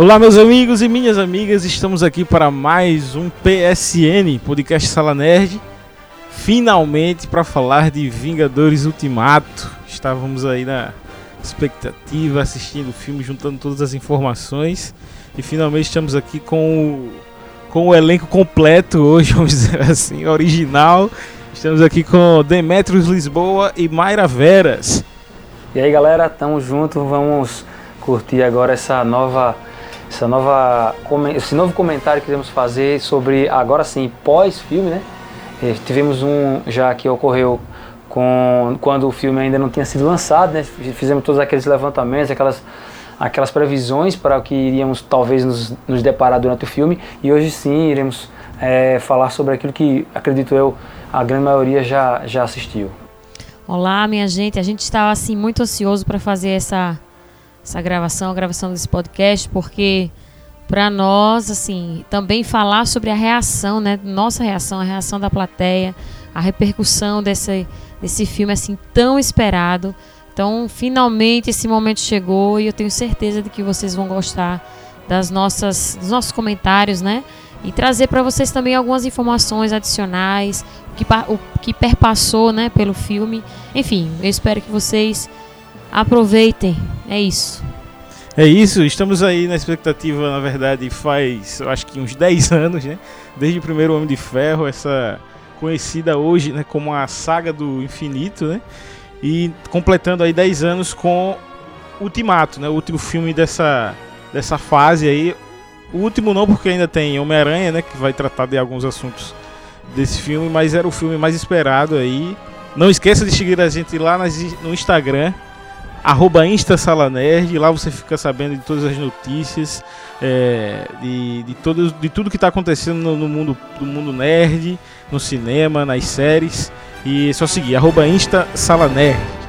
Olá, meus amigos e minhas amigas, estamos aqui para mais um PSN, Podcast Sala Nerd. Finalmente para falar de Vingadores Ultimato. Estávamos aí na expectativa, assistindo o filme, juntando todas as informações e finalmente estamos aqui com o, com o elenco completo hoje, vamos dizer assim, original. Estamos aqui com Demetrios Lisboa e Mayra Veras. E aí, galera, tamo junto, vamos curtir agora essa nova essa nova, esse novo comentário que queremos fazer sobre, agora sim, pós-filme, né? E tivemos um já que ocorreu com, quando o filme ainda não tinha sido lançado, né? Fizemos todos aqueles levantamentos, aquelas, aquelas previsões para o que iríamos talvez nos, nos deparar durante o filme. E hoje sim iremos é, falar sobre aquilo que, acredito eu, a grande maioria já, já assistiu. Olá, minha gente. A gente estava assim muito ansioso para fazer essa essa gravação, a gravação desse podcast, porque para nós, assim, também falar sobre a reação, né, nossa reação, a reação da plateia, a repercussão desse, desse filme assim tão esperado. Então, finalmente esse momento chegou e eu tenho certeza de que vocês vão gostar das nossas, dos nossos comentários, né? E trazer para vocês também algumas informações adicionais, o que, o que perpassou, né, pelo filme. Enfim, eu espero que vocês Aproveitem, é isso. É isso, estamos aí na expectativa, na verdade, faz, eu acho que uns 10 anos, né? Desde o primeiro Homem de Ferro, essa conhecida hoje né, como a saga do infinito, né? E completando aí 10 anos com Ultimato, né? O último filme dessa, dessa fase aí. O último não, porque ainda tem Homem-Aranha, né? Que vai tratar de alguns assuntos desse filme, mas era o filme mais esperado aí. Não esqueça de seguir a gente lá no Instagram, arroba InstaSalaNerd, lá você fica sabendo de todas as notícias, é, de, de, todo, de tudo que está acontecendo no, no, mundo, do mundo nerd, no cinema, nas séries. E é só seguir, arroba supersonic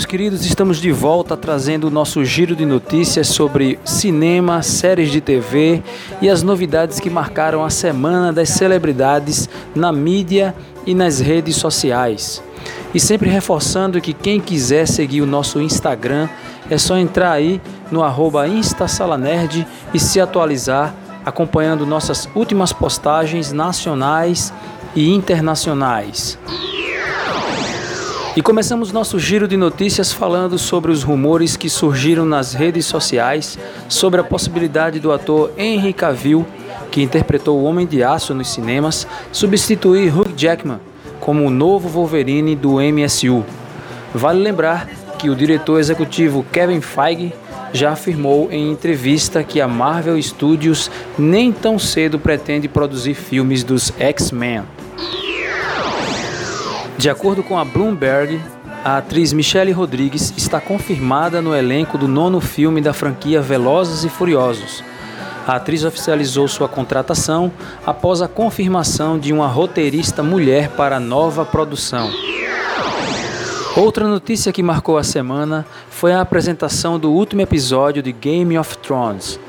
meus queridos, estamos de volta trazendo o nosso giro de notícias sobre cinema, séries de TV e as novidades que marcaram a semana das celebridades na mídia e nas redes sociais. E sempre reforçando que quem quiser seguir o nosso Instagram é só entrar aí no arroba InstaSalaNerd e se atualizar acompanhando nossas últimas postagens nacionais e internacionais. E começamos nosso giro de notícias falando sobre os rumores que surgiram nas redes sociais sobre a possibilidade do ator Henry Cavill, que interpretou o Homem de Aço nos cinemas, substituir Hugh Jackman como o novo Wolverine do MSU. Vale lembrar que o diretor executivo Kevin Feige já afirmou em entrevista que a Marvel Studios nem tão cedo pretende produzir filmes dos X-Men. De acordo com a Bloomberg, a atriz Michelle Rodrigues está confirmada no elenco do nono filme da franquia Velozes e Furiosos. A atriz oficializou sua contratação após a confirmação de uma roteirista mulher para a nova produção. Outra notícia que marcou a semana foi a apresentação do último episódio de Game of Thrones.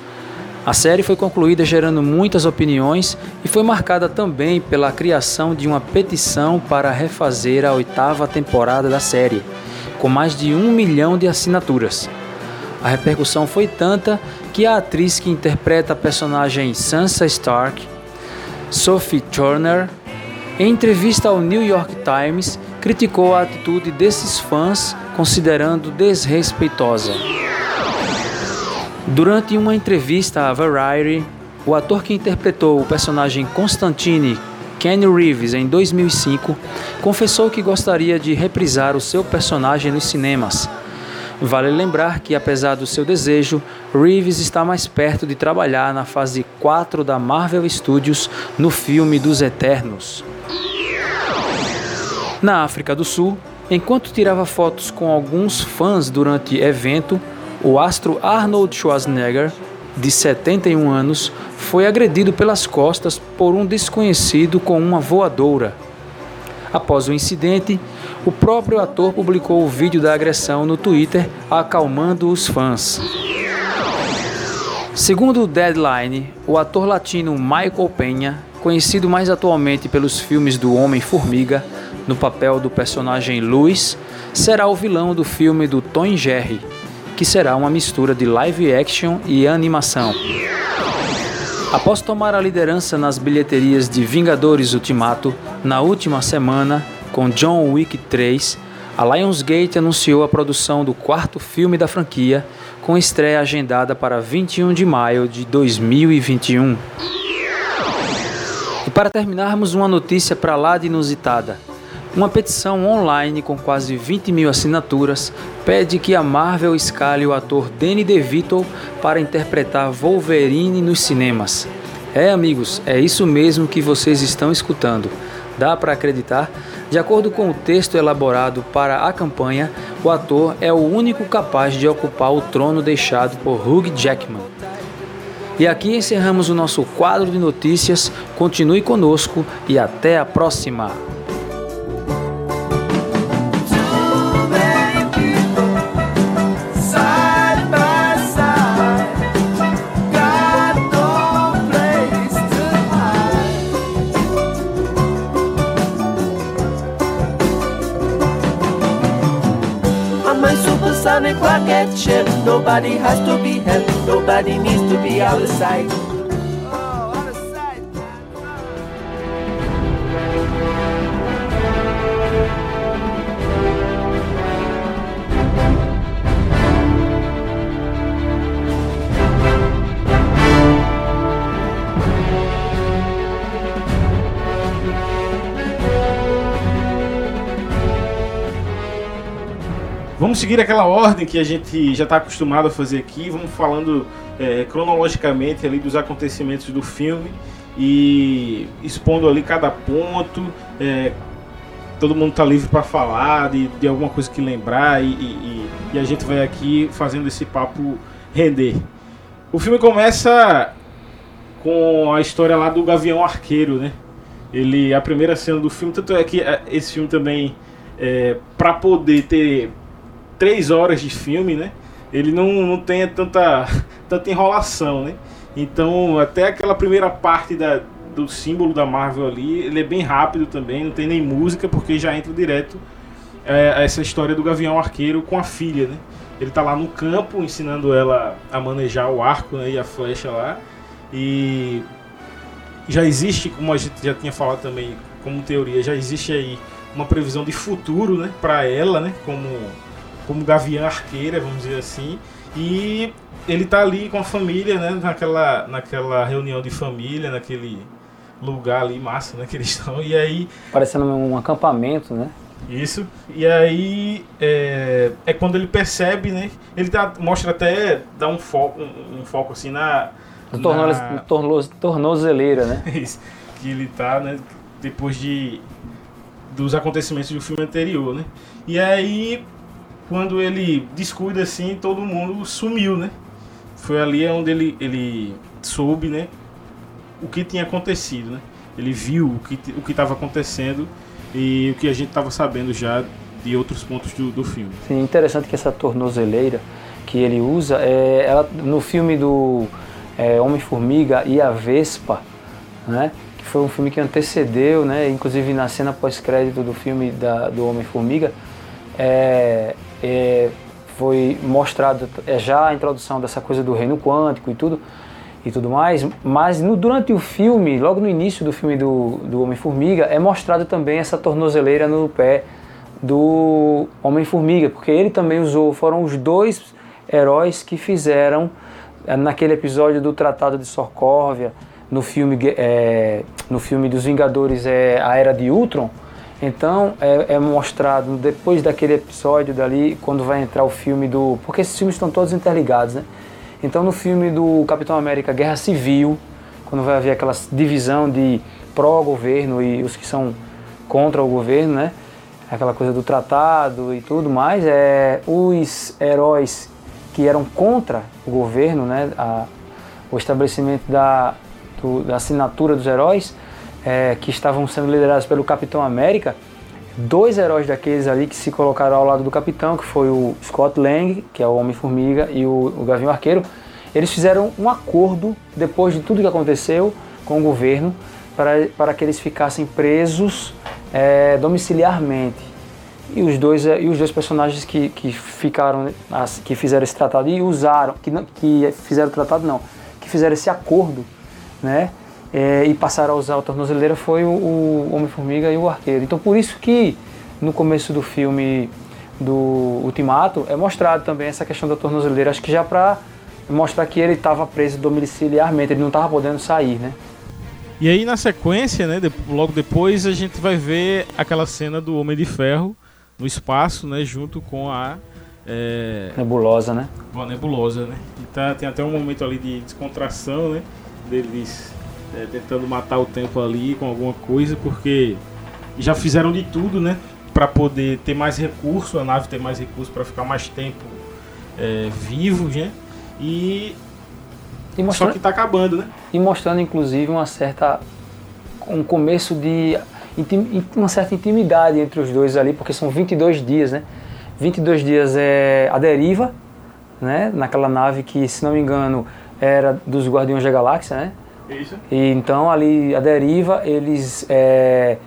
A série foi concluída gerando muitas opiniões e foi marcada também pela criação de uma petição para refazer a oitava temporada da série, com mais de um milhão de assinaturas. A repercussão foi tanta que a atriz que interpreta a personagem Sansa Stark, Sophie Turner, em entrevista ao New York Times, criticou a atitude desses fãs, considerando desrespeitosa. Durante uma entrevista à Variety, o ator que interpretou o personagem Constantine, Kenny Reeves, em 2005, confessou que gostaria de reprisar o seu personagem nos cinemas. Vale lembrar que, apesar do seu desejo, Reeves está mais perto de trabalhar na fase 4 da Marvel Studios no filme dos Eternos. Na África do Sul, enquanto tirava fotos com alguns fãs durante evento, o astro Arnold Schwarzenegger, de 71 anos, foi agredido pelas costas por um desconhecido com uma voadora. Após o incidente, o próprio ator publicou o vídeo da agressão no Twitter, acalmando os fãs. Segundo o Deadline, o ator latino Michael Penha, conhecido mais atualmente pelos filmes do Homem-Formiga, no papel do personagem Luis, será o vilão do filme do Tom Jerry, que será uma mistura de live action e animação. Após tomar a liderança nas bilheterias de Vingadores Ultimato na última semana com John Wick 3, a Lionsgate anunciou a produção do quarto filme da franquia, com estreia agendada para 21 de maio de 2021. E para terminarmos, uma notícia para lá de inusitada. Uma petição online com quase 20 mil assinaturas pede que a Marvel escale o ator Danny DeVito para interpretar Wolverine nos cinemas. É, amigos, é isso mesmo que vocês estão escutando. Dá para acreditar? De acordo com o texto elaborado para a campanha, o ator é o único capaz de ocupar o trono deixado por Hugh Jackman. E aqui encerramos o nosso quadro de notícias. Continue conosco e até a próxima! Nobody has to be held, nobody needs to be out of sight. Vamos seguir aquela ordem que a gente já está acostumado a fazer aqui. Vamos falando é, cronologicamente ali dos acontecimentos do filme e expondo ali cada ponto. É, todo mundo está livre para falar de, de alguma coisa que lembrar e, e, e, a gente vai aqui fazendo esse papo render. O filme começa com a história lá do Gavião Arqueiro, né? Ele, a primeira cena do filme, tanto é que é, esse filme também, é, para poder ter três horas de filme, né? Ele não, não tem tanta, tanta enrolação, né? Então, até aquela primeira parte da, do símbolo da Marvel ali, ele é bem rápido também, não tem nem música, porque já entra direto é, essa história do Gavião Arqueiro com a filha, né? Ele tá lá no campo ensinando ela a manejar o arco né, e a flecha lá. E já existe, como a gente já tinha falado também, como teoria, já existe aí uma previsão de futuro, né, para ela, né, como como gavião arqueira, vamos dizer assim. E ele tá ali com a família, né? Naquela, naquela reunião de família, naquele lugar ali massa, né? Que eles estão. E aí. Parecendo um acampamento, né? Isso. E aí é, é quando ele percebe, né? Ele dá, mostra até, dá um foco, um, um foco assim na. na... tornozeleira, né? Isso. Que ele tá, né? Depois de dos acontecimentos do filme anterior, né? E aí quando ele descuida assim, todo mundo sumiu, né? Foi ali onde ele, ele soube, né? O que tinha acontecido, né? Ele viu o que o estava acontecendo e o que a gente estava sabendo já de outros pontos do, do filme. Sim, interessante que essa tornozeleira que ele usa, é, ela, no filme do é, Homem-Formiga e a Vespa, né? Que foi um filme que antecedeu, né? Inclusive na cena pós-crédito do filme da, do Homem-Formiga, é, é, foi mostrado é, já a introdução dessa coisa do reino quântico e tudo e tudo mais, mas no, durante o filme, logo no início do filme do, do Homem-Formiga, é mostrado também essa tornozeleira no pé do Homem-Formiga, porque ele também usou, foram os dois heróis que fizeram é, naquele episódio do Tratado de Sokovia, no filme, é, no filme dos Vingadores é, A Era de Ultron, então é, é, mostrado depois daquele episódio dali, quando vai entrar o filme do. Porque esses filmes estão todos interligados, né? Então no filme do Capitão América Guerra Civil, quando vai haver aquela divisão de pró-governo e os que são contra o governo, né? aquela coisa do tratado e tudo mais, é, os heróis que eram contra o governo, né, a, o estabelecimento da, do, da assinatura dos heróis, é, que estavam sendo liderados pelo Capitão América, dois heróis daqueles ali que se colocaram ao lado do Capitão, que foi o Scott Lang, que é o Homem-Formiga, e o, o Gavião Arqueiro, eles fizeram um acordo, depois de tudo que aconteceu com o governo, para, para que eles ficassem presos é, domiciliarmente. E os dois, e os dois personagens que, que ficaram, que fizeram esse tratado e usaram, que, que fizeram tratado não, que fizeram esse acordo, né? É, e passaram a usar a tornozeleira foi o, o Homem-Formiga e o Arqueiro. Então por isso que no começo do filme do Ultimato é mostrado também essa questão da tornozeleira, acho que já para mostrar que ele estava preso domiciliarmente, ele não estava podendo sair, né? E aí na sequência, né, logo depois a gente vai ver aquela cena do Homem de Ferro no espaço, né, junto com a é... nebulosa, né? A nebulosa, né? E tá, tem até um momento ali de descontração, né, deles é, tentando matar o tempo ali com alguma coisa, porque já fizeram de tudo, né, para poder ter mais recurso, a nave ter mais recurso para ficar mais tempo é, vivo, né? E e mostrando, Só que está acabando, né? E mostrando, inclusive, uma certa. um começo de. uma certa intimidade entre os dois ali, porque são 22 dias, né? 22 dias é a deriva, né? Naquela nave que, se não me engano, era dos Guardiões da Galáxia, né? Isso. E então ali a deriva, eles. É,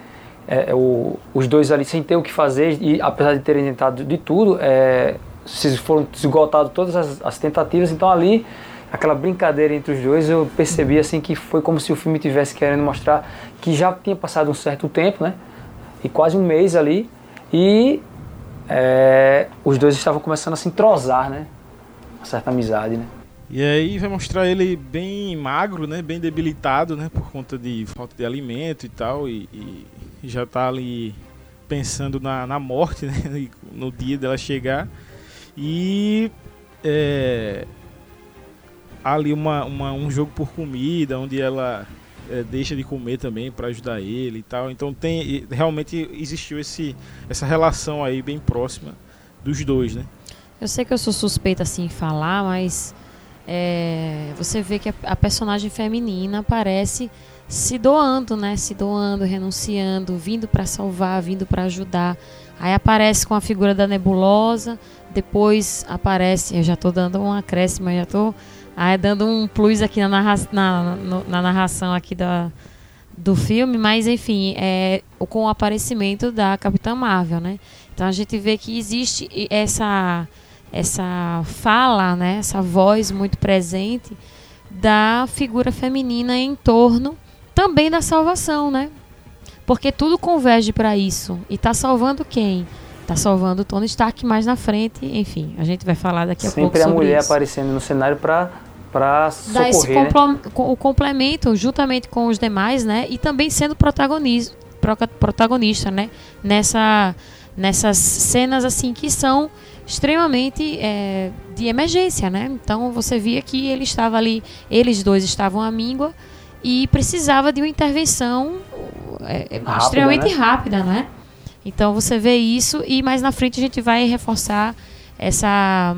é, o, os dois ali sem ter o que fazer, e apesar de terem tentado de tudo, é, se foram esgotadas todas as, as tentativas, então ali aquela brincadeira entre os dois, eu percebi assim que foi como se o filme tivesse querendo mostrar que já tinha passado um certo tempo, né? E quase um mês ali, e é, os dois estavam começando a se entrosar, né? Uma certa amizade, né? E aí vai mostrar ele bem magro, né? Bem debilitado, né? Por conta de falta de alimento e tal, e, e já tá ali pensando na, na morte, né? No dia dela chegar. E é, ali uma, uma, um jogo por comida, onde ela é, deixa de comer também para ajudar ele e tal. Então tem realmente existiu esse, essa relação aí bem próxima dos dois, né? Eu sei que eu sou suspeita assim em falar, mas é, você vê que a, a, personagem feminina aparece se doando, né? Se doando, renunciando, vindo para salvar, vindo para ajudar. Aí aparece com a figura da nebulosa, depois aparece, eu já estou dando um acréscimo, já estou Aí dando um plus aqui na, narra na, na narração aqui da, do filme, mas enfim, é, com o aparecimento da Capitã Marvel, né? Então a gente vê que existe essa essa fala, né, essa voz muito presente da figura feminina em torno também da salvação, né? Porque tudo converge para isso. E está salvando quem? Está salvando Tony Stark mais na frente. Enfim, a gente vai falar daqui a Sempre pouco sobre Sempre a mulher isso. aparecendo no cenário para para socorrer, esse né? o complemento juntamente com os demais, né? E também sendo protagonista, protagonista, né? Nessa, nessas cenas assim que são extremamente é, de emergência, né? Então você via que ele estava ali, eles dois estavam à míngua e precisava de uma intervenção é, rápida, extremamente né? rápida, né? Então você vê isso e mais na frente a gente vai reforçar essa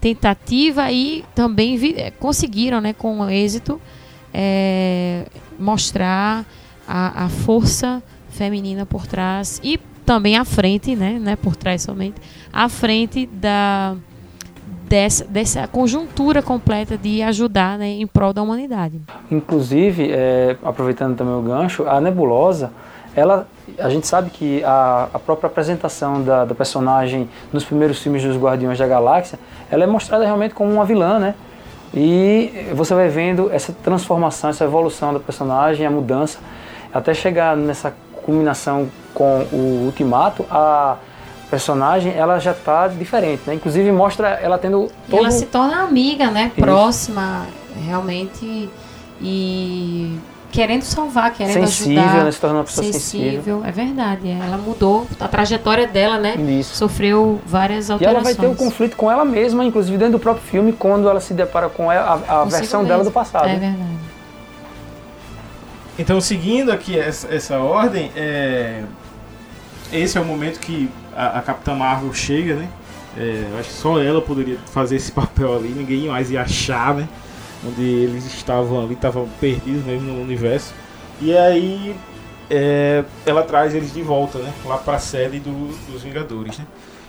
tentativa e também eh, conseguiram, né, com êxito, é, mostrar a, a, força feminina por trás e também à frente, né, né, por trás somente, à frente da dessa, dessa conjuntura completa de ajudar né, em prol da humanidade. Inclusive, é, aproveitando também o gancho, a nebulosa ela a gente sabe que a, a própria apresentação da, da, personagem nos primeiros filmes dos Guardiões da Galáxia, ela é mostrada realmente como uma vilã, né? E você vai vendo essa transformação, essa evolução da personagem, a mudança, até chegar nessa culminação com o Ultimato, a personagem ela já está diferente, né? Inclusive mostra ela tendo todo... Ela se torna amiga, né? Isso. Próxima, realmente e querendo salvar, querendo sensível, ajudar. Né? Se torna uma pessoa sensível. sensível. É verdade. É. Ela mudou a trajetória dela, né? Isso. Sofreu várias alterações. E ela vai ter um conflito com ela mesma, inclusive dentro do próprio filme, quando ela se depara com ela, a, a versão mesmo. dela do passado. É verdade. Então, seguindo aqui essa, essa ordem, é... esse é o momento que a, a Capitã Marvel chega, né? É, acho que só ela poderia fazer esse papel ali, ninguém mais ia achar, né? Onde eles estavam ali, estavam perdidos mesmo no universo. E aí é, ela traz eles de volta, né? Lá para a sede do, dos Vingadores, né?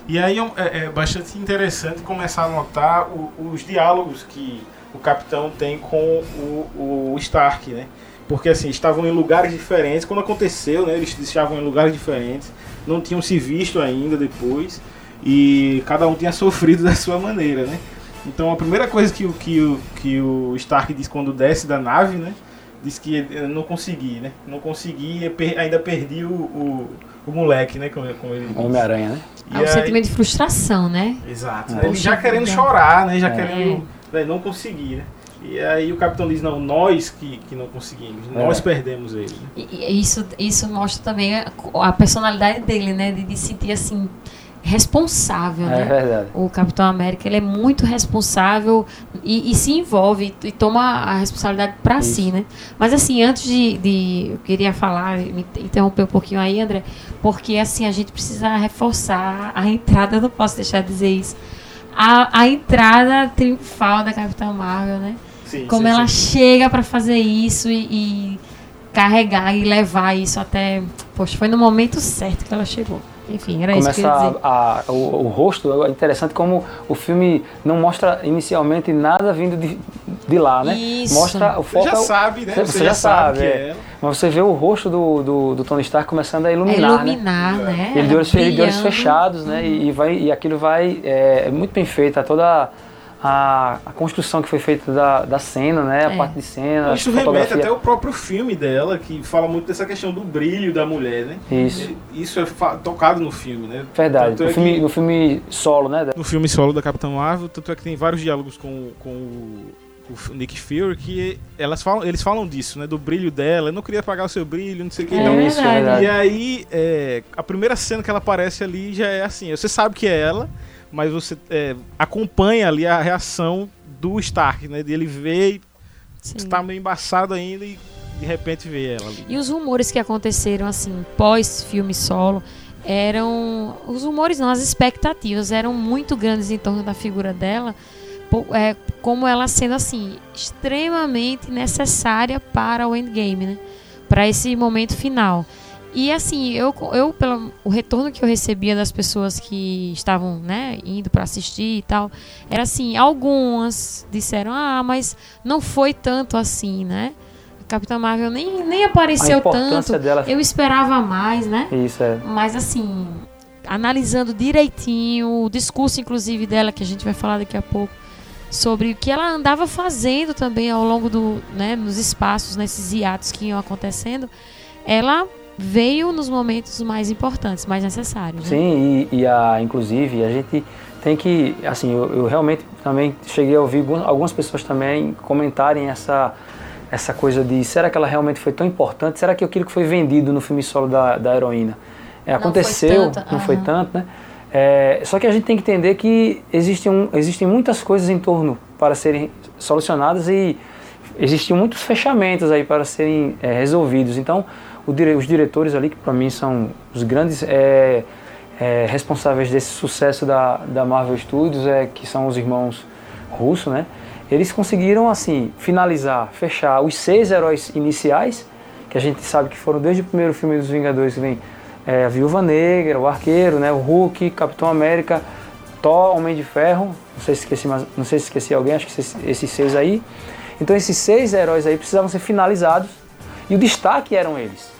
E aí é, é, é, bastante interessante começar a notar o, os diálogos que o Capitão tem com o, o Stark, né? Porque assim, estavam em lugares diferentes. Quando aconteceu, né? Eles estavam em lugares diferentes. Não tinham se visto ainda depois. E cada um tinha sofrido da sua maneira, né? Então a primeira coisa que, que, que o Stark diz quando desce da nave, né? Diz que não consegui, né? Não consegui, ainda perdi o, o, o moleque, né? Como, como ele Homem-Aranha, né? É um aí... sentimento de frustração, né? Exato. É. Ele já querendo chorar, né? Já é. querendo né? não conseguir, né? E aí o capitão diz, não, nós que, que não conseguimos, é. nós perdemos ele. E, isso, isso mostra também a, a personalidade dele, né? De, de sentir assim responsável, é né? verdade. O Capitão América ele é muito responsável e, e se envolve e toma a responsabilidade para si, né? Mas assim, antes de, de, eu queria falar, me interromper um pouquinho aí, André, porque assim a gente precisa reforçar a entrada, eu não posso deixar de dizer isso, a, a entrada triunfal da Capitã Marvel, né? Sim, Como sim, ela sim. chega para fazer isso e, e carregar e levar isso até, poxa, foi no momento certo que ela chegou. Enfim, era Começa isso que eu ia dizer. A, a, o, o, rosto, é interessante como o filme não mostra inicialmente nada vindo de, de lá, né? Isso. Mostra o foco. Você já sabe, né? Você, você já, já, sabe, sabe é. é. Mas você vê o rosto do, do, do, Tony Stark começando a iluminar, a iluminar né? né? Ele de olhos, de olhos fechados, né? E, e, vai, e aquilo vai... É, é muito bem feito, toda a, a, construção que foi feita da, da cena, né? A É. parte de cena. Isso remete até o próprio filme dela, que fala muito dessa questão do brilho da mulher, né? Isso. Isso é tocado no filme, né? Verdade. Tanto No é filme, que- no filme solo, né? no filme solo da Capitã Marvel, tanto é que tem vários diálogos com, com o, o Nick Fury que elas falam, eles falam disso, né? Do brilho dela. Eu não queria apagar o seu brilho, não sei o que. É Então, Isso, verdade. verdade. E aí, é, a primeira cena que ela aparece ali já é assim: você sabe que é ela, mas você é, acompanha ali a reação do Stark, né? De ele ver Sim. e tá meio embaçado ainda e de repente vê ela ali. E os rumores que aconteceram, assim, pós-filme solo, eram. Os rumores não, as expectativas eram muito grandes em torno da figura dela, é, como ela sendo, assim, extremamente necessária para o endgame, né? Para esse momento final. E assim, eu, eu pelo o retorno que eu recebia das pessoas que estavam, né, indo para assistir e tal, era assim, algumas disseram: "Ah, mas não foi tanto assim, né? A Capitã Marvel nem, nem apareceu tanto. dela. Eu esperava mais, né? Isso, é. Mas assim, analisando direitinho o discurso, inclusive, dela, que a gente vai falar daqui a pouco, sobre o que ela andava fazendo também ao longo do, né, nos espaços, nesses hiatos que iam acontecendo, ela veio nos momentos mais importantes, mais necessários. né? Sim, e, e a, inclusive a gente tem que, assim, eu, eu realmente também cheguei a ouvir algumas- pessoas também comentarem essa, essa coisa de será que ela realmente foi tão importante? Será que aquilo que foi vendido no filme solo da, da heroína é, Não foi aconteceu? não foi tanto, né? É, só que a gente tem que entender que existem, um, existem muitas coisas em torno para serem solucionadas e existiam muitos fechamentos aí para serem é, resolvidos. Então, dire- os diretores ali, que para mim são os grandes é, é, responsáveis desse sucesso da, da Marvel Studios, é, que são os irmãos Russo, né? Eles conseguiram, assim, finalizar, fechar os seis heróis iniciais, que a gente sabe que foram desde o primeiro filme dos Vingadores, que vem é, a Viúva Negra, o Arqueiro, né? O Hulk, Capitão América, Thor, Homem de Ferro, não sei se esqueci, mas, não sei se esqueci alguém, acho que esses, esses seis aí. Então esses seis heróis aí precisavam ser finalizados e o destaque eram eles.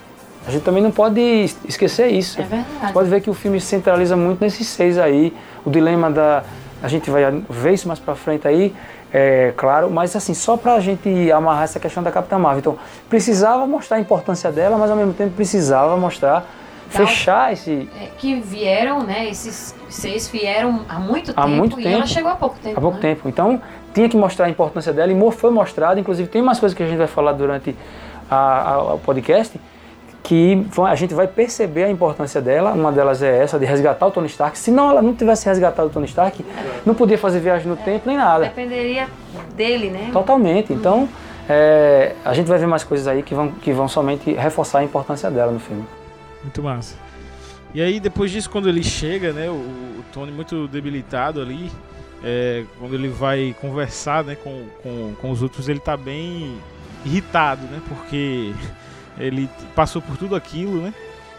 A gente também não pode es- esquecer isso. É verdade. Você pode ver que o filme se centraliza muito nesses seis aí. O dilema da. A gente vai ver isso mais pra frente aí, é claro, mas assim, só pra gente amarrar essa questão da Capitã Marvel. Então, precisava mostrar a importância dela, mas ao mesmo tempo precisava mostrar, fechar esse. É, que vieram, né? Esses seis vieram há muito Há tempo muito e tempo. ela chegou há pouco tempo. há pouco né? tempo. Então, tinha que mostrar a importância dela e foi mostrado. Inclusive, tem mais coisas que a gente vai falar durante a- a- o podcast que a gente vai perceber a importância dela. Uma delas é essa de resgatar o Tony Stark. Se não ela não tivesse resgatado o Tony Stark, não podia fazer viagem no tempo nem nada. Dependeria dele, né? Totalmente. Então, é, a gente vai ver mais coisas aí que vão, que vão somente reforçar a importância dela no filme. Muito massa. E aí depois disso, quando ele chega, né, o, o Tony muito debilitado ali, é, quando ele vai conversar né, com, com, com os outros, ele tá bem irritado, né? Porque ele passou por tudo aquilo, né?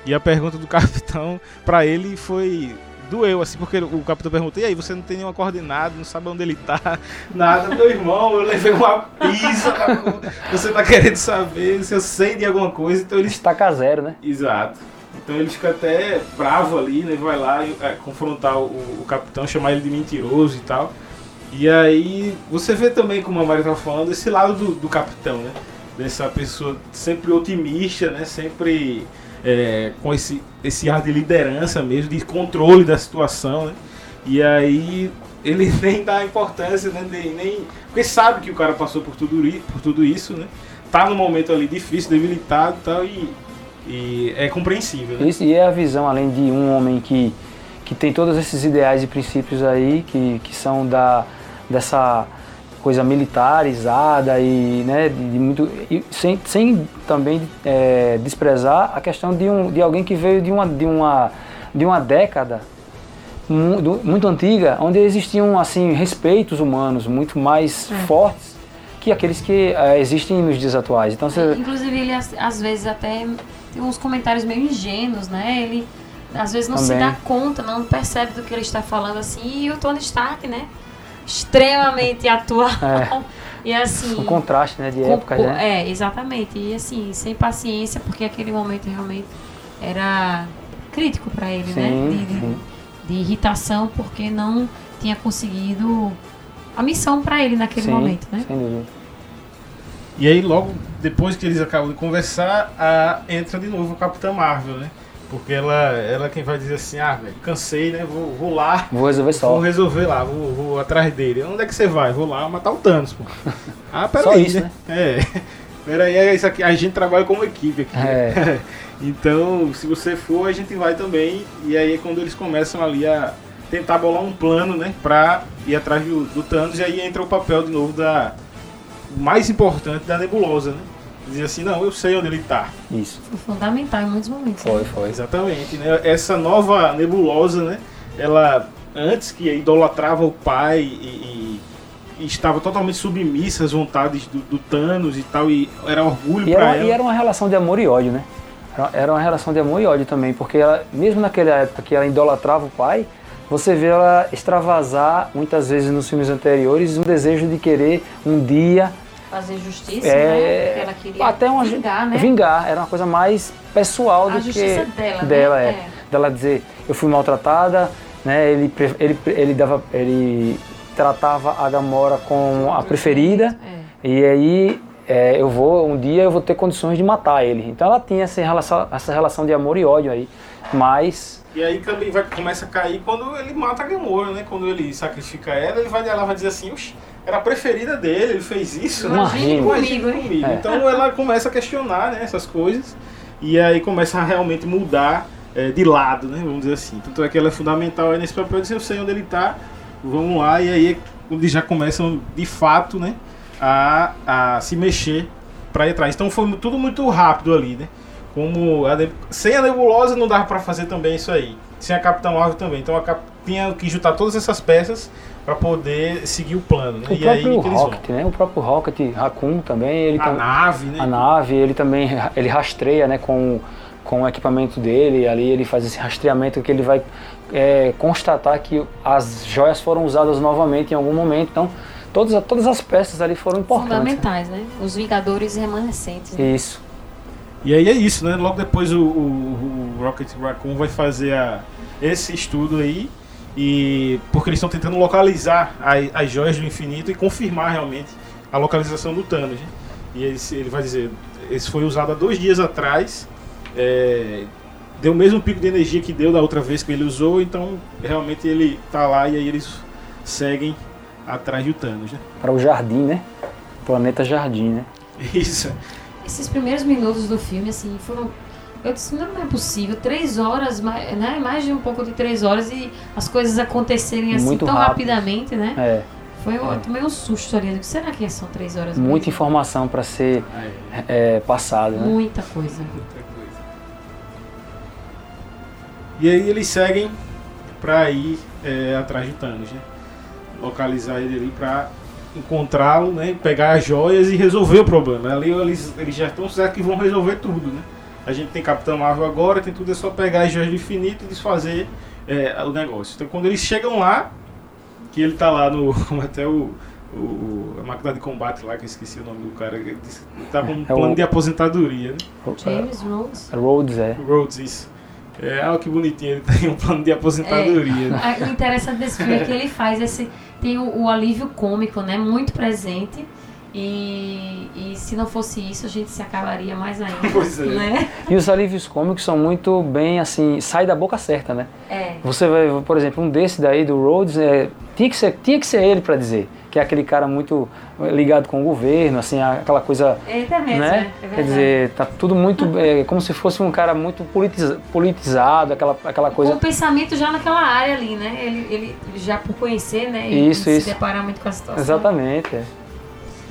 E a pergunta do capitão para ele foi doeu, assim, porque o capitão perguntou, e aí, você não tem nenhuma coordenada, não sabe onde ele tá, nada, meu irmão, eu levei uma pizza, você tá querendo saber se eu sei de alguma coisa, então ele... Estaca zero, né? Exato. Então ele fica até bravo ali, né, vai lá é, confrontar o, o, capitão, chamar ele de mentiroso e tal. E aí você vê também, como a Maria tá falando, esse lado do, do capitão, né? Dessa pessoa sempre otimista, né? Sempre é, com esse, esse ar de liderança mesmo, de controle da situação, né? E aí ele nem dá importância, né? Nem, nem, porque sabe que o cara passou por tudo, por tudo isso, né? Tá num momento ali difícil, debilitado tal, e, e é compreensível. Né? Isso, e é a visão, além de um homem que, que tem todos esses ideais e princípios aí, que, que são da, dessa coisa militarizada e, né, de, muito, e sem, sem também é, desprezar a questão de, um, de alguém que veio de uma, de uma, de uma década muito, muito antiga, onde existiam assim respeitos humanos muito mais é. fortes que aqueles que é, existem nos dias atuais. Então, você... Inclusive ele às vezes até tem uns comentários meio ingênuos, né? Ele às vezes não também. se dá conta, não percebe do que ele está falando assim. E o Tony Stark, né? Extremamente atual. É. E assim. O contraste, né, de com, época, né? É, exatamente. E assim, sem paciência, porque aquele momento realmente era crítico para ele, sim, né? De, de, de, irritação, porque não tinha conseguido a missão para ele naquele sim, momento, né? Sem dúvida. E aí, logo depois que eles acabam de conversar, a, entra de novo o Capitão Marvel, né? Porque ela, ela é quem vai dizer assim, ah, velho, cansei, né? Vou, vou lá. Vou resolver só. Vou resolver lá, vou, vou atrás dele. Onde é que você vai? Vou lá matar o Thanos, pô. Ah, peraí, né? né? É. Peraí, é isso aqui. A gente trabalha como equipe aqui. É. então, se você for, a gente vai também. E aí é quando eles começam ali a tentar bolar um plano, né? Pra ir atrás do, do Thanos. E aí entra o papel de novo da. mais importante da nebulosa, né? Dizia assim, não, eu sei onde ele está. Isso. Foi fundamental em muitos momentos. Foi, né? foi. Exatamente. Né? Essa nova nebulosa, né? Ela, antes que idolatrava o pai e, e, e estava totalmente submissa às vontades do, do, Thanos e tal, e era orgulho para ela. E era uma relação de amor e ódio, né? Era uma relação de amor e ódio também, porque ela, mesmo naquela época que ela idolatrava o pai, você vê ela extravasar, muitas vezes nos filmes anteriores, um desejo de querer um dia fazer justiça, é, né? Porque ela queria até uma, vingar, né? Vingar, era uma coisa mais pessoal a do que dela, dela né? é. é. Dela dizer, eu fui maltratada, né? Ele ele ele dava ele tratava a Gamora como a preferida é. e aí é, eu vou um dia eu vou ter condições de matar ele. Então ela tinha essa relação, essa relação de amor e ódio aí, mas e aí também vai, começa a cair quando ele mata a Gamora, né? Quando ele sacrifica ela, ele vai, ela vai dizer assim, era a preferida dele, ele fez isso, né? Imagine comigo, comigo. É. Então ela começa a questionar né, essas coisas e aí começa a realmente mudar é, de lado, né? Vamos dizer assim. Tanto é que ela é fundamental aí nesse papel de dizer, eu sei onde ele está, vamos lá, e aí eles já começam de fato, né? A, a se mexer para ir atrás. Então foi tudo muito rápido ali, né? Como a, sem a nebulosa não dava para fazer também isso aí. Sem a Capitão Marvel também. Então a Cap, tinha que juntar todas essas peças para poder seguir o plano. Né? O e próprio aí, Rocket, né? O próprio Rocket, Raccoon também. Ele a tam... nave, né? A nave, ele também ele rastreia, né? Com, com o equipamento dele. Ali ele faz esse rastreamento que ele vai é, constatar que as joias foram usadas novamente em algum momento. Então todas, todas as peças ali foram importantes. Fundamentais, né? Os Vingadores remanescentes. Né? Isso. E aí é isso, né? Logo depois o, o, o Rocket Raccoon vai fazer a, esse estudo aí. E porque eles estão tentando localizar as, as joias do infinito e confirmar realmente a localização do Thanos. Né? E ele, ele vai dizer, esse foi usado há dois dias atrás. É, deu o mesmo pico de energia que deu da outra vez que ele usou, então realmente ele tá lá e aí eles seguem atrás do Thanos, né? Para o jardim, né? Planeta Jardim, né? Isso esses primeiros minutos do filme, assim, foram. Eu disse, não é possível, três horas, né? Mais de um pouco de três horas e as coisas acontecerem assim Muito tão rápido. rapidamente, né? É. Foi eu é. tomei um susto ali. Será que são três horas? Muita mesmo? informação para ser é, passada, né? Muita coisa. Muita coisa. E aí eles seguem pra ir é, atrás de Thanos, né? Localizar ele ali pra encontrá-lo, né? Pegar as joias e resolver o problema. Ali eles, eles já estão certos que vão resolver tudo, né? A gente tem Capitão Marvel agora, tem tudo, é só pegar as joias do infinito e desfazer é, o negócio. Então quando eles chegam lá, que ele tá lá no. Até o. o- a máquina de combate lá, que eu esqueci o nome do cara, ele tá com um É plano o- de aposentadoria, né? James Rhodes. Rhodes, é. Rhodes, isso. É, olha que bonitinho, ele tem um plano de aposentadoria. né? Ah, O interessante desse filme é que ele faz esse. Tem o, o alívio cômico, né? Muito presente. E, e se não fosse isso, a gente se acabaria mais ainda. Pois é. Né? E os alívios cômicos são muito bem, assim, sai da boca certa, né? É. Você vai, por exemplo, um desse daí do Rhodes, é, tinha, que ser, tinha que ser ele pra dizer, que é aquele cara muito ligado com o governo, assim, aquela coisa, Eita mesmo, né? é, é verdade. Quer dizer, tá tudo muito, é, como se fosse um cara muito politiza- politizado, aquela, aquela Com coisa. o pensamento já naquela área ali, né? Ele, ele já por conhecer, né? E Isso, se isso. deparar muito com a situação. Exatamente, é.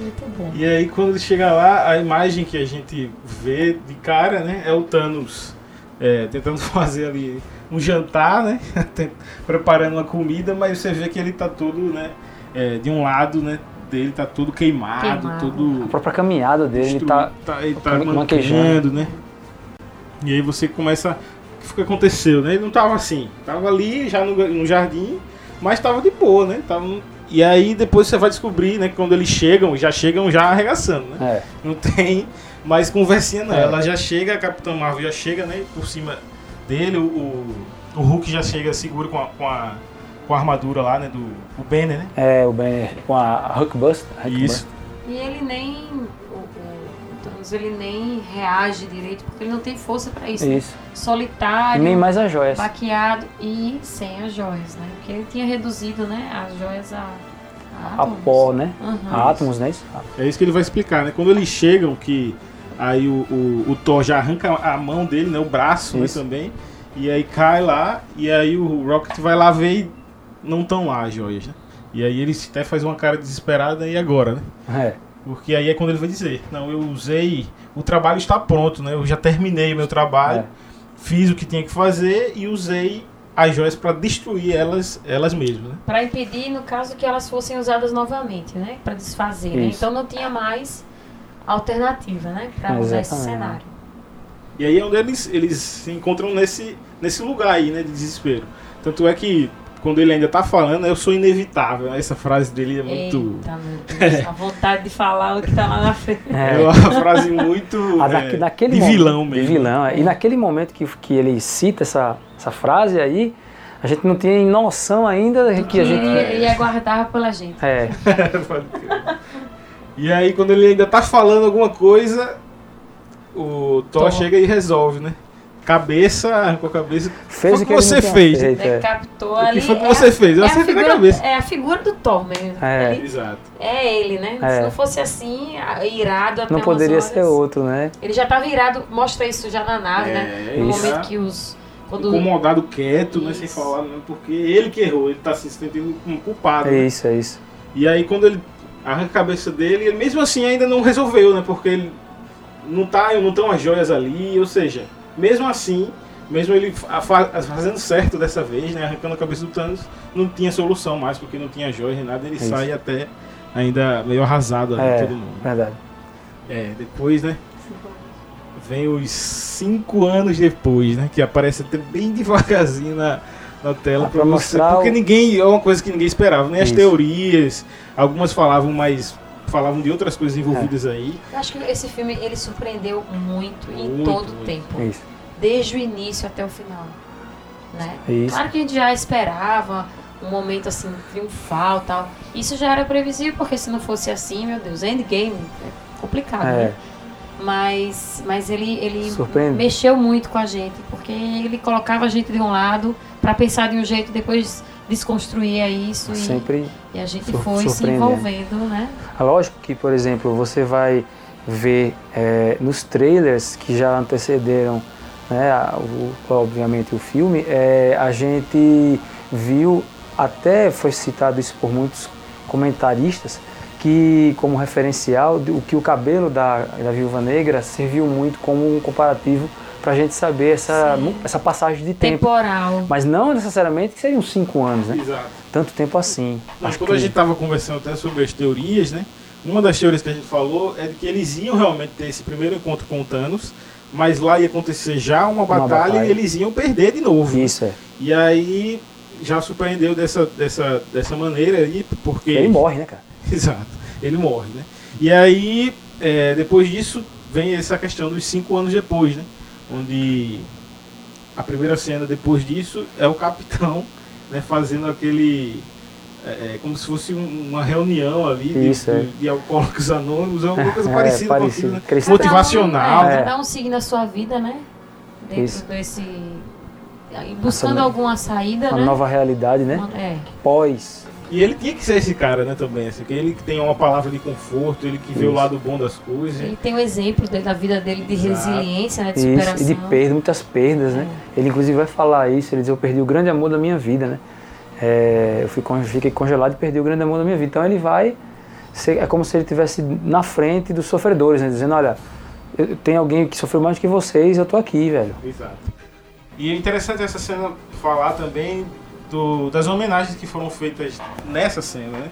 Muito bom. E aí quando ele chega lá, a imagem que a gente vê de cara, né, é o Thanos é, tentando fazer ali um jantar, né, preparando uma comida, mas você vê que ele tá todo, né, é, de um lado, né, dele tá todo queimado, Queimado. todo A própria caminhada dele, ele tá, tá, ele tá man- manquejando, né? E aí você começa. O que aconteceu, né? Ele não tava assim. Tava ali já no, no jardim, mas tava de boa, né? Tava E aí depois você vai descobrir, né? Que quando eles chegam, já chegam já arregaçando, né? é, Não tem mais conversinha, não. É. Ela já chega, a Capitã Marvel já chega, né? Por cima dele, o, o, o Hulk já chega, segura com a, com a, com a armadura lá, né? Do o Banner, né? é, o Banner com a Hulkbuster. Isso. E ele nem. Thanos, ele nem reage direito, porque ele não tem força pra isso. né? Isso. E Solitário. nem mais as joias. baqueado e sem as joias, né? Porque ele tinha reduzido, né, as joias a, a, átomos. pó, né? Aham. A átomos, né? Isso? É isso que ele vai explicar, né? Quando eles chegam, que aí o, o, o Thor já arranca a mão dele, né? O braço né, também. E aí cai lá, e aí o Rocket vai lá ver e não estão lá as joias, né? E aí ele até faz uma cara desesperada, e agora, né? É. Porque aí é quando ele vai dizer, não, eu usei, o trabalho está pronto, né? Eu já terminei o meu trabalho, É. fiz o que tinha que fazer e usei as joias para destruir elas, elas mesmas, né? Pra impedir, no caso, que elas fossem usadas novamente, né? Pra desfazer, né? Então não tinha mais alternativa, né? Pra usar esse cenário. E aí é onde eles, eles se encontram nesse, nesse lugar aí, né, de desespero. Tanto é que quando ele ainda tá falando, eu sou inevitável. Essa frase dele é muito. Eita, meu Deus, a vontade de falar o que tá lá na frente. É É. uma frase muito. É, de momento- vilão mesmo. De vilão, é. E naquele momento que, que ele cita essa, essa frase aí, a gente não tinha noção ainda que a gente. Ele, ele aguardava pela gente. É, e aí, quando ele ainda tá falando alguma coisa, o Thor Thor. chega e resolve, né? Cabeça, com a cabeça. fez Foi o que você fez. feito, é. Decapitou O que ali. foi que é você a- fez? Eu é a acertei na figura- cabeça. É a figura do Thor mesmo. É. Ele- Exato. é ele, né? É. Se não fosse assim, irado até Não poderia horas. ser outro, né? Ele já tava irado, mostra isso já na nave, É, né? No isso. momento que os. Quando, Incomodado, quieto, né? Sem falar, né? porque ele que errou, ele tá se sentindo um culpado. É né? isso, é isso. E aí quando ele arranca a cabeça dele, ele mesmo assim ainda não resolveu, né? Porque ele não tá, não estão as joias ali, ou seja, mesmo assim, mesmo ele fa- fa- fazendo certo dessa vez, né? Arrancando a cabeça do Thanos, não tinha solução mais, porque não tinha joias nem nada, ele Isso. sai até ainda meio arrasado ali, É, todo mundo. verdade. É, depois, né? Vem os cinco anos depois, né? Que aparece até bem devagarzinho na, na tela Ah, pra pra você. mostrar Porque ninguém. É uma coisa que ninguém esperava, nem as Isso. teorias. Algumas falavam, mas falavam de outras coisas envolvidas aí. Eu acho que esse filme ele surpreendeu muito, em Muito, todo o tempo. Isso. Desde o início até o final. Né? Isso. Claro que a gente já esperava um momento assim triunfal tal. Isso já era previsível, porque se não fosse assim, meu Deus, endgame é complicado, É. né? Mas, mas ele, ele Surpreende. mexeu muito com a gente, porque ele colocava a gente de um lado para pensar de um jeito depois desconstruía isso e, Sempre. e a gente foi se envolvendo, né? É lógico que, por exemplo, você vai ver é, nos trailers que já antecederam, né, o- obviamente, o filme, é, a gente viu, até foi citado isso por muitos comentaristas, que como referencial, o que o cabelo da, da Viúva Negra serviu muito como um comparativo pra gente saber essa, Sim. essa passagem de tempo. Temporal. Mas não necessariamente que seriam cinco anos, né? Exato. Tanto tempo assim. Mas Acho quando que a gente estava conversando até sobre as teorias, né? Uma das teorias que a gente falou é de que eles iam realmente ter esse primeiro encontro com o Thanos, mas lá ia acontecer já uma, Uma batalha, batalha. e eles iam perder de novo. isso é. E aí já surpreendeu dessa, dessa, dessa maneira aí, porque. Ele morre, né, cara? Exato, ele morre, né? E aí, é, depois disso, vem essa questão dos cinco anos depois, né? Onde a primeira cena depois disso é o capitão né, fazendo aquele. é, é, como se fosse um- uma reunião ali de, Isso, é. de, de alcoólicos anônimos, alguma coisa É, parecida com parecido. aquilo, né? Motivacional. Cada um, é, É. cada um siga na sua vida, né? Dentro Isso. desse. Buscando Essa- alguma saída, Uma né? nova realidade, né? É. Pós. E ele tinha que ser esse cara, né, também. Assim, que ele que tem uma palavra de conforto, ele que vê o lado bom das coisas. Ele tem um exemplo da vida dele de Exato. resiliência, né? De Isso, superação. e de perda, muitas perdas, né? Ele inclusive vai falar isso, ele diz, eu perdi o grande amor da minha vida, né? É, eu fui, fiquei congelado e perdi o grande amor da minha vida. Então ele vai, ser, é como se ele estivesse na frente dos sofredores, né? Dizendo, olha, eu- tem alguém que sofreu mais que vocês, eu tô aqui, velho. Exato. E é interessante essa cena falar também do- das homenagens que foram feitas nessa cena, né?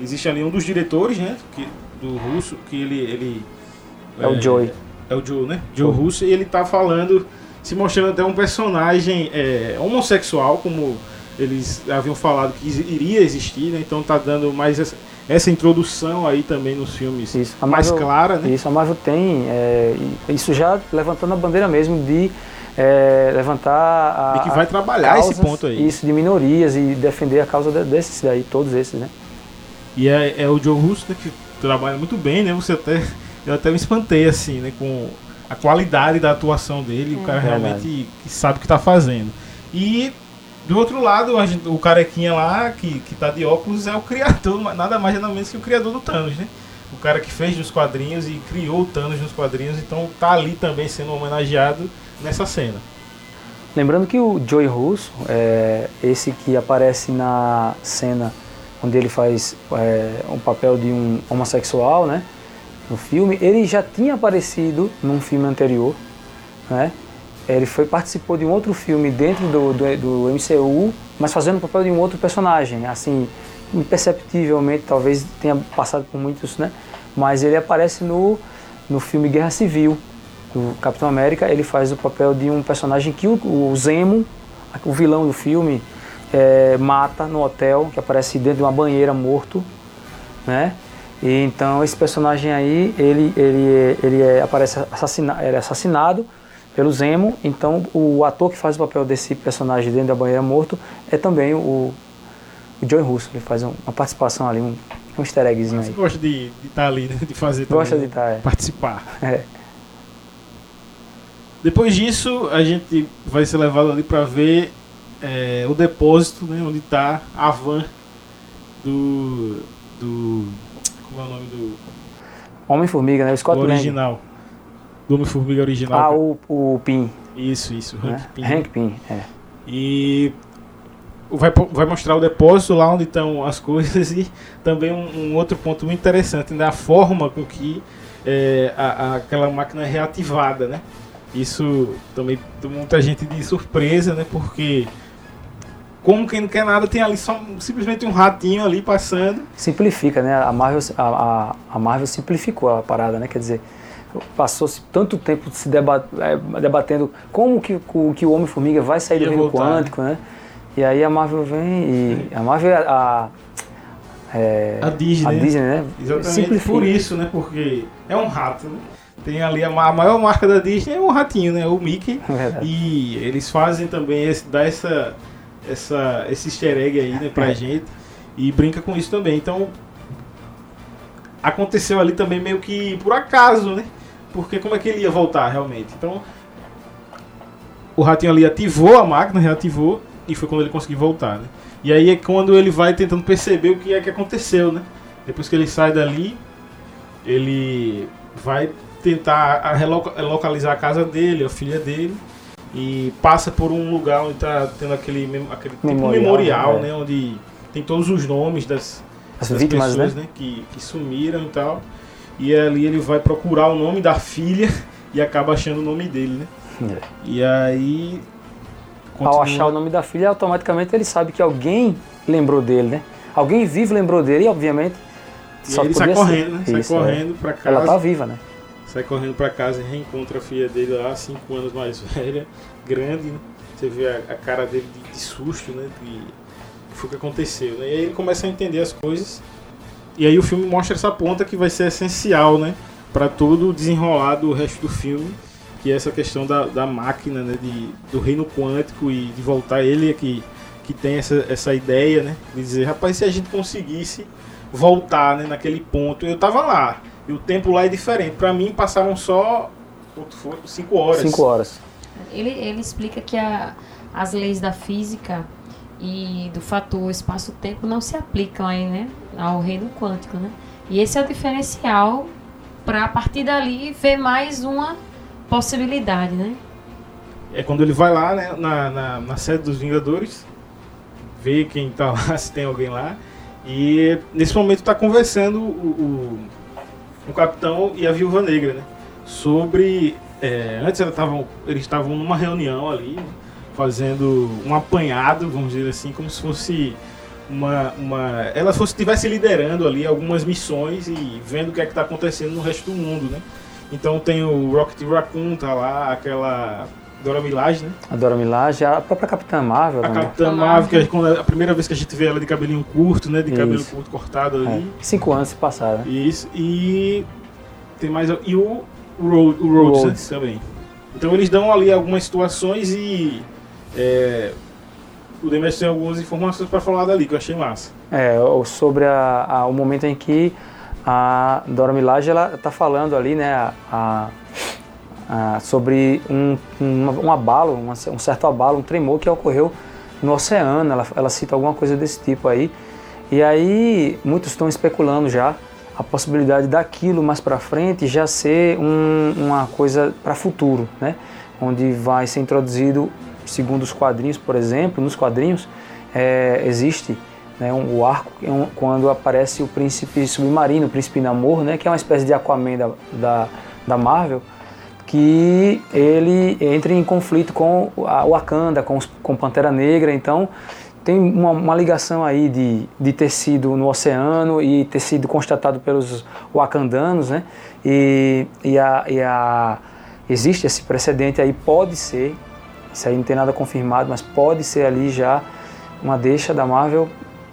Existe ali um dos diretores, né? Que, do russo, que ele. ele É o Joey. É o Joe, né? Joe Russo, e ele tá falando, se mostrando até um personagem é, homossexual, como eles haviam falado que iria existir, né? Então tá dando mais essa, essa introdução aí também nos filmes Isso. A mais Marvel- clara, né? Isso, a Marvel tem, é, isso já levantando a bandeira mesmo de é, levantar a, E que vai trabalhar esse ponto aí. Isso, de minorias e defender a causa de- desses daí, todos esses, né? E é, é o Joe Russo, né, que trabalha muito bem, né? Você até. Eu até me espantei, assim, né? Com a qualidade da atuação dele, o cara Verdade. realmente sabe o que tá fazendo. E do outro lado, gente- o carequinha lá, que, que tá de óculos, é o criador, nada mais nada menos que o criador do Thanos, né? O cara que fez nos quadrinhos e criou o Thanos nos quadrinhos, então tá ali também sendo homenageado nessa cena. Lembrando que o Joey Russo, é, esse que aparece na cena onde ele faz é, papel de um homossexual, né, no filme, ele já tinha aparecido num filme anterior, né? Ele foi participou de um outro filme dentro do, do, do MCU, mas fazendo o papel de um outro personagem, assim, imperceptivelmente, talvez tenha passado por muitos, né? Mas ele aparece no, no filme Guerra Civil, do Capitão América, ele faz o papel de um personagem que o, o Zemo, o vilão do filme, é, mata no hotel, que aparece dentro de uma banheira morto, né? E então esse personagem aí, ele, ele, ele é, aparece assassina, ele é assassinado pelo Zemo, então o ator que faz o papel desse personagem dentro da banheira morto é também o, o Joey Russo, ele faz um- uma participação ali, um, um easter eggzinho Você aí. gosta de estar ali, né? De fazer também, Gosta de né? estar, é. participar. É. Depois disso, a gente vai ser levado ali para ver é, o depósito, né, onde está a van do, do. Como é o nome do, Homem-Formiga, né? O Scott do Lang. original? Do Homem-Formiga original. Ah, o, o Pin, Isso, isso, Hank né? Pym. Hank Pym, é. E vai, vai mostrar o depósito lá onde estão as coisas e também um, um outro ponto muito interessante, né, a forma com que é, a- a- aquela máquina é reativada, né? Isso também tem muita gente de surpresa, né? Porque como quem não quer nada tem ali só simplesmente um ratinho ali passando. Simplifica, né? A Marvel, a, a, a Marvel simplificou a parada, né? Quer dizer, passou-se tanto tempo se deba- eh, debatendo como que, o- que o Homem-Formiga vai sair do reino voltar, quântico, né? E aí a Marvel vem e... A Marvel é a... é, A Disney, a né? Disney, né? Exatamente Simplifica. por isso, né? Porque é um rato, né? Tem ali a, a maior marca da Disney é um ratinho, né? O Mickey. É verdade. E eles fazem também esse, dá essa, essa, esse easter egg aí, né, pra É. gente. E brinca com isso também. Então, aconteceu ali também meio que por acaso, né? Porque como é que ele ia voltar realmente? Então, o ratinho ali ativou a máquina, reativou, e foi quando ele conseguiu voltar, né? E aí é quando ele vai tentando perceber o que é que aconteceu, né? Depois que ele sai dali, ele vai tentar localizar a casa dele, a filha dele, e passa por um lugar onde tá tendo aquele, aquele tipo Memorial, memorial, né? né? Onde tem todos os nomes das, As das vítimas, pessoas né? né? que, que sumiram e tal. E ali ele vai procurar o nome da filha e acaba achando o nome dele, né? É. E aí. Ao continua- achar o nome da filha, automaticamente ele sabe que alguém lembrou dele, né? Alguém vivo lembrou dele e, obviamente, E aí ele sai podia ser. correndo, né? Sai Isso, é. correndo pra casa. Ela tá viva, né? Sai correndo pra casa e reencontra a filha dele lá, cinco anos mais velha, grande, né? Você vê a, a cara dele de, de susto, né? De, foi o que aconteceu, né? E aí ele começa a entender as coisas. E aí o filme mostra essa ponta que vai ser essencial, né? Pra todo o desenrolar do resto do filme, que é essa questão da, da máquina, né? De, do reino quântico e de voltar ele que, que tem essa, essa ideia, né? De dizer, rapaz, se a gente conseguisse voltar né, naquele ponto. Eu tava lá, e o tempo lá é diferente. Pra mim passaram só quanto foi? cinco horas. Cinco horas. Ele, ele explica que a- as leis da física e do fator espaço-tempo não se aplicam aí, né, ao reino quântico, né? E esse é o diferencial para a partir dali ver mais uma possibilidade, né? É quando ele vai lá né, na, na, na sede dos Vingadores, vê quem tá lá, se tem alguém lá. E nesse momento tá conversando o, o, o Capitão e a Viúva Negra, né? Sobre. é, antes ela tavam, eles estavam numa reunião ali, fazendo um apanhado, vamos dizer assim, como se fosse uma. uma ela fosse estivesse liderando ali algumas missões e vendo o que é que tá acontecendo no resto do mundo, né? Então tem o Rocket Raccoon, tá lá, aquela Dora Milaje, né? A Dora Milaje, a própria Capitã Marvel A também. Capitã Marvel. Que é quando- a primeira vez que a gente vê ela de cabelinho curto, né? De cabelo Isso. curto cortado É. ali. Cinco anos se passaram, né? Isso. E tem mais. E o, o, Road, o Rhodes, né, Rhodes. também. Então eles dão ali algumas situações e. é, o Demetrio tem algumas informações para falar dali, que eu achei massa. É, sobre a, a- o momento em que a Dora Milaje ela tá falando ali, né, a, a- a- sobre um, um, um abalo, um certo abalo, um tremor que ocorreu no oceano. Ela, ela cita alguma coisa desse tipo aí. E aí muitos estão especulando já a possibilidade daquilo mais para frente já ser um- uma coisa para futuro, né? Onde vai ser introduzido, segundo os quadrinhos, por exemplo, nos quadrinhos é, existe né, um, o arco é um- quando aparece o príncipe submarino, o príncipe Namor, né? Que é uma espécie de Aquaman da, da, da Marvel, que ele entra em conflito com a Wakanda, com, os, com Pantera Negra, então tem uma, uma ligação aí de, de ter sido no oceano e ter sido constatado pelos wakandanos, né? E, e, a, e a, existe esse precedente aí, pode ser, isso aí não tem nada confirmado, mas pode ser ali já uma deixa da Marvel,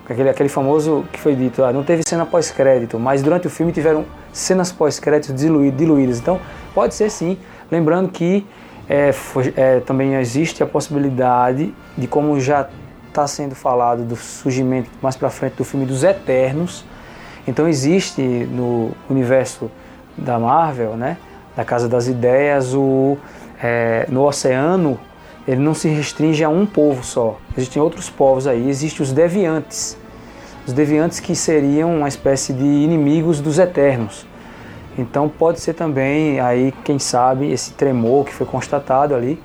aquele, aquele famoso que foi dito, ah, não teve cena pós-crédito, mas durante o filme tiveram cenas pós-créditos dilui- diluídas, então pode ser sim, lembrando que é, é, também existe a possibilidade de como já está sendo falado do surgimento mais para frente do filme dos Eternos. Então existe no universo da Marvel, né, da Casa das Ideias, o é, no oceano ele não se restringe a um povo só. Existem outros povos aí. Existem os deviantes, os deviantes que seriam uma espécie de inimigos dos Eternos. Então pode ser também aí, quem sabe, esse tremor que foi constatado ali.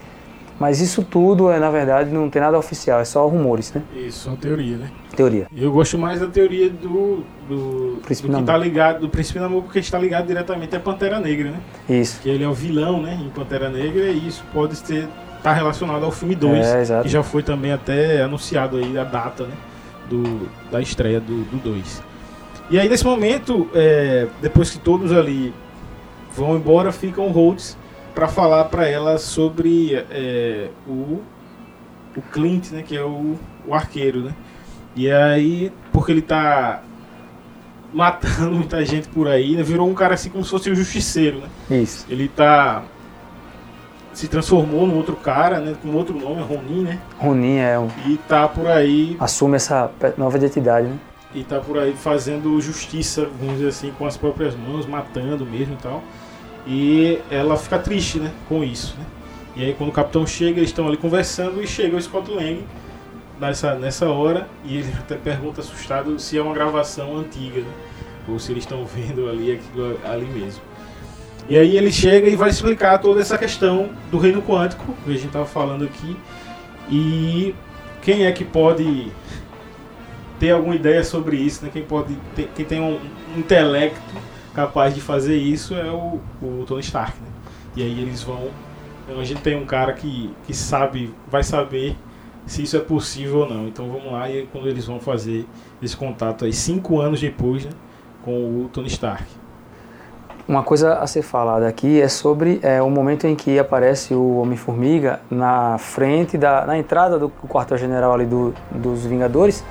Mas isso tudo, é, na verdade, não tem nada oficial, é só rumores, né? Isso, é uma teoria, né? Teoria. Eu gosto mais da teoria do. do, Príncipe do que Namor. tá ligado, do Príncipe Namor, porque está ligado diretamente à Pantera Negra, né? Isso. Que ele é o vilão, né? Em Pantera Negra, e isso pode ser tá relacionado ao filme 2, É, que já foi também até anunciado aí a data, né? Do, da estreia do 2. E aí nesse momento, é, depois que todos ali vão embora, ficam Rhodes para falar para ela sobre é, o, o Clint, né? Que é o, o arqueiro, né? E aí, porque ele tá matando muita gente por aí, né? Virou um cara assim como se fosse um justiceiro, né? Isso. Ele tá. Se transformou num outro cara, né? Com outro nome, Ronin, né? Ronin é um, E tá por aí. assume essa nova identidade, né? E tá por aí fazendo justiça, vamos dizer assim, com as próprias mãos, matando mesmo e tal. E ela fica triste, né? Com isso, né? E aí quando o capitão chega, eles estão ali conversando e chega o Scott Lang nessa, nessa hora e ele até pergunta assustado se é uma gravação antiga, né? Ou se eles estão vendo ali aquilo ali mesmo. E aí ele chega e vai explicar toda essa questão do reino quântico, que a gente estava falando aqui. E quem é que pode ter alguma ideia sobre isso, né? Quem pode ter, quem tem um, intelecto capaz de fazer isso é o, o Tony Stark, né? E aí eles vão Então a gente tem um cara que, que sabe, vai saber se isso é possível ou não. Então vamos lá e quando eles vão fazer esse contato aí, cinco anos depois, né, com o Tony Stark. Uma coisa a ser falada aqui é sobre é, o momento em que aparece o Homem-Formiga na frente, da, na entrada do quartel-general ali do, dos Vingadores.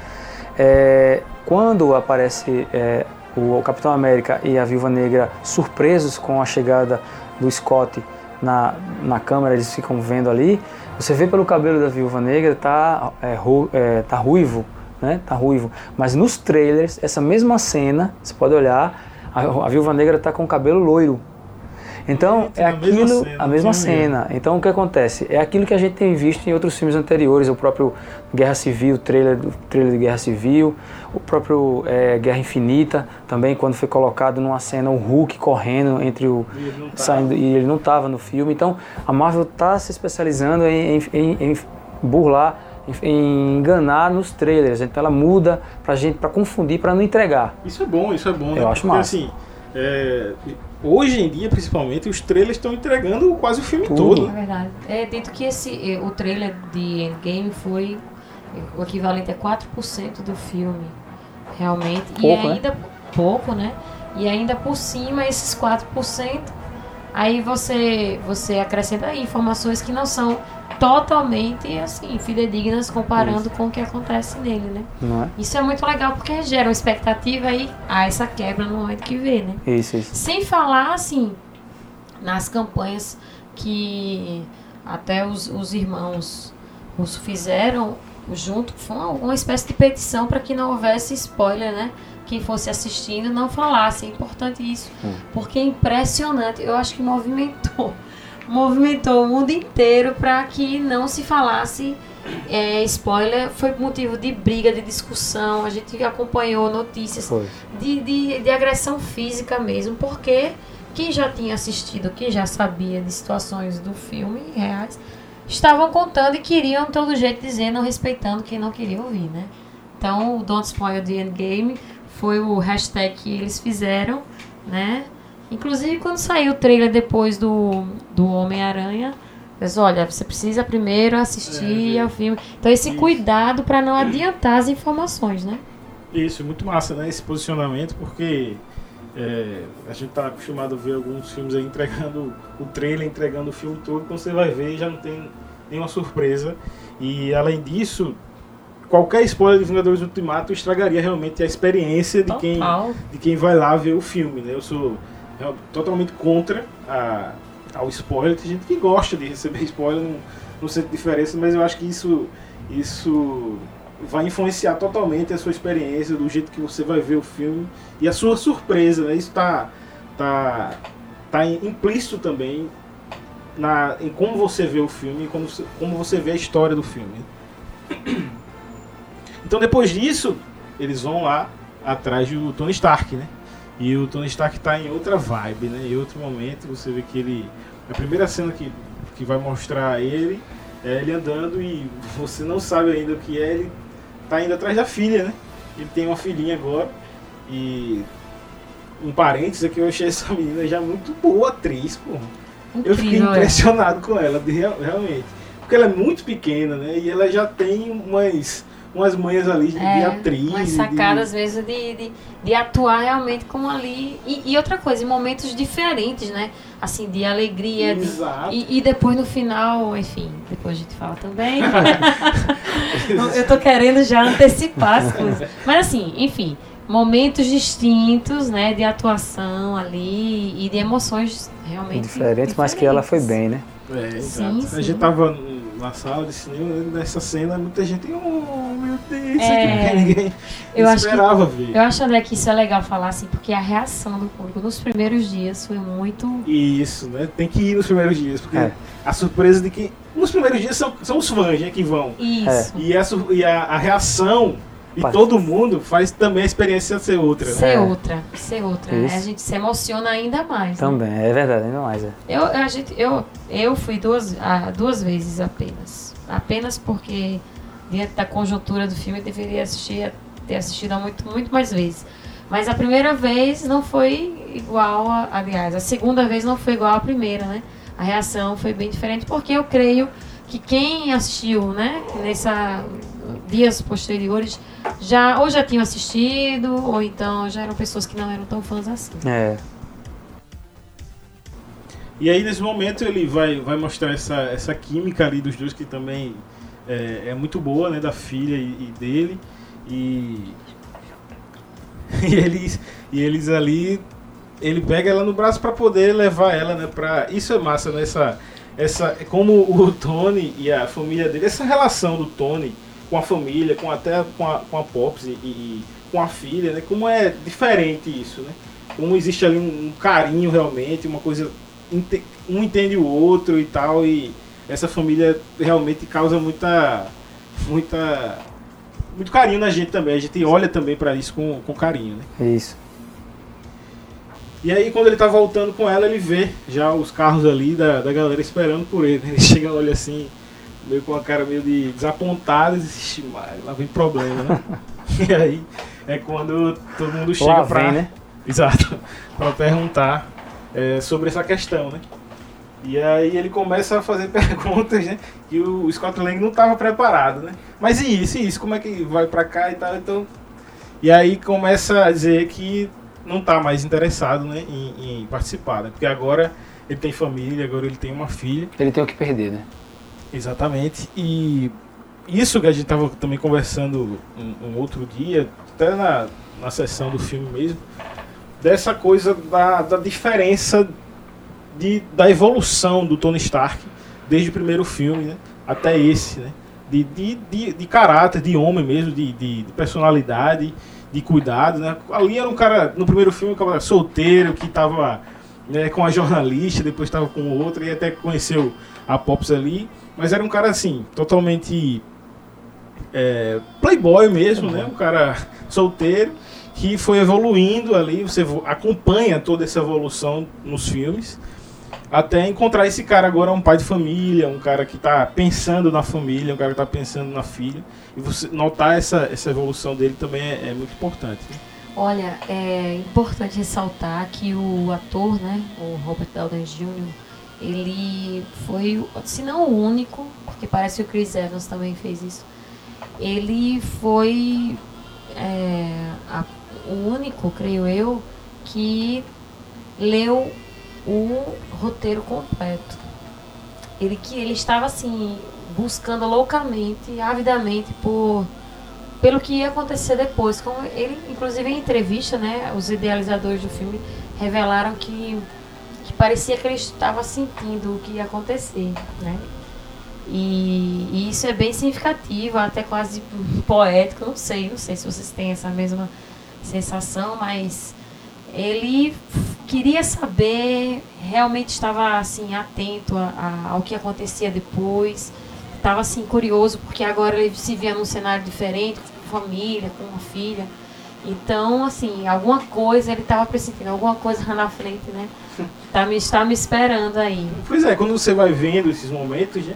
É, quando aparece é, o, o Capitão América e a Viúva Negra surpresos com a chegada do Scott na, na câmera, eles ficam vendo ali. Você vê pelo cabelo da Viúva Negra, tá, é, ru, é, tá ruivo, né? Tá ruivo. Mas nos trailers, essa mesma cena, você pode olhar, a, a Viúva Negra tá com o cabelo loiro. Então, é a mesma aquilo, cena, a mesma cena. Então, o que acontece? É aquilo que a gente tem visto em outros filmes anteriores, o próprio Guerra Civil, o trailer, trailer de Guerra Civil, o próprio é, Guerra Infinita, também quando foi colocado numa cena o Hulk correndo entre o E ele não saindo e ele não estava no filme. Então, a Marvel está se especializando em, em- em- burlar, em, em enganar nos trailers. Então, ela muda pra gente, para confundir, para não entregar. Isso é bom, isso é bom. né? Eu acho Porque, massa. assim, é, hoje em dia, principalmente, os trailers estão entregando quase o filme Tudo. todo. É né? verdade. É, dito que esse, eh, o trailer de Endgame foi eh, o equivalente a 4% do filme, realmente. Pouco, e né? ainda pouco, né? E ainda por cima, esses 4%, aí você, você acrescenta aí informações que não são totalmente assim, fidedignas comparando com o que acontece nele, né? É? Isso é muito legal porque gera uma expectativa e há essa quebra no momento que vê, né? Isso, isso. Sem falar, assim, nas campanhas que até os, os irmãos russo fizeram junto, foi uma, uma espécie de petição para que não houvesse spoiler, né? Quem fosse assistindo não falasse. É importante isso, porque é impressionante. Eu acho que movimentou, movimentou o mundo inteiro para que não se falasse é, spoiler. Foi motivo de briga, de discussão. A gente acompanhou notícias de, de, de agressão física mesmo, porque quem já tinha assistido, quem já sabia de situações do filme reais, estavam contando e queriam todo jeito dizer, não respeitando quem não queria ouvir, né? Então, o Don't Spoil the Endgame foi o hashtag que eles fizeram, né? Inclusive, quando saiu o trailer depois do, do Homem-Aranha, eles, olha, você precisa primeiro assistir É, ao filme. Então, esse Isso. cuidado para não adiantar as informações, né? Isso, muito massa, né? Esse posicionamento, porque é, a gente tá acostumado a ver alguns filmes aí entregando o trailer, entregando o filme todo, quando você vai ver já não tem nenhuma surpresa. E além disso, qualquer spoiler de Vingadores Ultimato estragaria realmente a experiência de quem, de quem vai lá ver o filme, né? Eu sou totalmente contra a, ao spoiler. Tem gente que gosta de receber spoiler, não, não a diferença, mas eu acho que isso, isso vai influenciar totalmente a sua experiência, do jeito que você vai ver o filme e a sua surpresa, né? Isso tá, tá, tá implícito também na, em como você vê o filme como como você vê a história do filme. Então depois disso, eles vão lá atrás do Tony Stark, né? E o Tony Stark tá em outra vibe, né? Em outro momento, você vê que ele. A primeira cena que, que vai mostrar ele é ele andando e você não sabe ainda o que é, ele tá indo atrás da filha, né? Ele tem uma filhinha agora. E. Um parênteses aqui, eu achei essa menina já muito boa atriz, pô. Eu fiquei Incrível, é. impressionado com ela, realmente. Porque ela é muito pequena, né? E ela já tem umas, umas manhas ali de, de É, atriz. umas de- sacadas mesmo de, de, de atuar realmente como ali. E, e outra coisa, em momentos diferentes, né? Assim, de alegria. de- Exato. e, e depois no final, enfim, depois a gente fala também. Eu tô querendo já antecipar as coisas. Mas assim, enfim, momentos distintos, né? De atuação ali e de emoções realmente. Diferentes, mas que ela foi bem, né? É, Sim, exato. A sim. gente tava na sala de cinema, nessa cena, muita gente, oh meu Deus, isso É, aqui ninguém eu acho que- esperava ver. Eu acho, André, que isso é legal falar assim, porque a reação do público nos primeiros dias foi muito. Isso, né? Tem que ir nos primeiros dias, porque É. a surpresa de que. Nos primeiros dias são, são os fãs né, que vão. Isso. E, a, e a, a reação de Pá. todo mundo faz também a experiência ser outra. Né? Ser É. outra, ser outra. né? Isso. A gente se emociona ainda mais. né? Também, é verdade, ainda mais. É. Eu, a gente, eu, eu fui duas, ah, duas vezes apenas. Apenas porque, diante da conjuntura do filme, eu deveria assistir, ter assistido há muito, muito mais vezes. Mas a primeira vez não foi igual, a, aliás, a segunda vez não foi igual à primeira, né? a reação foi bem diferente, porque eu creio que quem assistiu, né, nessa dias posteriores, já ou já tinham assistido, ou então já eram pessoas que não eram tão fãs assim. É. E aí nesse momento ele vai, vai mostrar essa, essa química ali dos dois que também é, é muito boa, né, da filha e, e dele. E, e eles e eles ali ele pega ela no braço para poder levar ela, né, para isso é massa, né, essa essa como o Tony e a família dele, essa relação do Tony com a família, com até com a, com a Pops e, e com a filha, né, como é diferente isso, né? Como existe ali um, um carinho realmente, uma coisa um entende o outro e tal e essa família realmente causa muita muita muito carinho na gente também. A gente olha também para isso com, com carinho, né? Isso. E aí quando ele tá voltando com ela, ele vê já os carros ali da, da galera esperando por ele. Ele chega, olha assim, meio com a cara meio de desapontado e diz, lá vem problema, né? e aí é quando todo mundo chega Lá pra. vem, né? Exato. pra perguntar é, sobre essa questão, né? E aí ele começa a fazer perguntas, né? Que o Scott Lang não estava preparado, né? Mas e isso, e isso? Como é que vai para cá e tal? Então, e aí começa a dizer que não está mais interessado, né? Em, em, participar, né? Porque agora ele tem família, agora ele tem uma filha. Ele tem o que perder, né? Exatamente. E isso que a gente estava também conversando um, um, outro dia, até na, na sessão do filme mesmo, dessa coisa da, da diferença de, da evolução do Tony Stark desde o primeiro filme né, até esse, né, de, de, de, de, caráter, de homem mesmo, de, de, de, personalidade, de cuidado. Né. Ali era um cara, no primeiro filme, um cara solteiro que estava né, com a jornalista, depois estava com outra e até conheceu a Pops ali, mas era um cara assim, totalmente é, playboy mesmo, né, um cara solteiro que foi evoluindo ali, você acompanha toda essa evolução nos filmes até encontrar esse cara agora um pai de família, um cara que está pensando na família, um cara que está pensando na filha. E você notar essa, essa evolução dele também é, é muito importante. Né? Olha, é importante ressaltar que o ator, né, o Robert Downey Jr., ele foi, se não o único, porque parece que o Chris Evans também fez isso, ele foi é, a, o único, creio eu, que leu o roteiro completo. Ele que ele estava assim buscando loucamente, avidamente por pelo que ia acontecer depois. Como ele, inclusive em entrevista, né, os idealizadores do filme revelaram que que parecia que ele estava sentindo o que ia acontecer, né? E, e, isso é bem significativo, até quase poético, não sei, não sei se vocês têm essa mesma sensação, mas ele queria saber, realmente estava assim atento a, a, ao que acontecia depois, estava assim curioso porque agora ele se via num cenário diferente, com família, com uma filha. Então, assim, alguma coisa ele estava pressentindo, alguma coisa lá na frente, né? Tá me, está me esperando aí. Pois é, quando você vai vendo esses momentos, né?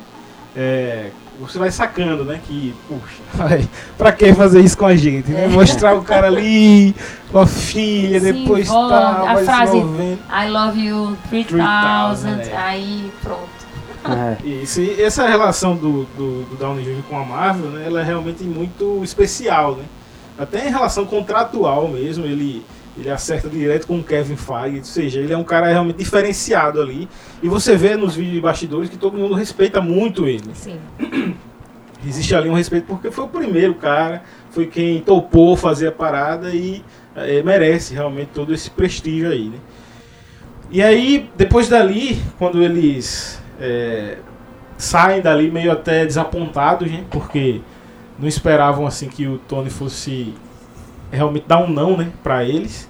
É, você vai sacando, né? Que, puxa, pra que fazer isso com a gente? Né? Mostrar o cara ali com a filha, Sim, depois tá, a frase I love you 3000, é. aí pronto. É. Isso, e essa relação do, do, do Downey Jr. com a Marvel, né? Ela é realmente muito especial, né? Até em relação contratual mesmo, ele ele acerta direto com o Kevin Feige, ou seja, ele é um cara realmente diferenciado ali. E você vê nos vídeos de bastidores que todo mundo respeita muito ele. Sim. Existe ali um respeito porque foi o primeiro cara, foi quem topou fazer a parada e é, merece realmente todo esse prestígio aí, né? E aí, depois dali, quando eles é, saem dali meio até desapontados, né? Porque não esperavam assim que o Tony fosse realmente dar um não, né, para eles.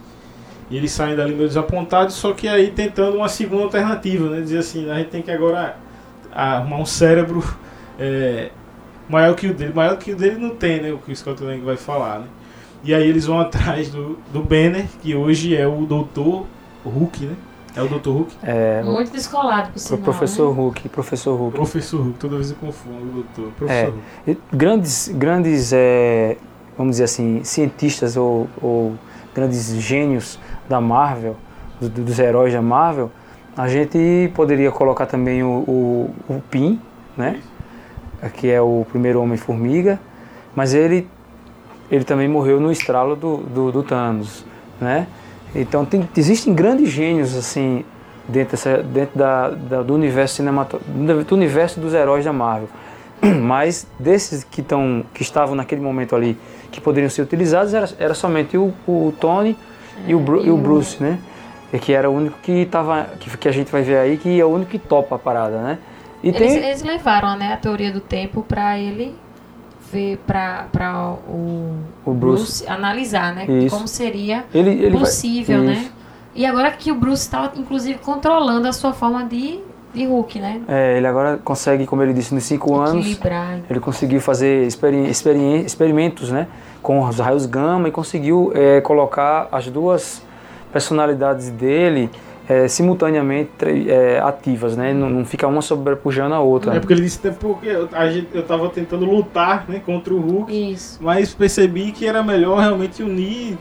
E eles saem dali meio desapontados, só que aí tentando uma segunda alternativa, né? Dizer assim, a gente tem que agora arrumar um cérebro é, maior que o dele. Maior que o dele não tem, né? O que o Scott Lang vai falar, né? E aí eles vão atrás do, do Banner, que hoje é o Doutor Hulk, né? É o Dr. Hulk? É, Muito descolado, por sinal, Professor né? Hulk, Professor Hulk. Professor Hulk, toda vez eu confundo o doutor. Professor É, Hulk. grandes, grandes é, vamos dizer assim, cientistas ou, ou grandes gênios da Marvel, do- dos heróis da Marvel, A gente poderia colocar também o, o, o Pin, né? Que é o primeiro Homem-Formiga, mas ele, ele também morreu no estralo do, do, do Thanos, né? Então tem, existem grandes gênios assim dentro, dessa, dentro da, da, do universo cinematográfico, do universo dos heróis da Marvel. Mas desses que, tão, que estavam naquele momento ali, que poderiam ser utilizados, era, era somente o, o Tony e, o, Bru, e o Bruce, né? E que era o único que tava, que, que a gente vai ver aí, que é o único que topa a parada, né? E eles, tem... eles levaram né, a teoria do tempo para ele ver para o, o Bruce. Bruce. analisar, né? Isso. Como seria ele, ele possível, vai... né? E agora que o Bruce está, inclusive, controlando a sua forma de, de Hulk, né? É, ele agora consegue, como ele disse, nos cinco anos, ele conseguiu fazer experi experi experimentos, né? Com os raios gama e conseguiu é, colocar as duas personalidades dele é, simultaneamente é, ativas, né? Não, não, fica uma sobrepujando a outra. É porque ele disse porque eu, a gente, eu tava tentando lutar né, contra o Hulk, Isso. mas percebi que era melhor realmente unir,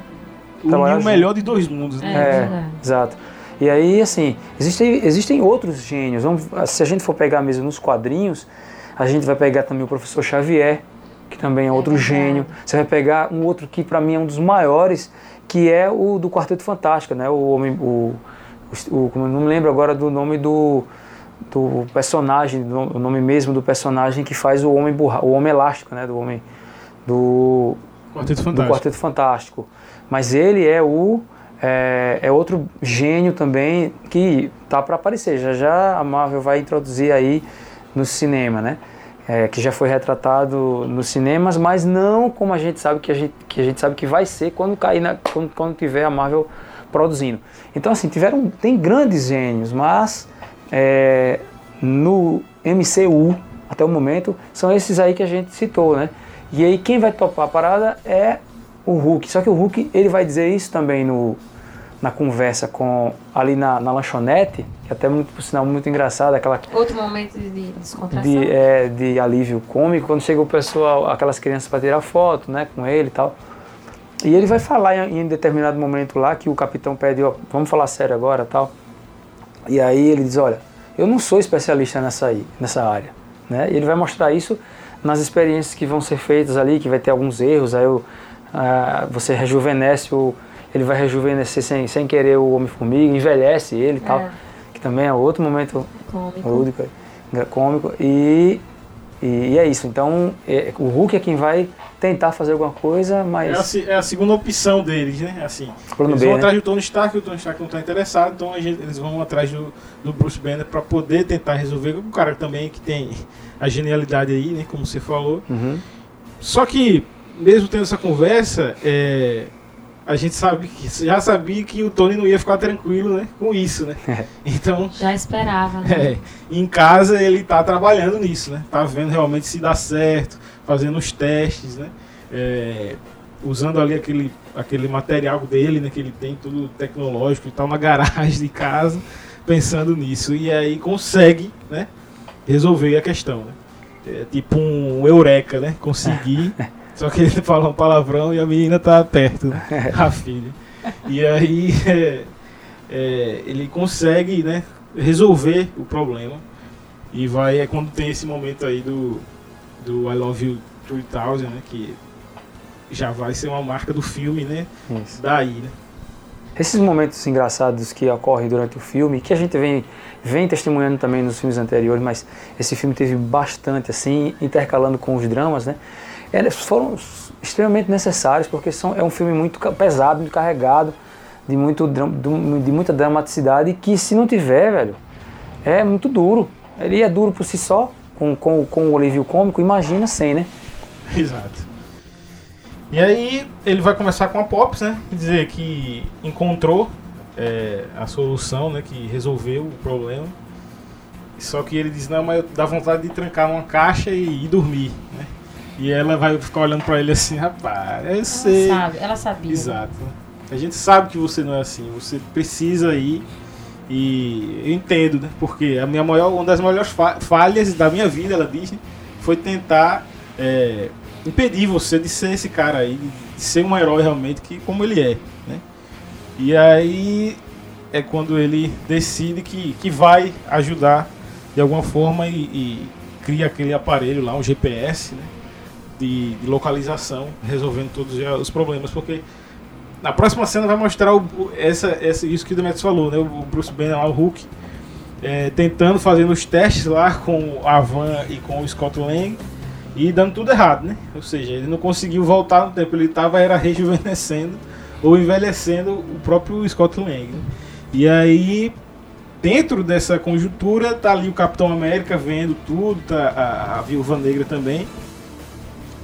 unir o melhor de dois mundos. Né? É, é exato. E aí, assim, existem, existem outros gênios. Vamos, se a gente for pegar mesmo nos quadrinhos, a gente vai pegar também o professor Xavier, que também é outro é gênio. Você vai pegar um outro que para mim é um dos maiores, que é o do Quarteto Fantástico, né? O homem, o, o, como não me lembro agora do nome do, do personagem, do, o nome mesmo do personagem que faz o homem burra, o homem elástico, né? Do homem do Quarteto Fantástico. Do Quarteto Fantástico. Mas ele é o é, é outro gênio também que tá para aparecer. Já já a Marvel vai introduzir aí no cinema, né? É, que já foi retratado nos cinemas, mas não como a gente sabe que a gente, que a gente sabe que vai ser quando cair na, quando, quando tiver a Marvel produzindo. Então, assim, tiveram, tem grandes gênios, mas é, no MCU, até o momento, são esses aí que a gente citou, né? E aí quem vai topar a parada é o Hulk. Só que o Hulk, ele vai dizer isso também no, na conversa com ali na, na lanchonete, que até muito, por sinal, muito engraçado, aquela... Outro momento de descontração. De, é, de alívio cômico, quando chega o pessoal, aquelas crianças para tirar foto, né, com ele e tal. E ele vai falar em, em determinado momento lá que o capitão pede, ó, vamos falar sério agora tal. E aí ele diz, olha, eu não sou especialista nessa, aí, nessa área. Né? E ele vai mostrar isso nas experiências que vão ser feitas ali, que vai ter alguns erros, aí eu, ah, você rejuvenesce o. Ele vai rejuvenescer sem, sem querer o Homem-Formiga, envelhece ele e tal. É. Que também é outro momento cômico. Lúdico, cômico. E e, e, é isso. Então, é, o Hulk é quem vai tentar fazer alguma coisa, mas. É a, é a segunda opção deles, né? Assim, Plano eles B, vão né? atrás do Tony Stark, o Tony Stark não está interessado, então gente, eles vão atrás do, do Bruce Banner para poder tentar resolver. O cara também que tem a genialidade aí, né? Como você falou. Uhum. Só que, mesmo tendo essa conversa, é, a gente sabe que já sabia que o Tony não ia ficar tranquilo, né, com isso, né? É. Então já esperava. Né? É, em casa ele está trabalhando nisso, né? Tá vendo realmente se dá certo, fazendo os testes, né? É, usando ali aquele aquele material dele, né, que ele tem tudo tecnológico e tal na garagem de casa, pensando nisso e aí consegue, né, resolver a questão, né? É tipo um eureka, né? Conseguir Só que ele fala um palavrão e a menina tá perto, a filha. E aí é, é, ele consegue né, resolver o problema. E vai, é quando tem esse momento aí do, do I Love You 3000, né? Que já vai ser uma marca do filme, né? Isso. Daí, né? Esses momentos engraçados que ocorrem durante o filme, que a gente vem, vem testemunhando também nos filmes anteriores, mas esse filme teve bastante, assim, intercalando com os dramas, né? Eles foram extremamente necessários porque são, é um filme muito pesado, muito carregado, de, muito, de muita dramaticidade que se não tiver, velho, é muito duro. Ele é duro por si só, com, com, com o alívio cômico, imagina sem, né? Exato. E aí ele vai começar com a Pops, né? Dizer que encontrou é, a solução, né? Que resolveu o problema. Só que ele diz, não, mas dá vontade de trancar uma caixa e, e dormir, né? E ela vai ficar olhando pra ele assim, rapaz, eu sei. Ela sabe, ela sabia. Exato. A gente sabe que você não é assim, você precisa ir. E eu entendo, né? Porque a minha maior, uma das maiores falhas da minha vida, ela diz, foi tentar é, impedir você de ser esse cara aí, de ser um herói realmente que como ele é, né? E aí é quando ele decide que, que vai ajudar de alguma forma e, e cria aquele aparelho lá, um GPS, né? De, de, localização, resolvendo todos os problemas, porque na próxima cena vai mostrar o, essa, essa, isso que o Demetrius falou, né? O Bruce Banner lá, o Hulk, é, tentando, fazendo os testes lá com a Van e com o Scott Lang e dando tudo errado, né? Ou seja, ele não conseguiu voltar no tempo, ele estava era rejuvenescendo ou envelhecendo o próprio Scott Lang. Né? E aí, dentro dessa conjuntura, tá ali o Capitão América vendo tudo, tá a, a Viúva Negra também.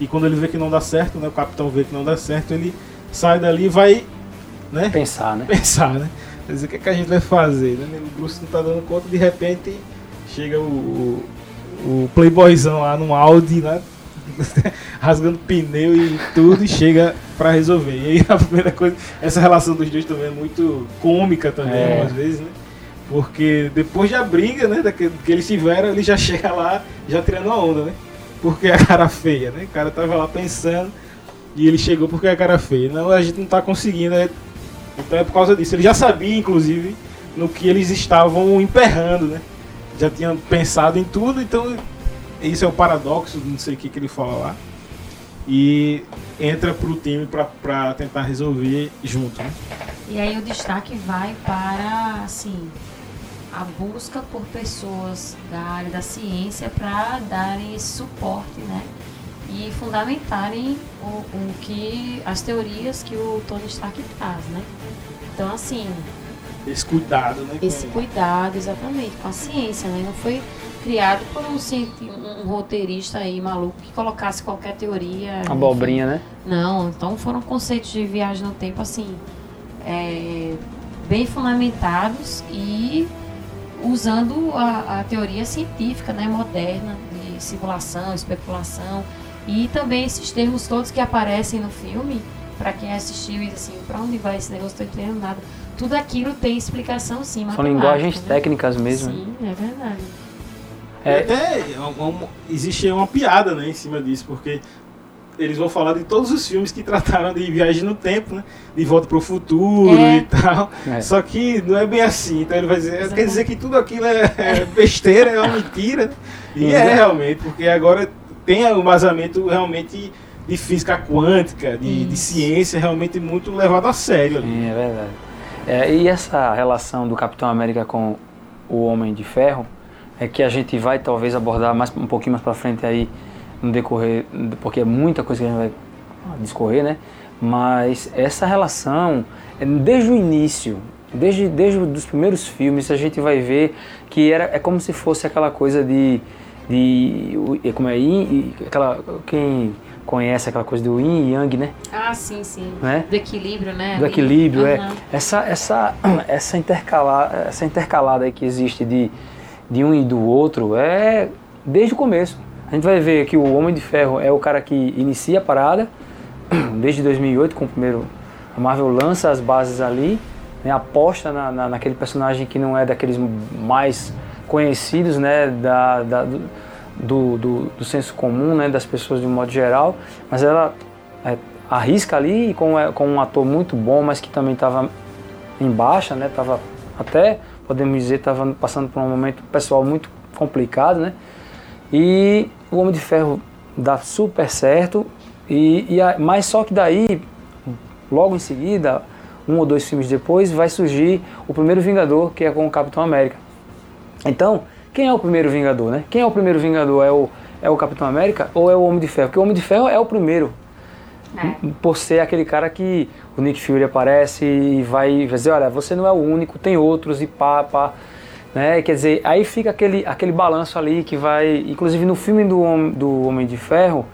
E quando ele vê que não dá certo, né? O Capitão vê que não dá certo, ele sai dali e vai, né? Pensar, né? Pensar, né? Quer dizer, o que, é que a gente vai fazer? Né? O Bruce não tá dando conta, de repente chega o, o, playboyzão lá no Audi, né? rasgando pneu e tudo e chega para resolver. E aí a primeira coisa, essa relação dos dois também é muito cômica também, é. algumas vezes, né? Porque depois da briga, né, que, que eles tiveram, ele já chega lá, já tirando a onda, né? Porque a cara feia, né? O cara tava lá pensando e ele chegou porque a cara feia. Não, a gente não tá conseguindo, né? Então é por causa disso. Ele já sabia, inclusive, no que eles estavam emperrando, né? Já tinham pensado em tudo, então isso é o paradoxo, não sei o que, que ele fala lá. E entra pro time para tentar resolver junto. Né? E aí o destaque vai para, assim, a busca por pessoas da área da ciência para darem esse suporte, né? E fundamentarem o, o que as teorias que o Tony Stark traz, né? Então, assim, esse cuidado, né? Esse cuidado, exatamente, com a ciência, né? Não foi criado por um, um, roteirista aí maluco que colocasse qualquer teoria. Abobrinha, né? Não, então foram conceitos de viagem no tempo, assim, é, bem fundamentados e usando a, a, teoria científica, né, moderna, de simulação, especulação e também esses termos todos que aparecem no filme, para quem assistiu e assim, para onde vai esse negócio, não estou entendendo nada tudo aquilo tem explicação sim. São linguagens né? técnicas mesmo. Sim, é verdade. É, até é, existe uma piada né, em cima disso, porque eles vão falar de todos os filmes que trataram de viagem no tempo, né? De volta para o futuro é. e tal. É. Só que não é bem assim. Então ele vai dizer, Exatamente. quer dizer que tudo aquilo é, é besteira, é uma mentira. E é realmente, porque agora tem um vazamento realmente de física quântica, de, de ciência realmente muito levado a sério. Ali. Sim, é verdade. É, e essa relação do Capitão América com o Homem de Ferro é que a gente vai talvez abordar mais um pouquinho mais para frente aí no decorrer, porque é muita coisa que a gente vai discorrer, né? Mas essa relação, desde o início, desde, desde os primeiros filmes, a gente vai ver que era, é como se fosse aquela coisa de, de como é, aquela, quem conhece aquela coisa do yin e yang, né? Ah, sim, sim. Né? Do equilíbrio, né? Do equilíbrio, uhum. é. Essa, essa, essa, intercalada, essa intercalada que existe de, de um e do outro é desde o começo. A gente vai ver que o Homem de Ferro é o cara que inicia a parada, desde 2008, com o primeiro. A Marvel lança as bases ali, né, aposta na, na, naquele personagem que não é daqueles mais conhecidos, né? Da, da do, do, do, senso comum né, das pessoas de um modo geral, mas ela é, arrisca ali com, é, com um ator muito bom, mas que também estava em baixa, né, tava até, podemos dizer, estava passando por um momento pessoal muito complicado, né, e o Homem de Ferro dá super certo, e, e a, mas só que daí, logo em seguida, um ou dois filmes depois, vai surgir o primeiro Vingador, que é com o Capitão América. Então, quem é o primeiro Vingador, né? Quem é o primeiro Vingador? É o, é o Capitão América ou é o Homem de Ferro? Porque o Homem de Ferro é o primeiro. É. Por ser aquele cara que o Nick Fury aparece e vai dizer, olha, você não é o único, tem outros e pá, pá. Né? Quer dizer, aí fica aquele, aquele balanço ali que vai. Inclusive no filme do, do Homem de Ferro,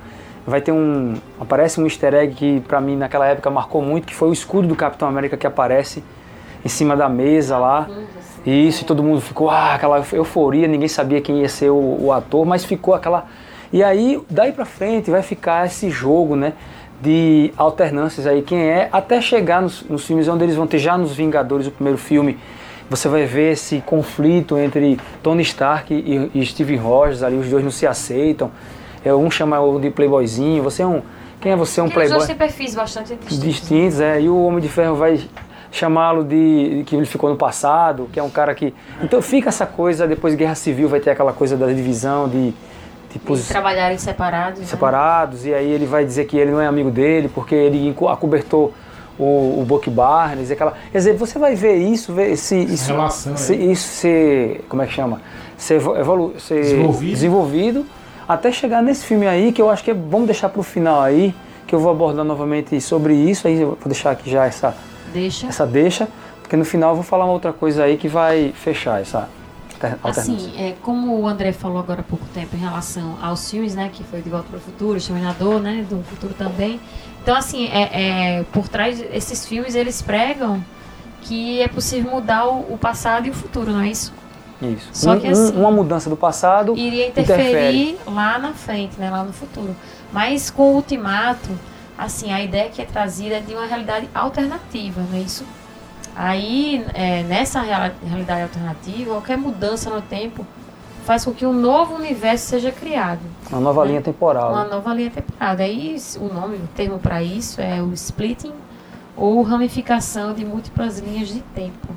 vai ter um. Aparece um easter egg que pra mim naquela época marcou muito, que foi o escudo do Capitão América que aparece em cima da mesa lá. Isso, e todo mundo ficou, ah, aquela euforia, ninguém sabia quem ia ser o, o ator, mas ficou aquela. E aí, daí pra frente, vai ficar esse jogo, né? De alternâncias aí, quem é, até chegar nos, nos filmes onde eles vão ter já nos Vingadores, o primeiro filme, você vai ver esse conflito entre Tony Stark e, e Steve Rogers, ali os dois não se aceitam. É, um chama o de playboyzinho, você é um. Quem é você? Um Porque playboy. Os dois têm perfis bastante distintos. Distintos, é. E o Homem de Ferro vai chamá-lo de que ele ficou no passado, que é um cara que. Então fica essa coisa, depois Guerra Civil vai ter aquela coisa da divisão de. Eles trabalharem separados. né? separados, e aí ele vai dizer que ele não é amigo dele, porque ele acobertou o, o Buck Barnes, e aquela. Quer dizer, você vai ver isso, ver se isso, relação se, aí. isso ser. Como é que chama? Ser, evolu- ser Desenvolvido. desenvolvido, até chegar nesse filme aí, que eu acho que é, vamos deixar pro final aí, que eu vou abordar novamente sobre isso, aí eu vou deixar aqui já essa, Deixa. essa deixa, porque no final eu vou falar uma outra coisa aí que vai fechar essa. Assim, é, como o André falou agora há pouco tempo em relação aos filmes, né, que foi De Volta para o Futuro, Exterminador, né, do futuro também. Então, assim, é, é, por trás desses filmes, eles pregam que é possível mudar o, o passado e o futuro, não é isso? Isso. Só Um- que assim- uma mudança do passado Iria interferir lá na frente, né, lá no futuro. Mas com o Ultimato, assim, a ideia que é trazida é de uma realidade alternativa, não é isso? Aí, é, nessa real- realidade alternativa, qualquer mudança no tempo faz com que um novo universo seja criado. Uma nova né? linha temporal. Uma nova linha temporal. Aí o nome, o termo para isso é o splitting ou ramificação de múltiplas linhas de tempo,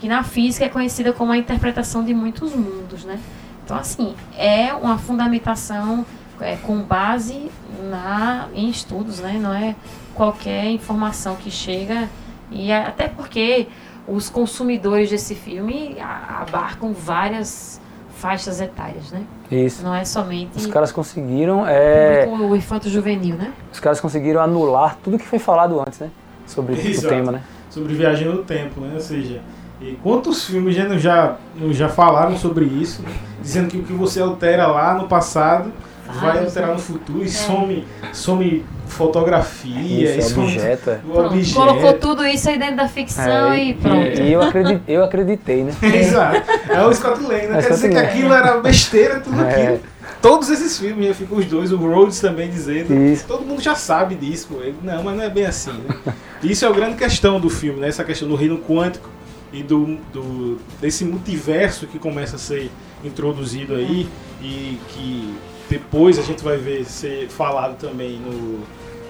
que na física é conhecida como a interpretação de muitos mundos, né? Então assim é uma fundamentação é, com base na, em estudos, né? Não é qualquer informação que chega e é- até porque os consumidores desse filme abarcam várias faixas etárias, né? Isso. Não é somente Os caras conseguiram, é, público infanto juvenil, né? os caras conseguiram anular tudo que foi falado antes, né? Sobre o Exato. tema, né? sobre viagem no tempo, né? Ou seja, e quantos filmes já, já, já falaram sobre isso, né? dizendo que o que você altera lá no passado vai alterar no futuro e some, some fotografia, Isso, e some objeto. é. o Pronto, objeto. colocou tudo isso aí dentro da ficção É, e pronto. E, e eu, acreditei, eu acreditei, né? Exato. É o Scott Lang, né? É Quer dizer que aquilo era besteira, tudo É. aquilo. Todos esses filmes, já ficam os dois, o Rhodes também dizendo. Isso. Todo mundo já sabe disso, pô. Ele, Não, mas não é bem assim, né? Isso é a grande questão do filme, né? Essa questão do reino quântico e do, do desse multiverso que começa a ser introduzido aí e que depois a gente vai ver ser falado também no,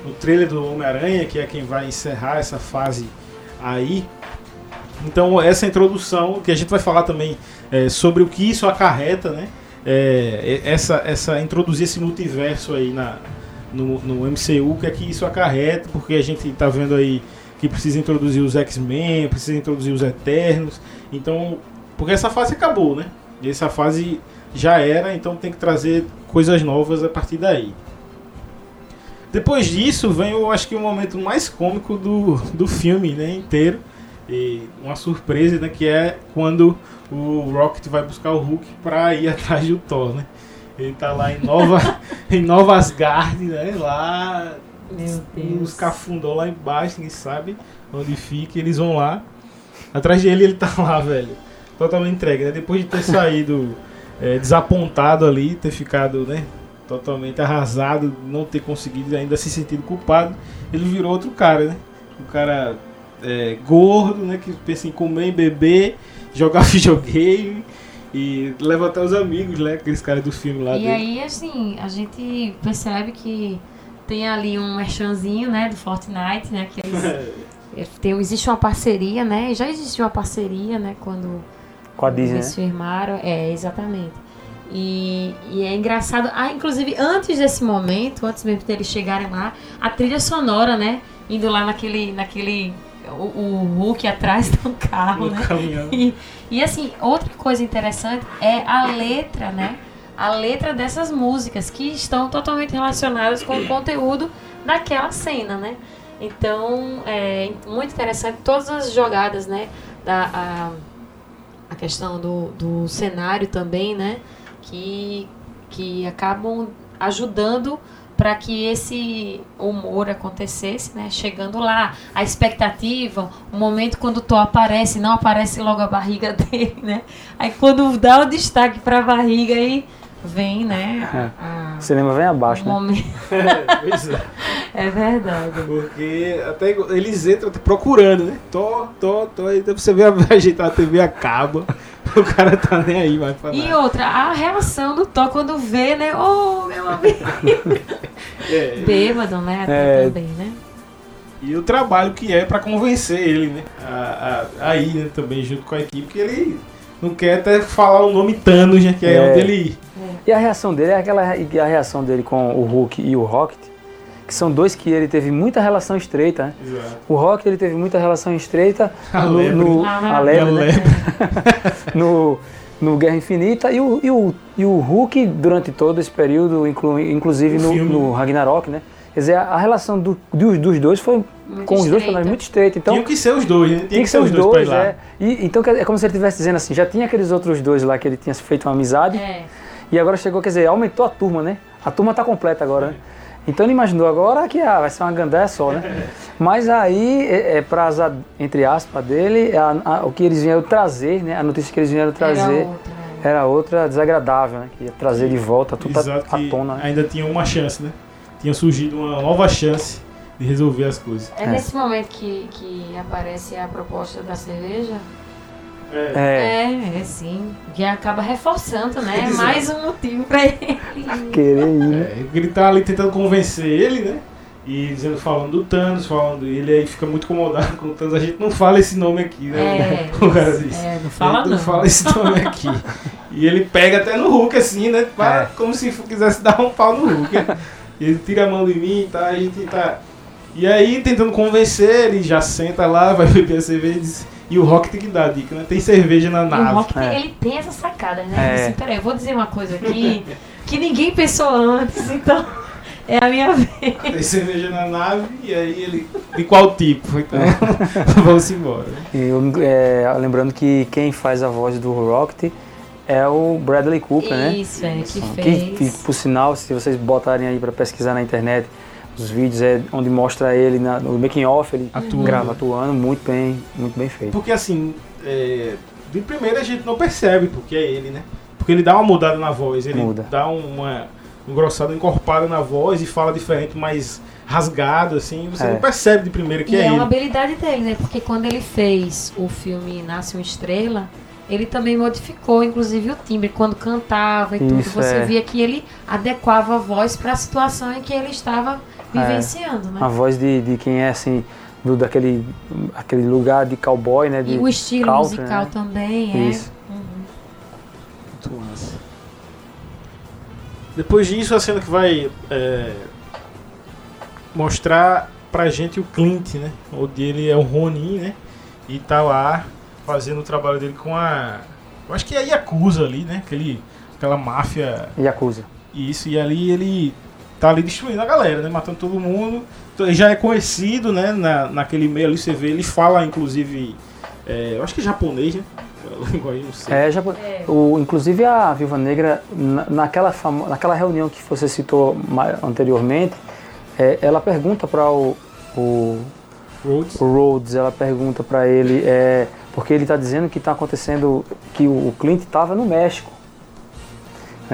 no trailer do Homem-Aranha, que é quem vai encerrar essa fase aí. Então essa introdução que a gente vai falar também é, sobre o que isso acarreta, né? É, essa, essa introduzir esse multiverso aí na, no, no MCU, que é que isso acarreta, porque a gente tá vendo aí que precisa introduzir os X-Men, precisa introduzir os Eternos. Então, porque essa fase acabou, né? E essa fase já era, então tem que trazer coisas novas a partir daí. Depois disso vem, eu acho que o momento mais cômico do, do filme, né, inteiro. E uma surpresa, né, que é quando o Rocket vai buscar o Hulk pra ir atrás do Thor, né? Ele tá lá em Nova em Nova Asgard, né, lá Meu os cafundó lá embaixo, ninguém sabe onde fica, eles vão lá. Atrás dele ele tá lá, velho. Totalmente entregue, né? Depois de ter saído é, desapontado ali, ter ficado, né? Totalmente arrasado, não ter conseguido ainda se sentir culpado, ele virou outro cara, né? Um cara é, gordo, né? Que pensa em comer, beber, jogar videogame e leva até os amigos, né? Aqueles caras do filme lá E dele. aí, assim, a gente percebe que tem ali um merchanzinho, né, do Fortnite, né, que eles, tem, existe uma parceria, né, já existiu uma parceria, né, quando Com a Disney, eles né? firmaram, é, exatamente. E, e é engraçado, ah, inclusive antes desse momento, antes mesmo deles chegarem lá, a trilha sonora, né, indo lá naquele, naquele, o, o Hulk atrás do carro, No né, caminhão. e, e assim, outra coisa interessante é a letra, né? A letra dessas músicas que estão totalmente relacionadas com o conteúdo daquela cena, né? Então, é muito interessante todas as jogadas, né? Da, a, a questão do, do cenário também, né? Que, que acabam ajudando para que esse humor acontecesse, né? Chegando lá, a expectativa, o momento quando o Thor aparece, não aparece logo a barriga dele, né? Aí quando dá o destaque para a barriga aí vem, né? a- O cinema vem abaixo, o né? momento. É. É verdade. Porque até eles entram procurando, né? Tô, tô, tô. Aí você vê a, ajeitar a TV acaba. O cara tá nem aí, vai falar. E outra, a reação do Thor quando vê, né? Oh, meu amigo. É, Bêbado, né? Até É. também, né? E o trabalho que é pra convencer ele, né? A, a, a ir, né? Também junto com a equipe, que ele não quer até falar o nome Thanos, né? Que é, É. onde ele. E a reação dele é aquela e a reação dele com o Hulk e o Rocket, que são dois que ele teve muita relação estreita. Né? Exato. O Rocket ele teve muita relação estreita A no, lebre. no- Ah, a lebre, a né? lebre. no, no Guerra Infinita e o, e, o, e o Hulk durante todo esse período, inclu, inclusive No no, Ragnarok, né? Quer dizer, a, relação do- dos, dos dois foi Muito com os dois estreita. personagens muito estreita. Então, Tinha que ser os dois, né? tinha que ser os dois, lá. é. E, então é como se ele estivesse dizendo assim, já tinha aqueles outros dois lá que ele tinha feito uma amizade, É. e agora chegou, quer dizer, aumentou a turma, né? A turma tá completa agora, né? Então ele imaginou agora que ah, vai ser uma gandaia só, né? Mas aí, é, é pra azar, entre aspas, dele, a- a- o que eles vieram trazer, né? A notícia que eles vieram trazer Era outra, era outra desagradável, né? Que ia trazer de volta tudo Exato, à, tona. né? ainda tinha uma chance, né? Tinha surgido uma nova chance de resolver as coisas. É nesse momento que, que aparece a proposta da cerveja? É. É, É, é sim. Que acaba reforçando, né? Exato. Mais um motivo pra ele. querer ir, né? É, ele tá ali tentando convencer ele, né? E dizendo, falando do Thanos, falando. Ele aí fica muito incomodado com o Thanos. A gente não fala esse nome aqui, né? É, o cara disse. é, não fala a gente não. não fala esse nome aqui. e ele pega até no Hulk, assim, né? Pra- É. Como se quisesse dar um pau no Hulk. né? E ele tira a mão de mim e tá, a gente tá. E aí, tentando convencer, ele já senta lá, vai beber a cerveja e diz. E o Rock tem que dar a dica, né? Tem cerveja na E o nave. Rock, tem- É. ele tem essa sacada, né? É. Assim, peraí, eu vou dizer uma coisa aqui que ninguém pensou antes, então é a minha vez. Tem cerveja na nave e aí ele. De qual tipo? Então, vamos embora. E eu, é, lembrando que quem faz a voz do Rocket é o Bradley Cooper, né? Isso, é, que Que, fez. que, por sinal, se vocês botarem aí pra pesquisar na internet, os vídeos é onde mostra ele na- no making off, ele Atuando. grava atuando muito bem, muito bem feito. Porque assim, é, de primeira a gente não percebe porque é ele, né? Porque ele dá uma mudada na voz, ele Muda. dá uma engrossada, encorpada na voz e fala diferente, mais rasgado, assim. Você É. não percebe de primeira que E é, é uma ele. habilidade dele, né? Porque quando ele fez o filme Nasce uma Estrela, ele também modificou, inclusive, o timbre. Quando cantava e tudo, Isso, você é. via que ele adequava a voz para a situação em que ele estava vivenciando, né? A voz de, de quem é assim, do, daquele aquele lugar de cowboy, né? De, E o estilo country, musical né? também é. Isso. Uhum. Muito massa. Depois disso, a cena que vai é, mostrar pra gente o Clint, né? Onde ele é o Ronin, né? E tá lá fazendo o trabalho dele com a. Eu acho que é a Yakuza ali, né? Aquele, aquela máfia Yakuza. Isso, e ali ele tá ali destruindo a galera, né? Matando todo mundo. Então, ele já é conhecido, né? Na, naquele meio ali, você vê, ele fala, inclusive, é, eu acho que é japonês, né? Sei. É, já, o, inclusive a Viúva Negra, na- naquela, famo- naquela reunião que você citou anteriormente, é, ela pergunta para o, o, Rhodes. o Rhodes, ela pergunta para ele, é, porque ele está dizendo que está acontecendo, que o, o Clint estava no México.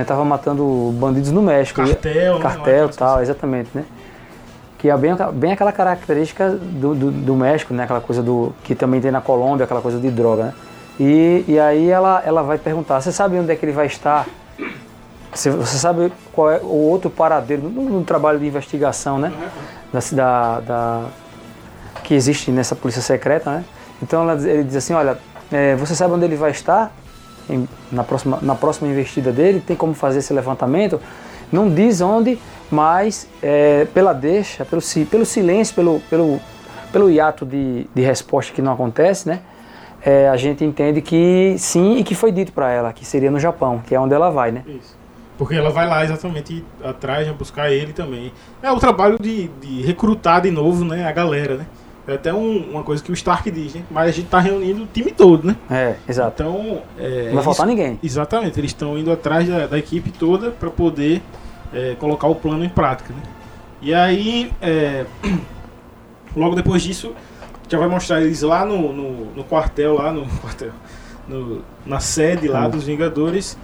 Estava matando bandidos no México. E- Cartel, né? cartel e tal, exatamente, né? Que é bem, aquela- bem aquela característica do, do, do México, né? Aquela coisa do que também tem na Colômbia, aquela coisa de droga, né? E, e aí ela, ela vai perguntar, você sabe onde é que ele vai estar? Você, você sabe qual é o outro paradeiro no, no trabalho de investigação, né? Da, da, da- que existe nessa polícia secreta, né? Então ela, ele diz assim, olha, é, você sabe onde ele vai estar? Em- na, próxima, na próxima investida dele, tem como fazer esse levantamento? Não diz onde, mas é, pela deixa, pelo, pelo silêncio, pelo, pelo, pelo hiato de, de resposta que não acontece, né? É, a gente entende que sim e que foi dito para ela, que seria no Japão, que é onde ela vai, né? Isso. Porque ela vai lá exatamente atrás, né, buscar ele também. É o trabalho de, de recrutar de novo, né, a galera, né? É até um- uma coisa que o Stark diz, né? Mas a gente tá reunindo o time todo, né? É, exato. Então, é, Não vai faltar isso- ninguém. Exatamente, eles estão indo atrás da, da equipe toda para poder é, colocar o plano em prática. Né? E aí, é, logo depois disso, já vai mostrar eles lá no, no, no quartel, lá no quartel, no- na sede lá Uhum. dos Vingadores,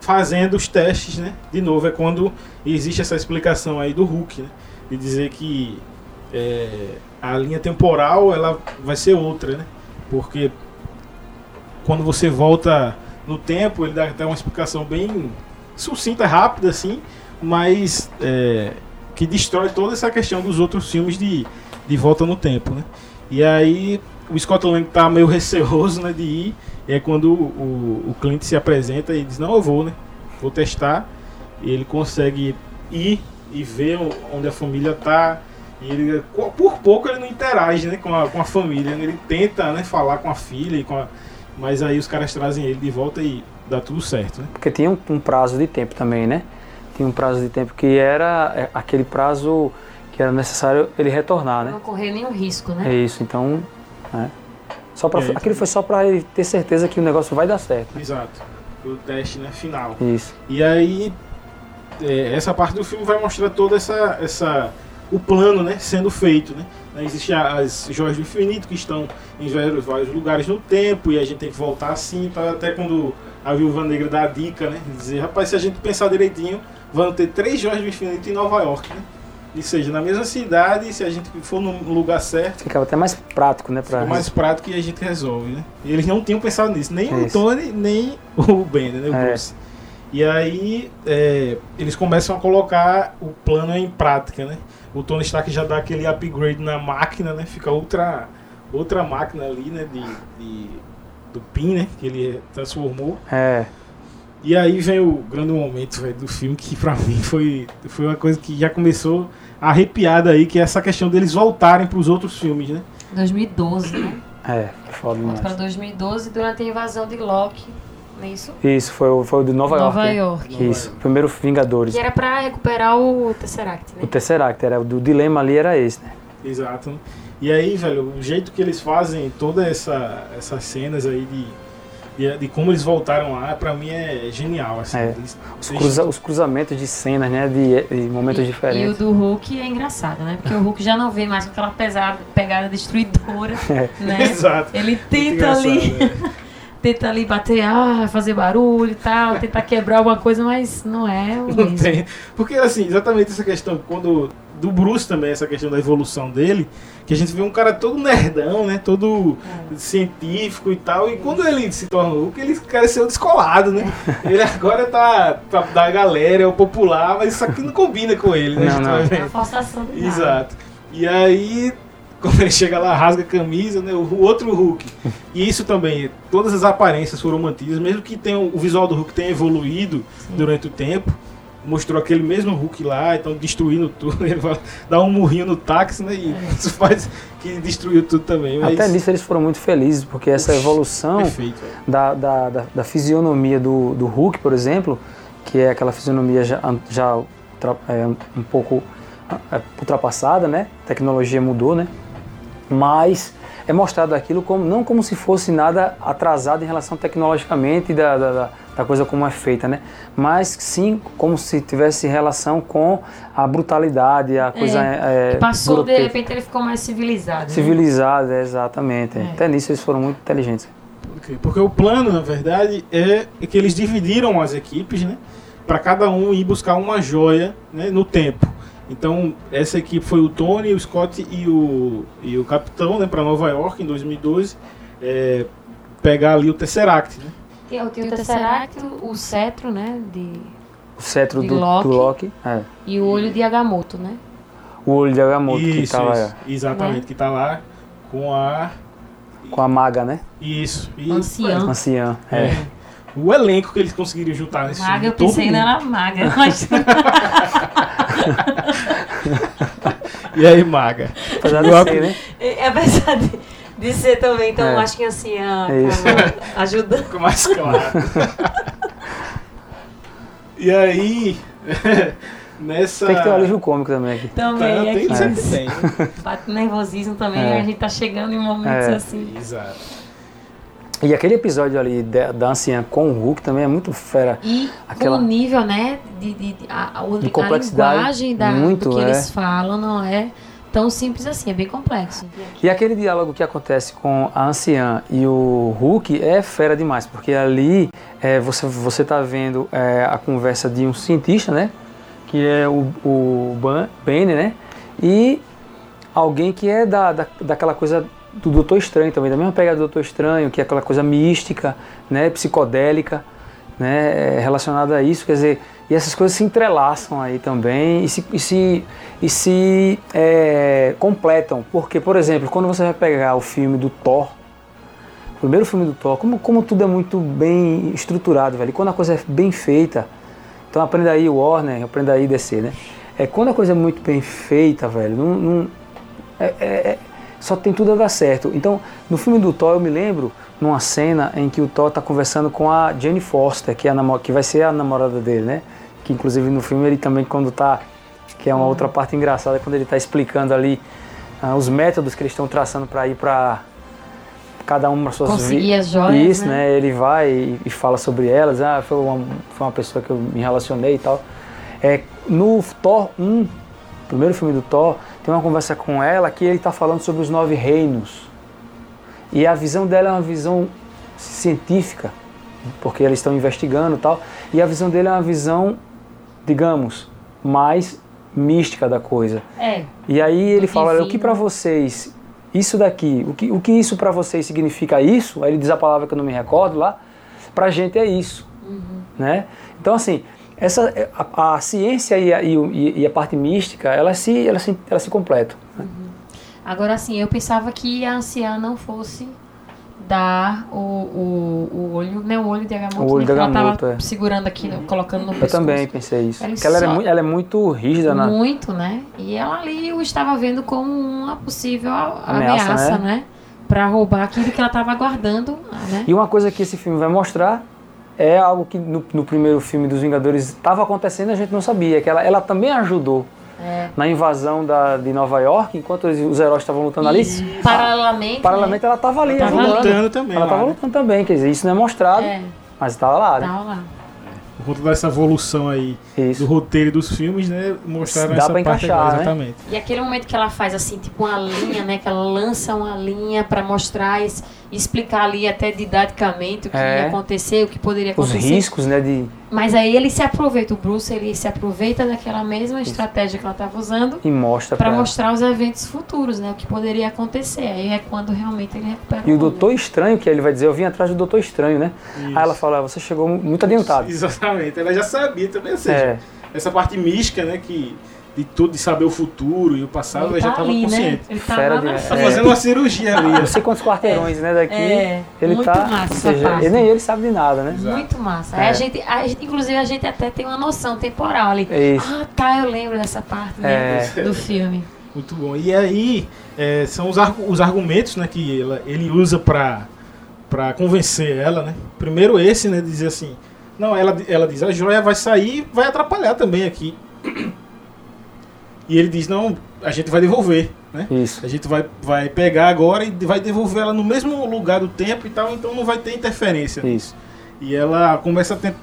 fazendo os testes, né? De novo, é quando existe essa explicação aí do Hulk, né? De dizer que é, a linha temporal ela vai ser outra, né? Porque quando você volta no tempo, ele dá até uma explicação bem sucinta, rápida, assim, mas é, que destrói toda essa questão dos outros filmes de de volta no tempo, né? E aí o Scott Lang tá meio receoso, né, de ir. E é quando o, o, Clint se apresenta e diz, não, eu vou, né? Vou testar. E ele consegue ir e ver onde a família tá. E ele, por pouco ele não interage né, com, a, com a família. né? Ele tenta né, falar com a filha, e com a, mas aí os caras trazem ele de volta e dá tudo certo. Né? Porque tinha um, um prazo de tempo também, né? Tinha um prazo de tempo que era é, aquele prazo que era necessário ele retornar, né? Não correr nenhum risco, É né? isso, então. né? Só pra, É, então. aquilo foi só para ele ter certeza que o negócio vai dar certo. Exato. O teste né, final. Isso. E aí, é, essa parte do filme vai mostrar toda essa, essa o plano, né, sendo feito, né? Existem as joias do infinito que estão em vários, vários lugares no tempo e a gente tem que voltar assim, tá? até quando a Viúva Negra dá a dica, né? Dizer, rapaz, se a gente pensar direitinho, vão ter três joias do infinito em Nova York, né? Ou seja, na mesma cidade, se a gente for no lugar certo, Ficava até mais prático, né? Pra... fica mais prático e a gente resolve, né? E eles não tinham pensado nisso, nem o Isso. Tony, nem o Bender, né? O É. Bruce. E aí é, eles começam a colocar o plano em prática, né? O Tony Stark já dá aquele upgrade na máquina, né? Fica outra, outra máquina ali, né? De, de- do PIN, né? Que ele transformou. É, E aí vem o grande momento velho, do filme que pra mim foi, foi uma coisa que já começou arrepiada aí, que é essa questão deles voltarem pros outros filmes, né? 2012, né? é, foda demais. 2012 durante a invasão de Loki, não é isso? Isso, foi, o- foi o de Nova, Nova York. né? York. Isso, primeiro Vingadores. Que era para recuperar o Tesseract, O né? Tesseract, era, o do dilema ali era esse, né? Exato. E aí, velho, o jeito que eles fazem todas essa, essas cenas aí de, de, de como eles voltaram lá, pra mim é genial. Assim, É. Eles- Os, eles- cruza- os cruzamentos de cenas, né? De, de momentos E, e o diferentes. do Hulk é engraçado, né? Porque o Hulk já não vem mais aquela pesada, pegada destruidora, né? Exato. Ele tenta ali, né? Tenta ali bater, ah, fazer barulho e tal, tentar quebrar alguma coisa, mas não é o Não mesmo. tem. Porque, assim, exatamente essa questão, quando. Do Bruce também, essa questão da evolução dele, que a gente vê um cara todo nerdão, né? Todo científico e tal. E quando ele se torna Hulk, ele cresceu descolado, né? Ele agora tá, tá da galera, é o popular, mas isso aqui não combina com ele, né? Não, a gente não. vai É uma forçação. Exato. E aí, quando ele chega lá, rasga a camisa, né? O, outro Hulk. E isso também, todas as aparências foram mantidas, mesmo que tenha, o visual do Hulk tenha evoluído durante o tempo. Mostrou aquele mesmo Hulk lá, então destruindo tudo. Ele vai dar um murrinho no táxi, né? E isso faz que destruiu tudo também. Mas Até nisso eles foram muito felizes, porque essa Oxi, evolução Perfeito. da, da, da, da fisionomia do, do Hulk, por exemplo, que é aquela fisionomia já, já é, um pouco é, ultrapassada, né? A tecnologia mudou, né? Mas é mostrado aquilo como, não como se fosse nada atrasado em relação tecnologicamente da, da, da- coisa como é feita, né? Mas sim como se tivesse relação com a brutalidade, a coisa é, Passou, de grotesca. repente ele ficou mais civilizado. né? Civilizada, exatamente. É. Até nisso eles foram muito inteligentes. Ok, Porque o plano, na verdade, é que eles dividiram as equipes, né? Para cada um ir buscar uma joia né, no tempo. Então, essa equipe foi o Tony, o Scott e o, e o Capitão, né? Para Nova York em 2012. é, pegar ali o Tesseract, né? Tem, tem o Tesseract, o cetro, né? De, O cetro De do Loki. do Loki. é. e o olho de Agamotto, né? O olho de Agamotto que isso, tava isso. Exatamente, Né? que tá lá com a. com a maga, né? Isso. Anciã. Anciã. É. É. O elenco que eles conseguiram juntar nesse Maga, filme. eu pensei mundo. nela maga, mas E aí, Maga? Apesar de ser, né? é apesar de, de ser também, então É. acho que anciã É isso. acabou ajudando. Ficou mais claro. e aí, nessa. Tem que ter um alívio cômico também aqui. Tá, Também tem, aqui. sempre tem. né? Bate nervosismo também, É. a gente tá chegando em momentos É. assim. Exato. E aquele episódio ali da, da anciã com o Hulk também é muito fera. E Aquela- com o nível, né, de, de, de- a, a, De a complexidade, linguagem da, muito, do que é. eles falam não é tão simples assim, é bem complexo. E aquele diálogo que acontece com a anciã e o Hulk é fera demais, porque ali é, você, você tá vendo é, a conversa de um cientista, né? Que é o, o Ban- Banner, né? E alguém que é da, da, daquela coisa do Doutor Estranho também, da mesma pegada do Doutor Estranho, que é aquela coisa mística, né? Psicodélica, né? Relacionada a isso, quer dizer, E essas coisas se entrelaçam aí também e se, e se, e se é, completam. Porque, por exemplo, quando você vai pegar o filme do Thor, o primeiro filme do Thor, como, como tudo é muito bem estruturado, velho. E quando a coisa é bem feita, então aprenda aí Warner, aprenda aí DC, né? É, quando a coisa é muito bem feita, velho, não, não- é- é- é- só tem tudo a dar certo. Então, no filme do Thor, eu me lembro numa cena em que o Thor tá conversando com a Jane Foster, que, é que vai ser a namorada dele, né? Que inclusive no filme ele também, quando tá. Que é uma outra parte engraçada, quando ele tá explicando ali ah, os métodos que eles estão traçando para ir para cada uma das suas Conseguir vi- as joias, Isso, né? né? Ele vai e, e fala sobre elas. Ah, foi uma, foi uma pessoa que eu me relacionei e tal. É, no Thor 1, primeiro filme do Thor, tem uma conversa com ela que ele está falando sobre os nove reinos. E a visão dela é uma visão científica, porque eles estão investigando e tal. E a visão dele é uma visão, digamos, mais mística da coisa. É. E aí ele fala, olha, o que para vocês, isso daqui, o que, o que isso para vocês significa isso? Aí ele diz a palavra que eu não me recordo lá, pra gente é isso, né? Então assim, essa, a, a ciência e a, e, e- a parte mística, elas se, elas se, elas se completam. Agora assim, eu pensava que a anciã não fosse dar o, o, o olho, né? O olho de Agamotto, O olho né, de ela Agamotto, é. segurando aqui, né, colocando no Eu pescoço. também pensei isso. Ele Porque ela, é muito, ela é muito rígida na... Muito, né? E ela ali o estava vendo como uma possível Ameaça, ameaça, né? né? Pra roubar aquilo que ela estava aguardando, né? E uma coisa que esse filme vai mostrar é algo que no, no primeiro filme dos Vingadores estava acontecendo e a gente não sabia, que ela, ela também ajudou É. na invasão da, de Nova York, enquanto os, os heróis estavam lutando ali. Isso, paralelamente. Paralelamente ela estava ali, Tava ajudando. lutando também Ela estava né? lutando também, quer dizer, isso não é mostrado, né? É, mas estava lá, né? tá lá. Por conta dessa evolução aí do Isso. roteiro e dos filmes, né? Mostraram Dá essa pra parte encaixar, né? exatamente. E aquele momento que ela faz assim, tipo uma linha, né? Que ela lança uma linha pra mostrar e s- explicar ali até didaticamente o que É. ia acontecer, o que poderia Os acontecer. riscos, né, de Mas aí ele se aproveita, o Bruce, ele se aproveita daquela mesma estratégia que ela estava usando e mostra ela. mostrar os eventos futuros, né? O que poderia acontecer. Aí é quando realmente ele recupera E o. Doutor Estranho, que ele vai dizer, eu vim atrás do Doutor Estranho, né? Isso. Aí ela fala, você chegou muito adiantado. Exatamente, ela já sabia também, ou seja, É, essa parte mística, né? Que de tudo, de saber o futuro e o passado, Ele já tá estava ali, consciente. né? Ele tá Fera de- Tá É. fazendo uma cirurgia ali. não sei quantos quarteirões, né, daqui. É, ele muito tá, massa seja, ele, nem ele sabe de nada, né? Exato. Muito massa. É. Aí a gente, a gente- inclusive, a gente até tem uma noção temporal ali. É isso. Ah, tá, eu lembro dessa parte né, É. do, do filme. Muito bom. E aí, é, são os, argu- os argumentos né, que ela- ele usa pra, pra convencer ela, né? Primeiro esse, né? Dizer assim, não, ela, ela diz, a joia vai sair e vai atrapalhar também aqui. E ele diz, não, a gente vai devolver, né? Isso. A gente vai, vai pegar agora e vai devolver ela no mesmo lugar do tempo e tal, então não vai ter interferência. Isso. E ela começa a tentar...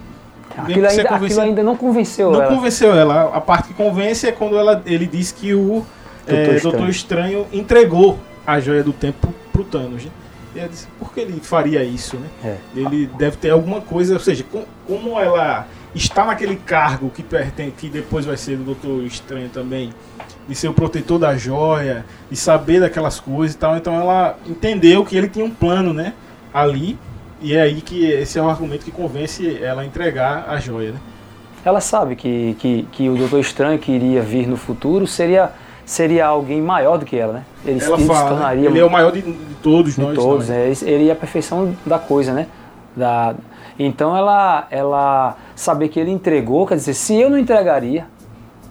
Aquilo ainda, aquilo ainda não convenceu Não ela. convenceu ela. A parte que convence é quando ela, ele diz que o é, Doutor Doutor, Estranho. Estranho entregou a joia do tempo pro Thanos. né? E ela disse, por que ele faria isso, né? É. Ele deve ter alguma coisa, ou seja, com- como ela está naquele cargo que pertence, que depois vai ser do Doutor Estranho também, de ser o protetor da joia, de saber daquelas coisas e tal, então ela entendeu que ele tinha um plano, né? Ali. E é aí que esse é o argumento que convence ela a entregar a joia, né? Ela sabe que, que, que o Doutor Estranho que iria vir no futuro seria, seria alguém maior do que ela, né? Ele, Ela ele se fala, né? tornaria ele é o maior de, de todos de nós. todos, é, esse- ele é a perfeição da coisa, né? Da, então ela, ela saber que ele entregou, quer dizer, se eu não entregaria,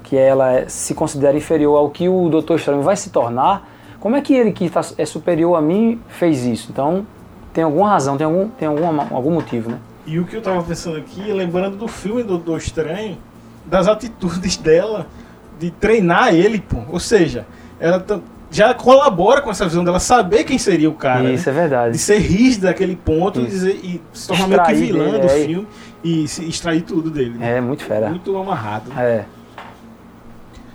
que ela é- se considera inferior ao que o Doutor Estranho vai se tornar, como é que ele que tá- é superior a mim fez isso? Então tem alguma razão, tem algum, tem alguma, algum motivo, né? E o que eu tava pensando aqui, lembrando do filme do Doutor Estranho, das atitudes dela de treinar ele, pô. Ou seja, ela já colabora com essa visão dela saber quem seria o cara. isso né? é verdade. De ser rígido daquele ponto e, dizer- e se tornar meio que vilã dele, do é. filme e se extrair tudo dele. né? É muito fera. Muito amarrado. É.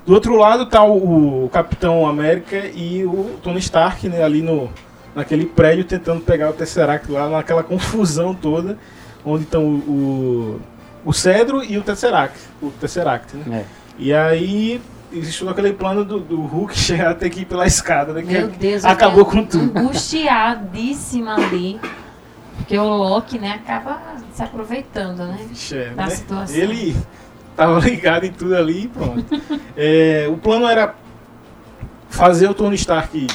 Do outro lado tá o, o Capitão América e o Tony Stark, né, ali no naquele prédio tentando pegar o Tesseract lá naquela confusão toda, onde estão o, o, o Cedro e o Tesseract, o Tesseract, né? É. E aí existe todo aquele plano do, do Hulk chegar a ter que ir pela escada, né? Meu Deus, eu acabou com tudo. Angustiadíssima ali. Porque o Loki, né, acaba se aproveitando, né? Vixe, é, Da né? situação. Ele tava ligado em tudo ali e pronto. É, o plano era fazer o Tony Stark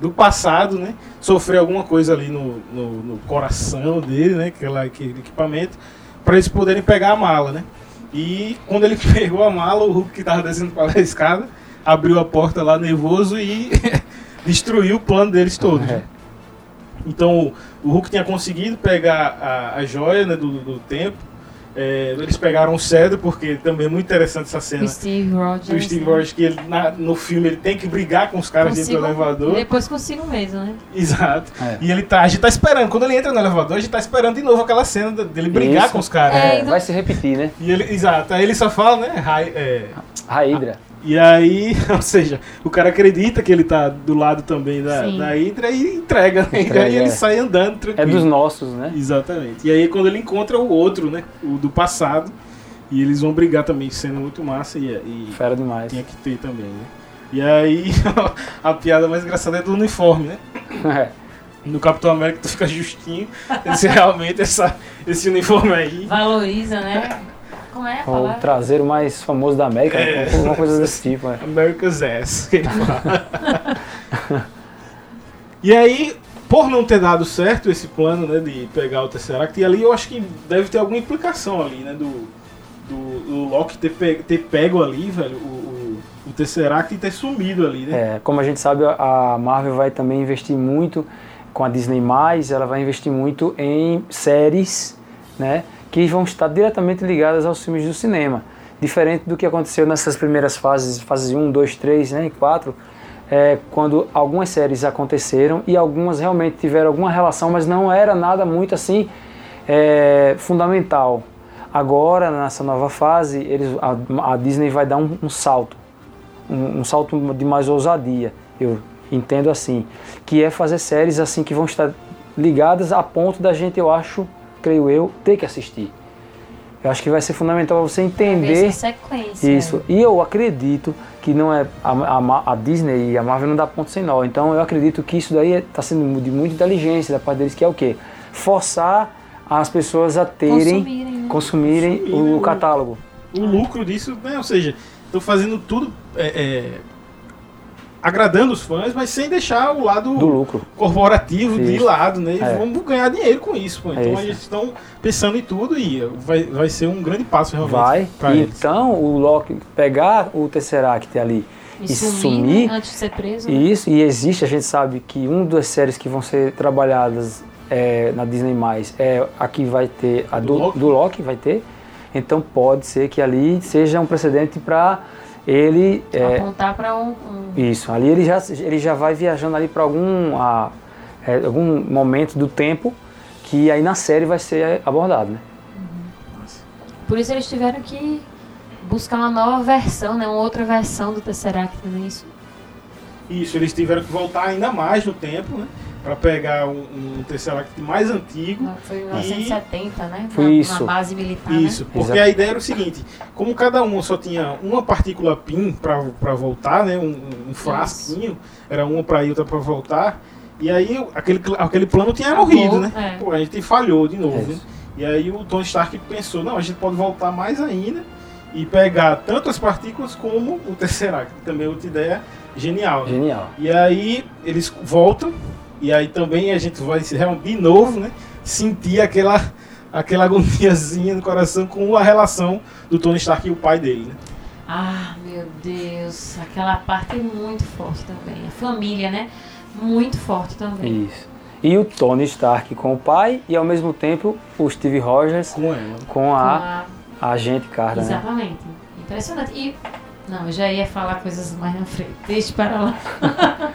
do passado, né? Sofrer alguma coisa ali no, no, no coração dele, né? Aquela, aquele equipamento, para eles poderem pegar a mala, né? E quando ele pegou a mala, o Hulk que tava descendo para a escada abriu a porta lá nervoso e destruiu o plano deles todos. É. Então o Hulk tinha conseguido pegar a, a joia né, do, do tempo. É, eles pegaram o cedro, porque também é muito interessante essa cena O Steve Rogers. do Steve né? Rogers, que ele, na- no filme ele tem que brigar com os caras dentro do Consigo- elevador. Depois consigo mesmo, né? Exato. É. E ele tá, a gente tá esperando. Quando ele entra no elevador, a gente tá esperando de novo aquela cena de- dele brigar Isso. com os caras. É, É, então- vai se repetir, né? E ele, exato. Aí ele só fala, né? Rai- é, A Hydra. E aí, ou seja, o cara acredita que ele tá do lado também da, Sim. da Hydra e entrega, né? Entrega, e aí ele é. sai andando É tranquilo. dos nossos, né? Exatamente. E aí quando ele encontra o outro, né? O do passado, e eles vão brigar também, sendo muito massa e, e Fera demais. tinha que ter também, né? E aí a piada mais engraçada é do uniforme, né? É. No Capitão América tu fica justinho. Esse realmente essa, esse uniforme aí. Valoriza, né? Como é a O palavra? traseiro mais famoso da América, É. né? alguma coisa desse tipo. né? America's Ass. que ele fala. e aí, por não ter dado certo esse plano, né, de pegar o Tesseract, e ali eu acho que deve ter alguma implicação ali, né, do, do, do Loki ter, pe- ter pego ali, velho, o, o, o Tesseract e ter sumido ali, né? É, como a gente sabe, a Marvel vai também investir muito com a Disney+, ela vai investir muito em séries, né, que vão estar diretamente ligadas aos filmes do cinema. Diferente do que aconteceu nessas primeiras fases, fases 1, 2, 3 né, e 4, é, quando algumas séries aconteceram e algumas realmente tiveram alguma relação, mas não era nada muito assim é, fundamental. Agora, nessa nova fase, eles, a, a Disney vai dar um, um salto um, um salto de mais ousadia, eu entendo assim, que é fazer séries assim que vão estar ligadas a ponto da gente, eu acho, creio eu, ter que assistir. Eu acho que vai ser fundamental você entender sequência. isso. E eu acredito que não é a, a- a Disney e a Marvel não dá ponto sem nó. Então eu acredito que isso daí está sendo de muita inteligência da parte deles, que é o quê? Forçar as pessoas a terem, Consumirem, né? consumirem Consumirem o o- catálogo. O lucro disso, né, ou seja, estão fazendo tudo é, é, agradando os fãs, mas sem deixar o lado Do lucro. corporativo de Isso. lado, né? E É. vamos ganhar dinheiro com isso, pô. É Então isso. eles estão pensando em tudo e vai, vai ser um grande passo realmente Vai. Então o Loki pegar o Tesseract ali E, e sumir, sumir, né? antes de ser preso. né? e isso, e existe, a gente sabe que uma das séries que vão ser trabalhadas é, na Disney+, é a que vai ter, a Do do, Loki? do Loki vai ter, então pode ser que ali seja um precedente para ele... é, Apontar para um, um- isso, ali ele já, ele já vai viajando ali para algum, ah, é, algum momento do tempo que aí na série vai ser abordado, né? Por isso eles tiveram que buscar uma nova versão, né? Uma outra versão do Tesseract, não é isso? Isso, eles tiveram que voltar ainda mais no tempo, né? Pra pegar um, um Tesseract mais antigo. Foi em 1970, né? Foi isso. na base militar, Isso, né? porque Exato. a ideia era o seguinte: como cada um só tinha uma partícula PIN para voltar, né, um, um frasquinho, era uma para ir, outra para voltar, e aí aquele, aquele plano tinha Acabou, morrido, né? é. Pô, a gente falhou de novo, É né? isso. E aí o Tony Stark pensou: não, a gente pode voltar mais ainda e pegar tanto as partículas como o Tesseract, que também é outra ideia genial. né? Genial. E aí eles voltam, e aí também a gente vai se reunir de novo, né? Sentir aquela, aquela agoniazinha no coração com a relação do Tony Stark e o pai dele, né? Ah, meu Deus. Aquela parte é muito forte também. A família, né? Muito forte também. Isso. E o Tony Stark com o pai e ao mesmo tempo o Steve Rogers Com ela. com Com a, a- agente Carter, né? Exatamente. Impressionante. E. Não, eu já ia falar coisas mais na frente. Deixa para lá.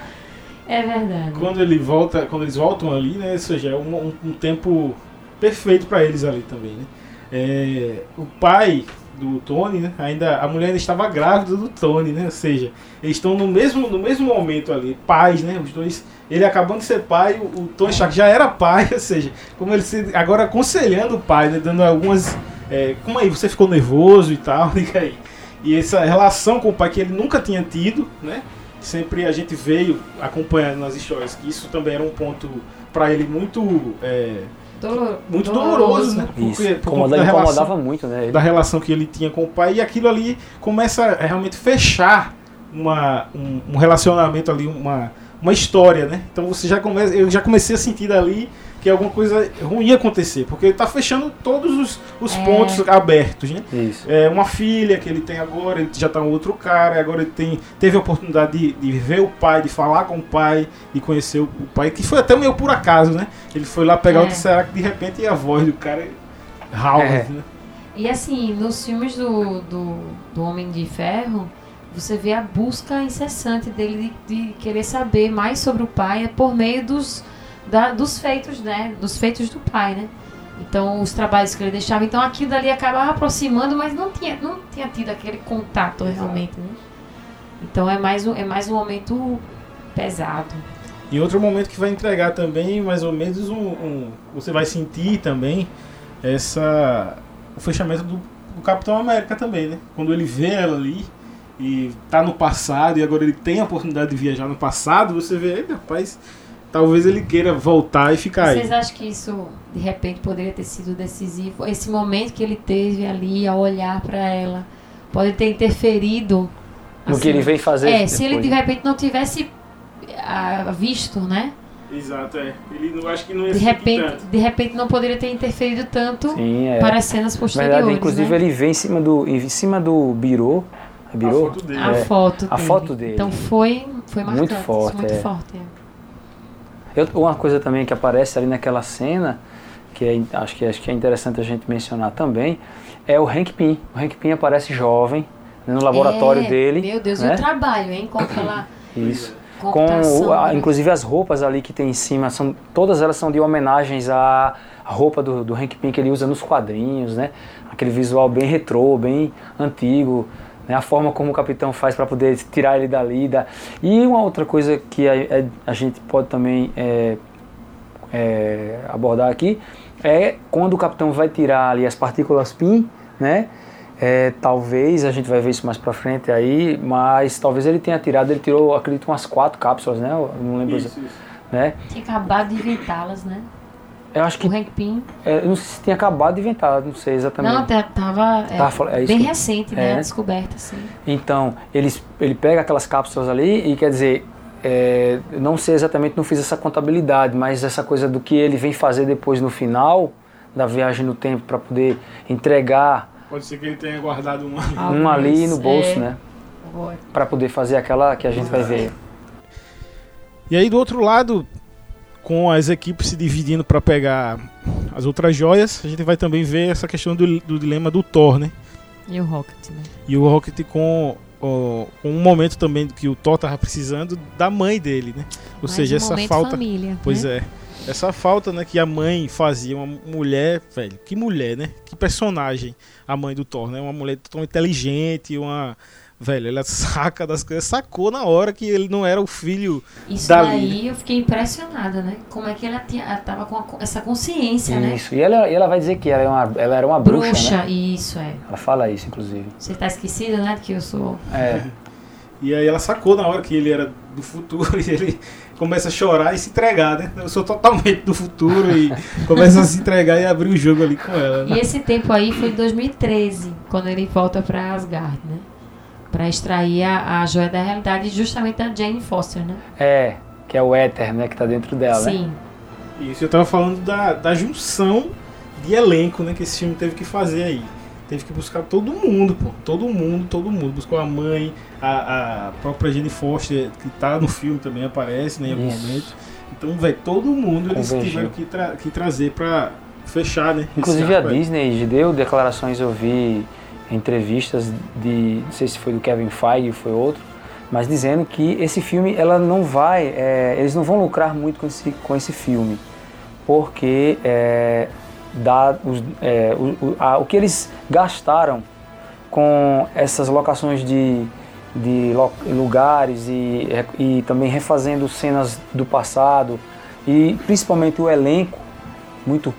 é verdade. Quando ele volta, quando eles voltam ali, né? Ou seja, é um, um- um tempo perfeito para eles ali também, né? É, o pai do Tony, né? Ainda a mulher ainda estava grávida do Tony, né? Ou seja, eles estão no mesmo no mesmo momento ali, pais, né? Os dois, ele acabando de ser pai, o, o Tony Stark já era pai, ou seja, como ele se, agora aconselhando o pai, né? Dando algumas, é, como aí você ficou nervoso e tal, diga aí. E essa relação com o pai que ele nunca tinha tido, né? Sempre a gente veio acompanhando nas histórias que isso também era um ponto para ele muito é, Dolor- muito doloroso, né? Isso. Porque- por Incomoda- da incomodava relação- muito, né? ele. da relação que ele tinha com o pai e aquilo ali começa a realmente fechar uma, um, um relacionamento ali, uma, uma história, né? Então você já começa, eu já comecei a sentir dali que alguma coisa ruim ia acontecer, porque ele tá fechando todos os, os É. pontos abertos, né? Isso. É uma filha que ele tem agora, ele já tá um outro cara, agora ele tem, teve a oportunidade de, de ver o pai, de falar com o pai, de conhecer o, o pai, que foi até meio por acaso, né? Ele foi lá pegar É. o Tesseract de repente e a voz do cara Howard, É. né? E assim, nos filmes do, do, do Homem de Ferro, você vê a busca incessante dele de, de querer saber mais sobre o pai por meio dos, da- dos feitos, né? Dos feitos do pai, né? Então, os trabalhos que ele deixava. Então, aquilo dali acabava aproximando, mas não tinha, não tinha tido aquele contato realmente, né? Então, é mais um, é mais um momento pesado. E outro momento que vai entregar também, mais ou menos, um, um- você vai sentir também essa o fechamento do, do Capitão América também, né? Quando ele vê ela ali e tá no passado e agora ele tem a oportunidade de viajar no passado, você vê, "Ei, rapaz, talvez ele queira voltar e ficar aí. Vocês acham que isso, de repente, poderia ter sido decisivo? Esse momento que ele teve ali, ao olhar para ela, pode ter interferido. No assim, que ele veio fazer. É, se ele depois. de repente não tivesse ah, visto, né? Exato, é. Ele não acho que não ia De repente, tanto. de repente não poderia ter interferido tanto Sim, é. para as cenas Na posteriores. verdade, inclusive, né? ele vem em cima do, em cima do birô. É A birô? foto dele. A É. foto A dele. foto dele. Então foi, foi Muito marcante, forte, muito é. forte. é. Eu- uma coisa também que aparece ali naquela cena, que é, acho, que, acho que é interessante a gente mencionar também, é o Hank Pym. O Hank Pym aparece jovem né, no laboratório É, dele. Meu Deus, e né? o trabalho, hein? Com aquela Isso. Com computação. o- a- né? inclusive as roupas ali que tem em cima, são, todas elas são de homenagens à à roupa do, do Hank Pym que ele usa nos quadrinhos, né? Aquele visual bem retrô, bem antigo, né? A forma como o capitão faz para poder tirar ele dali. Da... E uma outra coisa que a, é- a gente pode também é, é, abordar aqui é quando o capitão vai tirar ali as partículas PIN, né? É, talvez a gente vai ver isso mais pra frente aí, mas talvez ele tenha tirado, ele tirou, acredito, umas quatro cápsulas, né? Eu não lembro, Isso, isso. né? Tinha acabado de inventá-las, né? Eu acho que, O Hank Pym. é, eu não sei se tinha acabado de inventar, não sei exatamente. Não, tá- tava é, Tava é bem recente, né? é. A descoberta, assim. Então, eles, ele pega aquelas cápsulas ali e quer dizer, é, não sei exatamente, não fiz essa contabilidade, mas essa coisa do que ele vem fazer depois no final da viagem no tempo para poder entregar Pode ser que ele tenha guardado uma. Algumas, um ali no bolso, é. né? Agora. Para poder fazer aquela que a gente vai ver. E aí do outro lado, com as equipes se dividindo para pegar as outras joias, a gente vai também ver essa questão do, do dilema do Thor, né? E o Rocket, né? E o Rocket com, ó, com um momento também que o Thor tava precisando da mãe dele, né? Ou Mais seja, um essa falta. família, Pois né? é. Essa falta, né, que a mãe fazia, uma mulher, velho, que mulher, né? Que personagem a mãe do Thor, né? Uma mulher tão inteligente, uma. Velho, ela saca das coisas, sacou na hora que ele não era o filho Isso dali, daí eu fiquei impressionada, né? Como é que ela, tinha, ela tava com a- essa consciência, né? Isso. E ela, e ela vai dizer que ela, é uma, ela era uma bruxa, Bruxa, né? isso é. Ela fala isso, inclusive. Você tá esquecido, né? Que eu sou. É, E aí ela sacou na hora que ele era do futuro e ele começa a chorar e se entregar, né? Eu sou totalmente do futuro e começa a se entregar e abrir o jogo ali com ela. E Né? esse tempo aí foi em 2013, quando ele volta pra Asgard, né? Pra extrair a, a joia da realidade justamente da Jane Foster, né? é, que é o éter, né? Que tá dentro dela, né? Sim. Isso eu tava falando da, da junção de elenco, né? Que esse filme teve que fazer aí. Teve que buscar todo mundo, pô. Todo mundo, todo mundo. Buscou a mãe, a, a própria Jane Foster, que tá no filme também, aparece né, em algum Isso. momento. Então, velho, todo mundo eles Convergiu. tiveram que, tra- que trazer pra fechar, né? Inclusive a aí. Disney deu declarações, eu vi entrevistas de, não sei se foi do Kevin Feige ou foi outro, mas dizendo que esse filme ela não vai, é, eles não vão lucrar muito com esse, com esse filme, porque é, dá os, é, o, a- o que eles gastaram com essas locações de, de lugares e, e também refazendo cenas do passado e principalmente o elenco muito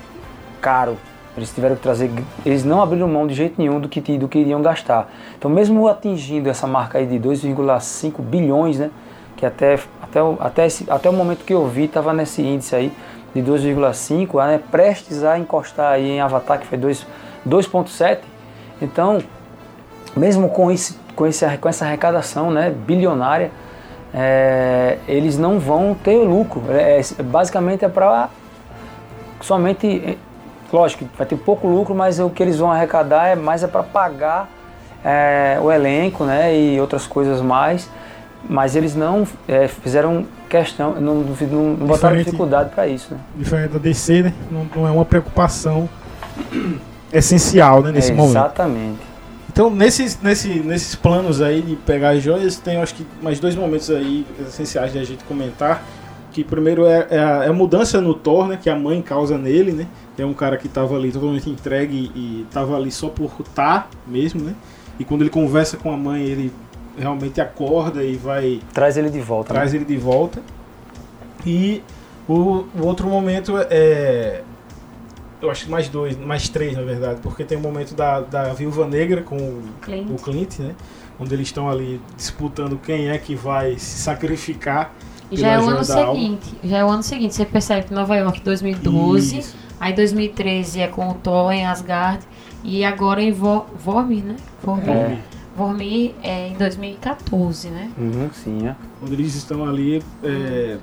caro. Eles tiveram que trazer, eles não abriram mão de jeito nenhum do que, do que iriam gastar. Então, mesmo atingindo essa marca aí de 2,5 bilhões, né, que até, até, até, esse, até o momento que eu vi estava nesse índice aí, de 2,5, né, prestes a encostar aí em Avatar, que foi 2,7. Então, mesmo com, esse, com, esse, com essa arrecadação né, bilionária, é, eles não vão ter lucro. É, é basicamente é para somente, lógico, vai ter pouco lucro, mas o que eles vão arrecadar é mais é para pagar é, o elenco né, e outras coisas mais. Mas eles não é, fizeram questão, não, não, não botaram dificuldade para isso. Né? Diferente da DC, né? Não, não é uma preocupação essencial né, nesse é, momento. Exatamente. Então, nesses, nesse, nesses planos aí de pegar as joias, tem acho que mais dois momentos aí essenciais de a gente comentar. Que primeiro é, é, a, é a, mudança no Thor, né? Que a mãe causa nele, né? É um cara que estava ali totalmente entregue e estava ali só por estar tá mesmo, né? E quando ele conversa com a mãe, ele realmente acorda e vai. Traz ele de volta. Traz né? ele de volta. E o, o outro momento é eu acho que mais dois, mais três na verdade, porque tem o momento da, da Viúva Negra com Clint. o Clint, né? Onde eles estão ali disputando quem é que vai se sacrificar. E já é o ano seguinte. Já é o ano seguinte. Você percebe que Nova York 2012, Isso. Aí 2013 é com o Thor em Asgard e agora em Vormir, né? Vormir. É. Vormir é em 2014, né? Uhum, sim, é. Quando eles estão ali é,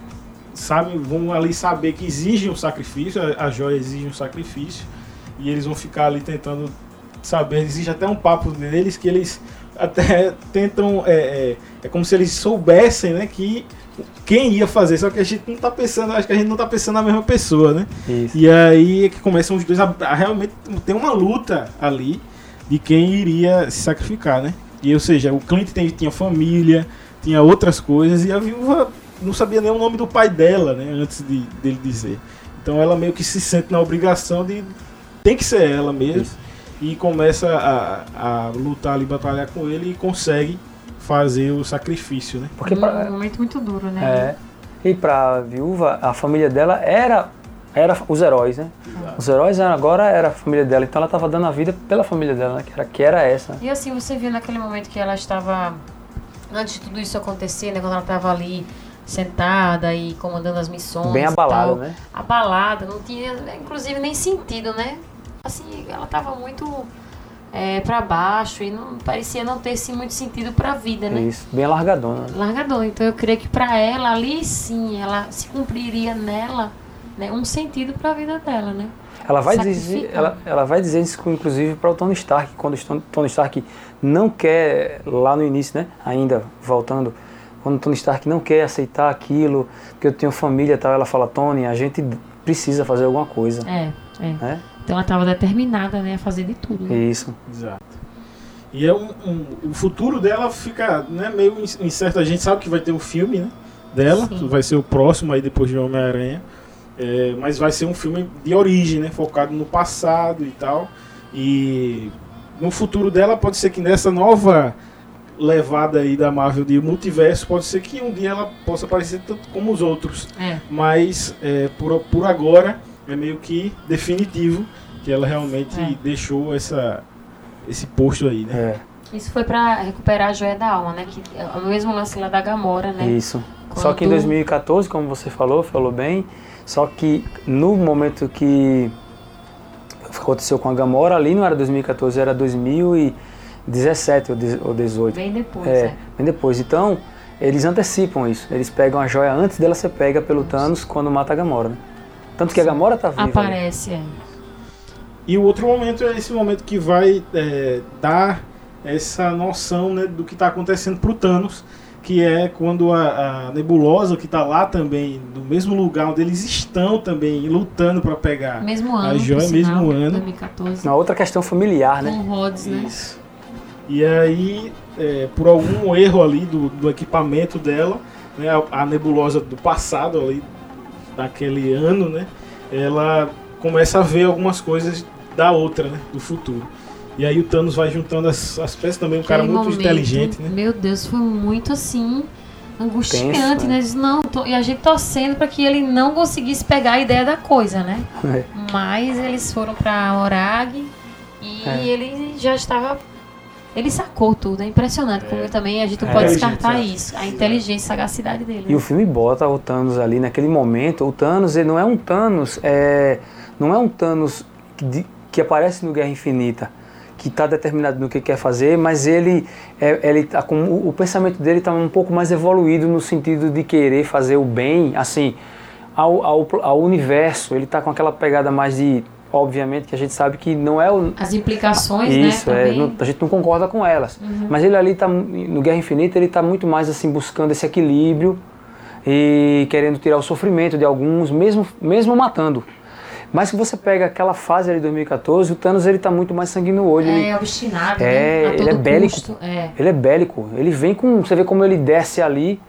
sabe, vão ali saber que exige um sacrifício, a, a joia exige um sacrifício, e eles vão ficar ali tentando saber, existe até um papo deles que eles até tentam, é, é, é como se eles soubessem, né, que quem ia fazer, só que a gente não tá pensando, acho que a gente não tá pensando na mesma pessoa, né? Isso. E aí é que começam os dois a, a realmente ter uma luta ali de quem iria se sacrificar, né? E ou seja, o Clint tem, tinha família, tinha outras coisas e a viúva não sabia nem o nome do pai dela, né, antes de, dele dizer. Então ela meio que se sente na obrigação de tem que ser ela mesmo Isso. e começa a, a lutar ali, batalhar com ele e consegue fazer o sacrifício, né? Porque pra, um momento muito duro, né? É. E para a viúva, a família dela era era os heróis, né? Exato. Os heróis agora era a família dela, então ela estava dando a vida pela família dela, né? que, era, que era essa. E assim, você viu naquele momento que ela estava antes de tudo isso acontecer, né, quando ela estava ali sentada e comandando as missões. Bem abalada, né? Abalada, não tinha, inclusive, nem sentido, né? Assim, ela tava muito é, para baixo e não parecia não ter assim, muito sentido para a vida, né? Isso, bem largadona. Largadona. Então eu creio que para ela ali sim, ela se cumpriria nela, né, um sentido para a vida dela, né? Ela vai dizer, ela, ela vai dizer isso inclusive para o Tony Stark, quando o Tony Stark não quer lá no início, né, ainda voltando quando Tony Stark não quer aceitar aquilo, porque eu tenho família e tal, ela fala, Tony, a gente precisa fazer alguma coisa. É, é. Né? Então ela estava determinada né, a fazer de tudo. Né? Isso. Exato. E é um, um, o futuro dela fica né, meio incerto. A gente sabe que vai ter um filme né, dela, Sim. vai ser o próximo aí depois de Homem-Aranha. É, mas vai ser um filme de origem, né, focado no passado e tal. E no futuro dela pode ser que nessa nova levada aí da Marvel de multiverso, pode ser que um dia ela possa aparecer tanto como os outros. É. Mas é, por, por agora é meio que definitivo que ela realmente é. deixou essa, esse posto aí, né? É. Isso foi para recuperar a joia da alma, né? Que é o mesmo lance lá da Gamora, né? Isso. Quando... Só que em 2014, como você falou, falou bem, só que no momento que aconteceu com a Gamora, ali não era 2014, era 2000 e 17 ou 18. Bem depois, é, é. Bem depois. Então, eles antecipam isso. Eles pegam a joia antes dela ser pega pelo Thanos quando mata a Gamora, né? Tanto que a Gamora tá viva. Aparece, é. E o outro momento é esse momento que vai é, dar essa noção né, do que está acontecendo pro Thanos, que é quando a, a Nebulosa, que está lá também, no mesmo lugar onde eles estão também, lutando para pegar mesmo ano, a joia, mesmo sinal, ano. 2014. Uma outra questão familiar, né? Com Rhodes, né? Isso. E aí, é, por algum erro ali do, do equipamento dela, né, a, a, nebulosa do passado ali, daquele ano, né, ela começa a ver algumas coisas da outra, né, do futuro. E aí o Thanos vai juntando as, as peças também, um cara muito momento, inteligente, né? Meu Deus, foi muito assim angustiante, Tenso, né? né? Não, tô, e a gente torcendo para que ele não conseguisse pegar a ideia da coisa, né? É. Mas eles foram para Orag e é. ele já estava Ele sacou tudo, é impressionante como também a gente não É, pode inteligente, descartar é. isso. A inteligência, a sagacidade dele. E o filme bota o Thanos ali naquele momento. O Thanos ele não é um Thanos, é, não é um Thanos que, de- que aparece no Guerra Infinita, que está determinado no que quer fazer, mas ele, é, ele tá com o, o pensamento dele está um pouco mais evoluído no sentido de querer fazer o bem, assim, ao, ao, ao universo. Ele está com aquela pegada mais de, obviamente, que a gente sabe que não é o, As implicações, isso, né? é, Também. não- a gente não concorda com elas. Mas ele ali tá no Guerra Infinita, ele tá muito mais assim buscando esse equilíbrio e querendo tirar o sofrimento de alguns, mesmo mesmo matando. Mas se você pega aquela fase ali de 2014, o Thanos ele tá muito mais sangue no olho. ele, É obstinado, É, né? Ele é bélico. É. ele é bélico. Ele vem com, você vê como ele desce ali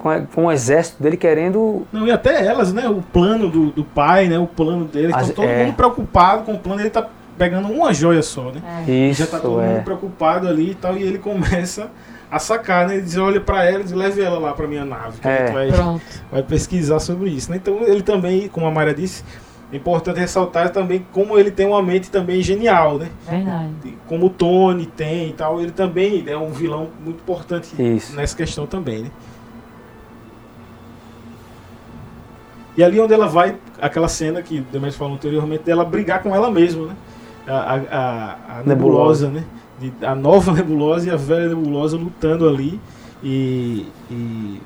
com, com o exército dele querendo Não, e até elas, né? O plano do, do pai, né? O plano dele. As- Então todo é. mundo preocupado com o plano. Ele tá pegando uma joia só, né? isso, Já tá todo é. mundo preocupado ali e tal. E ele começa a sacar, né? Ele diz, olha pra ela e leve ela lá pra minha nave. Que É. a gente vai, Pronto. vai pesquisar sobre isso, né? Então ele também, como a Maria disse, é importante ressaltar também como ele tem uma mente também genial, né? Verdade. Como o Tony tem e tal, ele também é um vilão muito importante Isso. nessa questão também, né? E ali onde ela vai, aquela cena que o Demetrio falou anteriormente, dela brigar com ela mesma, né? A, a, a- a nebulosa, né? De- a nova nebulosa e a velha nebulosa lutando ali e, e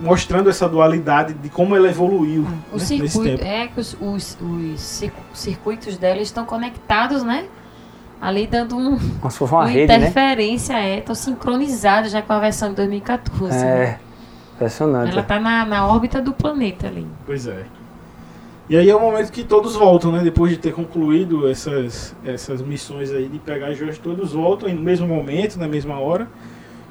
mostrando essa dualidade de como ela evoluiu O né, nesse circuito, tempo. é que os, os, os circu- circuitos dela estão conectados, né? Ali dando um, Como se fosse uma uma rede, né? interferência, é. Estão sincronizados já com a versão de 2014. né? Impressionante. Ela tá na, na órbita do planeta ali. Pois é. E aí é o momento que todos voltam, né? Depois de ter concluído essas, essas missões aí de pegar as joias, todos voltam no mesmo momento, na mesma hora.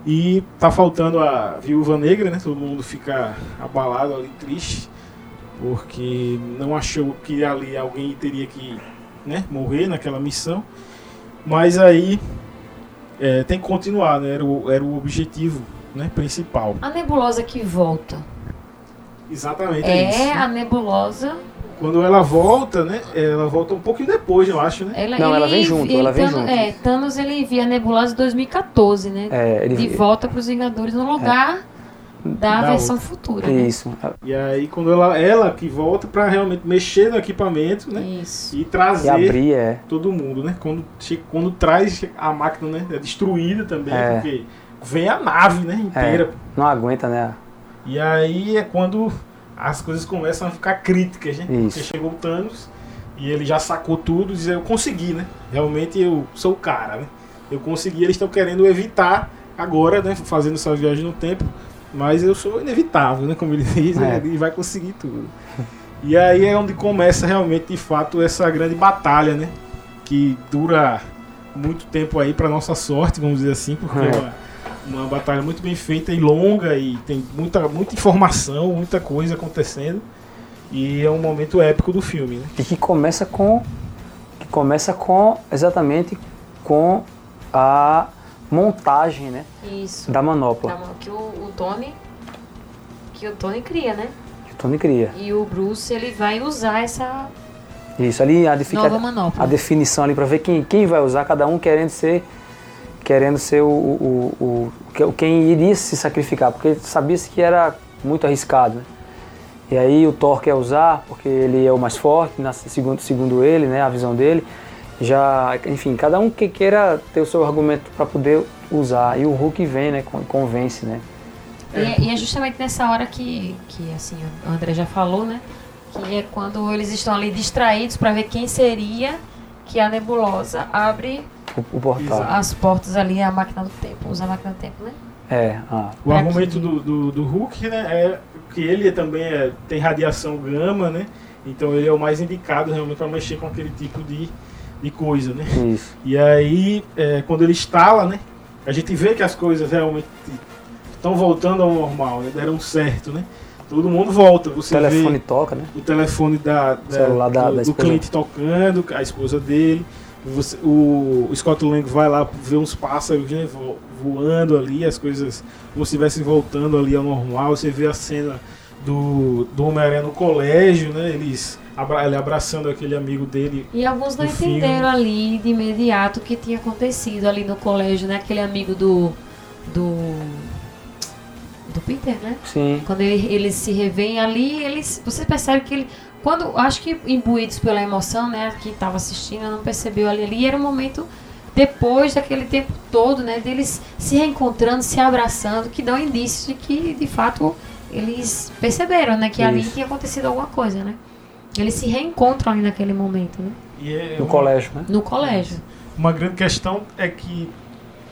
E tá faltando a viúva negra, né? Todo mundo fica abalado ali, triste. Porque não achou que ali alguém teria que né, morrer naquela missão. Mas aí é, tem que continuar, né? Era o, era o objetivo né, principal. A nebulosa que volta Exatamente é, é isso. a nebulosa. Quando ela volta, né? Ela volta um pouquinho depois, eu acho, né? Ela, Não, ela vem junto, ele- ela vem Thanos- junto. É, Thanos ele envia a nebulosa em 2014, né? É, ele De volta para os Vingadores no lugar da, Da versão futura. né? Isso. E aí quando ela, ela que volta pra realmente mexer no equipamento, né? Isso. E E trazer abrir, é. todo mundo, né? Quando, quando traz a máquina, né? É destruída também, É. porque vem a nave, né? Inteira. Não aguenta, né? E aí é quando as coisas começam a ficar críticas, né? Isso. Porque chegou o Thanos e ele já sacou tudo e diz, eu consegui, né? Realmente eu sou o cara, né? Eu consegui, eles estão querendo evitar agora, né? Fazendo essa viagem no tempo, mas eu sou inevitável, né? Como ele diz, É. ele vai conseguir tudo. E aí é onde começa realmente, de fato, essa grande batalha, né? Que dura muito tempo aí para nossa sorte, vamos dizer assim, porque é É. uma, batalha muito bem feita e longa e tem muita, muita informação, muita coisa acontecendo. E é um momento épico do filme, né? E que começa com. Que começa com. Exatamente com a montagem, né? Isso. Da manopla. Que o, o Tony que o Tony cria, né? Que o Tony cria. E o Bruce ele vai usar essa Isso, ali a, nova manopla. a definição ali para ver quem, quem vai usar, cada um querendo ser. Querendo ser o, o, o, quem iria se sacrificar, porque sabia-se que era muito arriscado. Né? E aí o Thor quer usar, porque ele é o mais forte, na, segundo, segundo ele, né, a visão dele. Já, enfim, cada um que queira ter o seu argumento para poder usar. E o Hulk vem, né, con- convence, né? E, é- e é justamente nessa hora que, que assim, o André já falou, né? Que é quando eles estão ali distraídos para ver quem seria que a nebulosa abre O, o portal. As portas ali, a máquina do tempo, usa a máquina do tempo, né? É, ah, O Pra argumento que- do, do, do Hulk, né, é que ele também é- tem radiação gama, né? Então ele é o mais indicado realmente para mexer com aquele tipo de, de coisa, né? isso. E aí, é, quando ele instala, né? A gente vê que as coisas realmente estão voltando ao normal, né? Deram certo, né? Todo mundo volta. O Você telefone vê toca, né? o telefone da, da- Celular da- do, da do cliente tocando, a esposa dele. Você- o, o Scott Lang vai lá ver uns pássaros né, vo- voando ali, as coisas como se estivessem voltando ali ao normal. Você vê a cena do, do Homem-Aranha no colégio, né? Eles abra- ele abraçando aquele amigo dele. E alguns não entenderam ali de imediato o que tinha acontecido ali no colégio, né? Aquele amigo do. do. Do Peter, né? Sim. Quando ele- eles se revêem ali, eles. Você percebe que ele. Quando. Acho que imbuídos pela emoção, né? Quem estava assistindo não percebeu ali. Ali era um momento. Depois daquele tempo todo, né? Deles se reencontrando, se abraçando, que dão indícios de que, de fato, eles perceberam, né? Que ali Isso. tinha acontecido alguma coisa, né? Eles se reencontram ali naquele momento, né? E é No uma- colégio, né? No colégio. Uma grande questão é que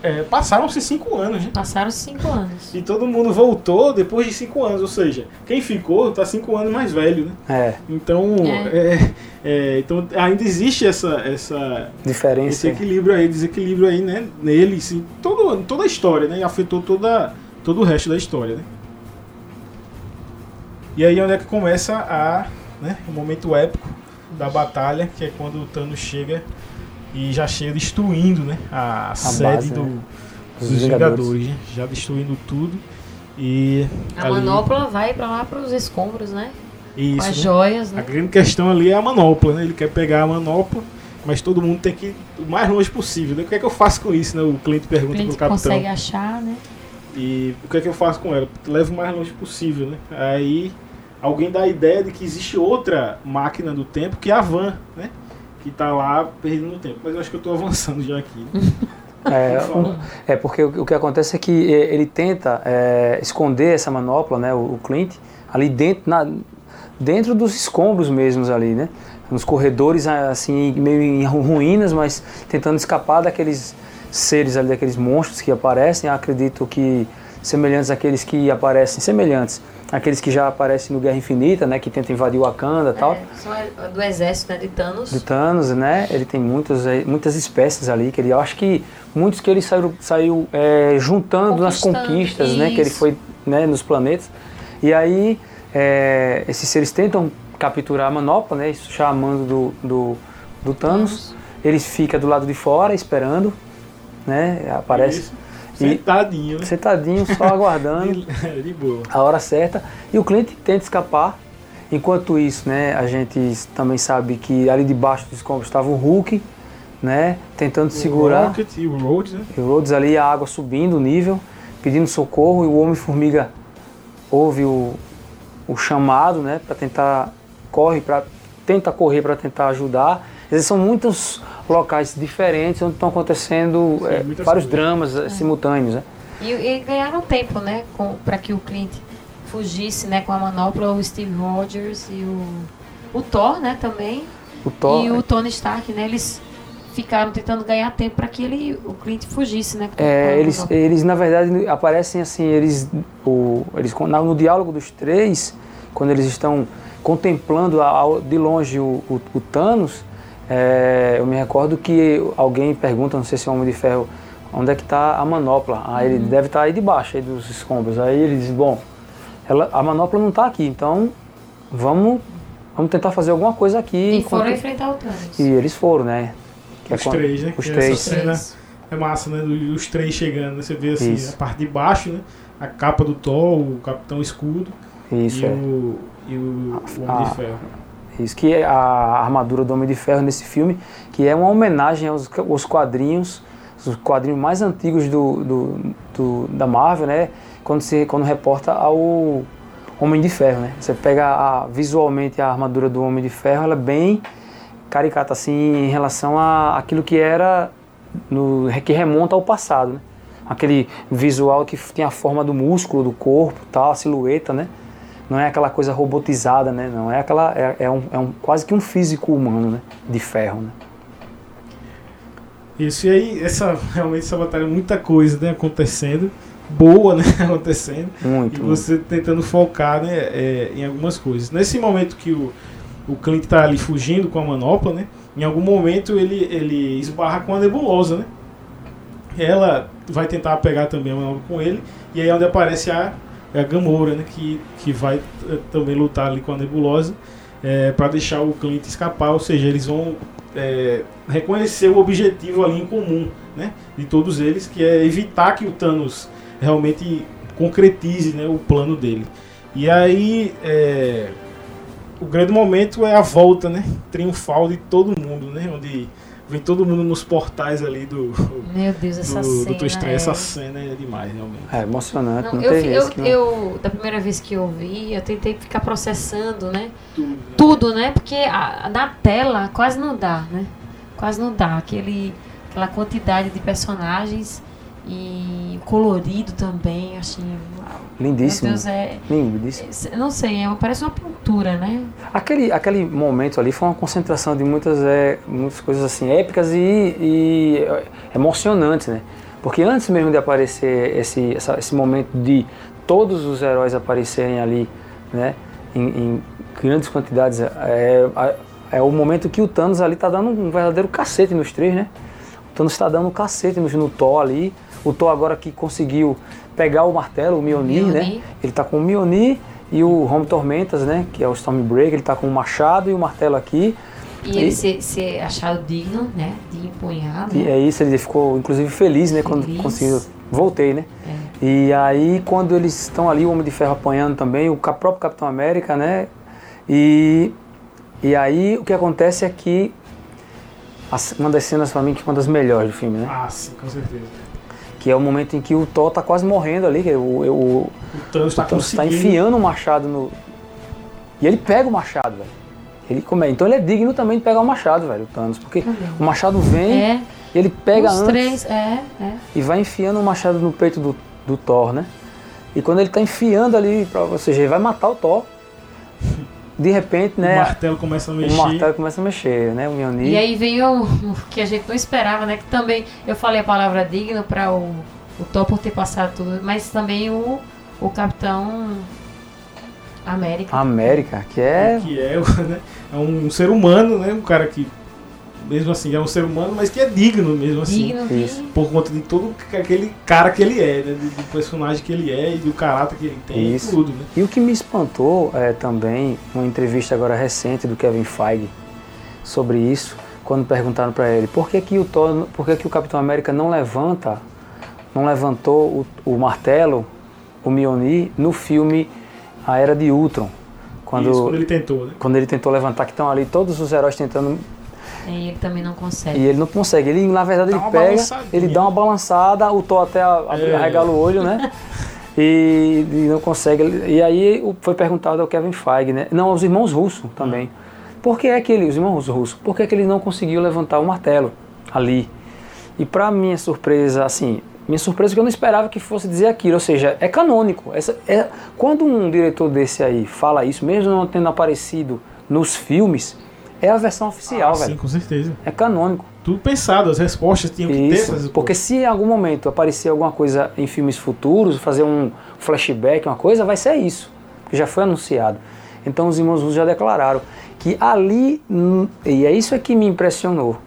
é, passaram-se cinco anos, né? Passaram cinco anos. E todo mundo voltou depois de cinco anos, ou seja, quem ficou tá cinco anos mais velho, né? É, Então, é, é, então ainda existe essa, essa, esse diferença. equilíbrio aí, desequilíbrio aí, né? Nele, sim, todo, toda a história, né? E afetou toda, todo o resto da história, né? E aí onde é que começa a, né, o momento épico da batalha, que é quando o Thanos chega e já chega destruindo, né? A, sede base, do, né, dos dos Vingadores, Vingadores. né? Já destruindo tudo. E A ali- manopla vai pra lá pros escombros, né? isso, Com as né? joias, A né? grande questão ali é a manopla, né? Ele quer pegar a manopla, mas todo mundo tem que ir o mais longe possível. Né? O que é que eu faço com isso, né? O cliente O pergunta cliente pro capitão. consegue achar, né? E o que é que eu faço com ela? Leva o mais longe possível, né? Aí alguém dá a ideia de que existe outra máquina do tempo, que é a van, né? Que tá lá perdendo tempo. Mas eu acho que eu tô avançando já aqui. É, um- é porque o, o que acontece é que é, ele tenta é, esconder essa manopla, né, o, o Clint, ali dentro, na, dentro dos escombros mesmos ali, né? Nos corredores, assim, meio em ru- ruínas, mas tentando escapar daqueles seres ali, daqueles monstros que aparecem. Acredito que semelhantes àqueles que aparecem, semelhantes àqueles que já aparecem no Guerra Infinita, né? Que tenta invadir o Wakanda e tal. É, são é, do exército né, de Thanos. de Thanos, né? Ele tem muitas, eh, muitas espécies ali que ele, eu acho que muitos que ele saiu, saiu eh, juntando nas conquistas, né? Que ele isso. foi né, nos planetas. E aí eh, esses seres tentam capturar a manopla, né? Isso chamando do, do, do Thanos. Ele fica do lado de fora esperando, né? Aparece Isso. E- Sentadinho, né? sentadinho, só aguardando De, de boa. a hora certa e o cliente tenta escapar. Enquanto isso, né, a gente também sabe que ali debaixo dos escombros estava o Hulk, né, tentando O segurar. Rocket e o Rhodes, né? E o Rhodes ali, a água subindo o nível, pedindo socorro e o Homem-Formiga ouve o, o chamado, né, para tentar corre para tenta correr para tentar ajudar. São muitos locais diferentes onde estão acontecendo Sim, muitas vários coisas. dramas eh, simultâneos, né? E, e ganharam tempo, né? para que o Clint fugisse né, com a manopla, o Steve Rogers e o, o Thor, né, também. O Thor, E o Tony Stark, né? Eles ficaram tentando ganhar tempo para que ele, o Clint fugisse, né? a É, eles, manopla. eles na verdade aparecem assim, eles, o, eles na- no diálogo dos três, quando eles estão contemplando a- ao- de longe o, o- o Thanos, é, eu me recordo que alguém pergunta, não sei se é o Homem de Ferro, onde é que está a manopla? Aí ele deve estar aí debaixo aí dos escombros. Aí ele diz, bom, ela, a manopla não está aqui, então vamos, vamos tentar fazer alguma coisa aqui. E enquanto- foram enfrentar o Thanos. e eles foram, né? Que é Os quando- três, né? Os Que três. Essa cena é massa, né? do- Os três chegando, né? Você vê assim, Isso. a parte de baixo, né? A capa do Thor, o Capitão Escudo Isso, e, é. o, e o, o Homem Ah, de Ferro. Isso que é a armadura do Homem de Ferro nesse filme, que é uma homenagem aos, aos quadrinhos, os quadrinhos mais antigos do, do, do- da Marvel, né? Quando se quando reporta ao Homem de Ferro, né? Você pega a- visualmente a armadura do Homem de Ferro, ela é bem caricata assim em relação a aquilo que era no que remonta ao passado, né? Aquele visual que tem a forma do músculo do corpo, tal, a silhueta, né? Não é aquela coisa robotizada, né? Não é aquela é, é um, é um quase que um físico humano, né? De ferro, né? Isso, e aí, essa, realmente essa batalha, muita coisa né, acontecendo, boa, né, acontecendo, Muito. e você tentando focar, né, é, em algumas coisas. Nesse momento que o, o Clint tá ali fugindo com a manopla, né, em algum momento ele, ele esbarra com a nebulosa, né, ela vai tentar pegar também a manopla com ele, e aí é onde aparece a, a Gamora, né, que, que vai eh, também lutar ali com a nebulosa, para deixar o Clint escapar, ou seja, eles vão é, reconhecer o objetivo ali em comum, né, de todos eles, que é evitar que o Thanos realmente concretize, né, o plano dele. E aí é, o grande momento é a volta, né? Triunfal de todo mundo, né? Onde vem todo mundo nos portais ali do. Meu Deus, essa do, cena. do é- Essa cena é demais, realmente. É emocionante, Não, não, eu, eu, que não- eu- da primeira vez que eu vi, eu tentei ficar processando, né? Tudo. né? Tudo, né? Porque a- na tela quase não dá, né? Quase não dá. Aquele, aquela quantidade de personagens e colorido também, assim. uau. Lindíssimo. Deus, é. Lindíssimo. é- Não sei, é, parece uma pintura, né? Aquele, aquele momento ali foi uma concentração de muitas, é, muitas coisas assim épicas e, e, é, emocionantes, né? Porque antes mesmo de aparecer esse, essa- esse momento de todos os heróis aparecerem ali, né? Em, em grandes quantidades, é, é, é o momento que o Thanos ali tá dando um verdadeiro cacete nos três, né? O Thanos está dando um cacete no, no Thor ali. O Thor agora que conseguiu pegar o martelo, o Mjolnir, né? Ele tá com o Mjolnir e o Home Tormentas, né? Que é o Stormbreaker, ele tá com o machado e o martelo aqui. E ele ser, ser achado digno, né? De empunhar, E né? é isso, ele ficou inclusive feliz, né? Quando Feliz. conseguiu. Voltei, né? É. E aí, quando eles estão ali, o Homem de Ferro apanhando também, o próprio Capitão América, né? E, e aí, o que acontece é que uma das cenas pra mim que é uma das melhores do filme, né? Ah, sim, com certeza. Que é o momento em que o Thor tá quase morrendo ali, que o, o, O Thanos o tá Thanos tá enfiando o machado no. E ele pega o machado, velho. Ele come... Então ele é digno também de pegar o machado, velho, o Thanos. Porque Também. o machado vem, É, ele pega os antes três, é, é. e vai enfiando o machado no peito do, do Thor, né? E quando ele tá enfiando ali, pra, ou seja, ele vai matar o Thor. De repente, O né? martelo começa a O mexer. martelo começa a mexer, né? O Mjolnir. E aí vem o, o que a gente não esperava, né? Que também, eu falei a palavra digno para o, o Thor por ter passado tudo, mas também o, o Capitão América. América, que é. Que é, né, é um ser humano, né? Um cara que, mesmo assim, é um ser humano, mas que é digno mesmo assim. digno de. Isso. Por conta de todo aquele cara que ele é, né? Do, do personagem que ele é e do caráter que ele tem Isso. e tudo, né? E o que me espantou é também uma entrevista agora recente do Kevin Feige sobre isso, quando perguntaram para ele por que que o Thor, por que que o Capitão América não levanta, não levantou o, o martelo, o Mjolnir no filme A Era de Ultron, quando Isso, quando ele tentou, né? quando ele tentou levantar, que estão ali todos os heróis tentando E ele também não consegue. e ele não consegue. Ele, na verdade, Dá ele pega, ele dá uma balançada, o Thor até a- a- É. arregala o olho, né? E, e não consegue. E aí foi perguntado ao Kevin Feige, né? Não, aos irmãos russos também. Por que é que ele, os irmãos russos, por que é que ele não conseguiu levantar o martelo ali? E para minha surpresa, assim, minha surpresa é que eu não esperava que fosse dizer aquilo, ou seja, é canônico. Essa, é, quando um diretor desse aí fala isso, mesmo não tendo aparecido nos filmes, é a versão oficial, Ah, velho. Sim, com certeza. É canônico. Tudo pensado, as respostas tinham que ter essas Isso, respostas. porque se em algum momento aparecer alguma coisa em filmes futuros, fazer um flashback, uma coisa, vai ser isso, que já foi anunciado. Então os irmãos Russos já declararam que ali, e é isso é que me impressionou,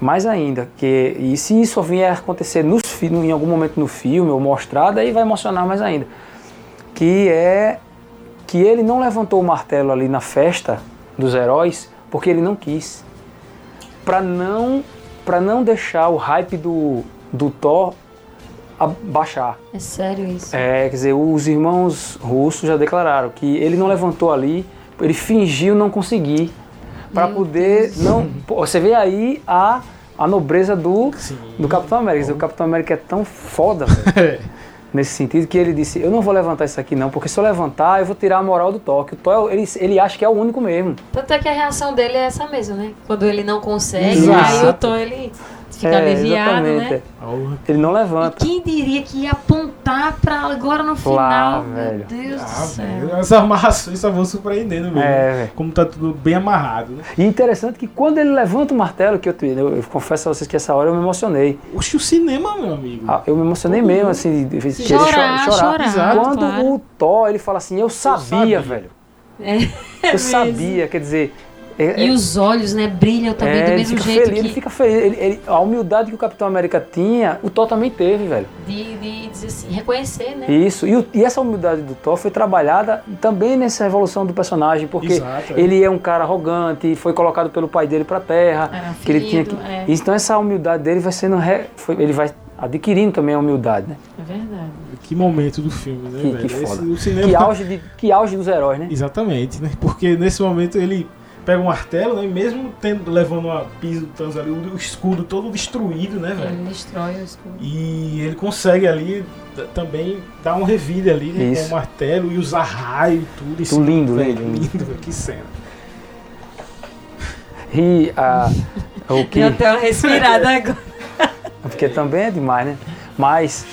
mais ainda, que e se isso vier a acontecer nos, em algum momento no filme ou mostrado, aí vai emocionar mais ainda, que é que ele não levantou o martelo ali na festa dos heróis porque ele não quis para não para não deixar o hype do, do Thor baixar. É sério isso. É, quer dizer, os irmãos russos já declararam que ele não levantou ali, ele fingiu não conseguir para poder Deus. não. Você vê aí a, a nobreza do Sim. do Capitão América. O Capitão América é tão foda, velho, nesse sentido que ele disse: eu não vou levantar isso aqui não, porque se eu levantar eu vou tirar a moral do Thor. Que o Thor ele, ele acha que é o único mesmo. Tanto é que a reação dele é essa mesmo, né? Quando ele não consegue, Exato. aí o Thor ele fica É, aliviado, exatamente, né? Ele não E levanta. quem diria que ia apontar pra agora no final? Lá, Meu velho. Deus do Ah, céu. velho, as amarrações só vão surpreendendo mesmo. É, velho. Como tá tudo bem amarrado, né? E interessante que quando ele levanta o martelo, que eu, eu, eu confesso a vocês que essa hora eu me emocionei. Oxe, o cinema, meu amigo. Ah, Eu me emocionei mesmo, assim, de de querer Chorar, cho- chorar. chorar, Exato. Quando claro. o Thor, ele fala assim, eu sabia, sabia. velho. É, Eu sabia, quer dizer... é- E é- os olhos, né, brilham também é, do ele mesmo fica jeito feliz, que ele fica feliz. Ele- ele- a humildade que o Capitão América tinha, o Thor também teve, velho. de, de dizer assim, reconhecer, né? Isso. E, o- e essa humildade do Thor foi trabalhada também nessa evolução do personagem, porque Exato, é. ele é um cara arrogante, foi colocado pelo pai dele pra terra, Era que ele tinha que. é. Então essa humildade dele vai sendo. re- foi- ele vai adquirindo também a humildade, né? É verdade. Que momento do filme, né, Que, velho? que Esse- foda. o cinema... Que auge, de, que auge dos heróis, né? Exatamente, né? Porque nesse momento ele pega um martelo, né? E mesmo tendo, levando uma piso do ali, o escudo todo destruído, né, velho? Ele destrói o escudo. E ele consegue ali também dar um revide ali né, com o martelo e usar raio e tudo. Isso, lindo, velho, lindo, lindo, velho, que cena. E a, o que. Deu até uma respirada agora. Porque também é demais, né? Mas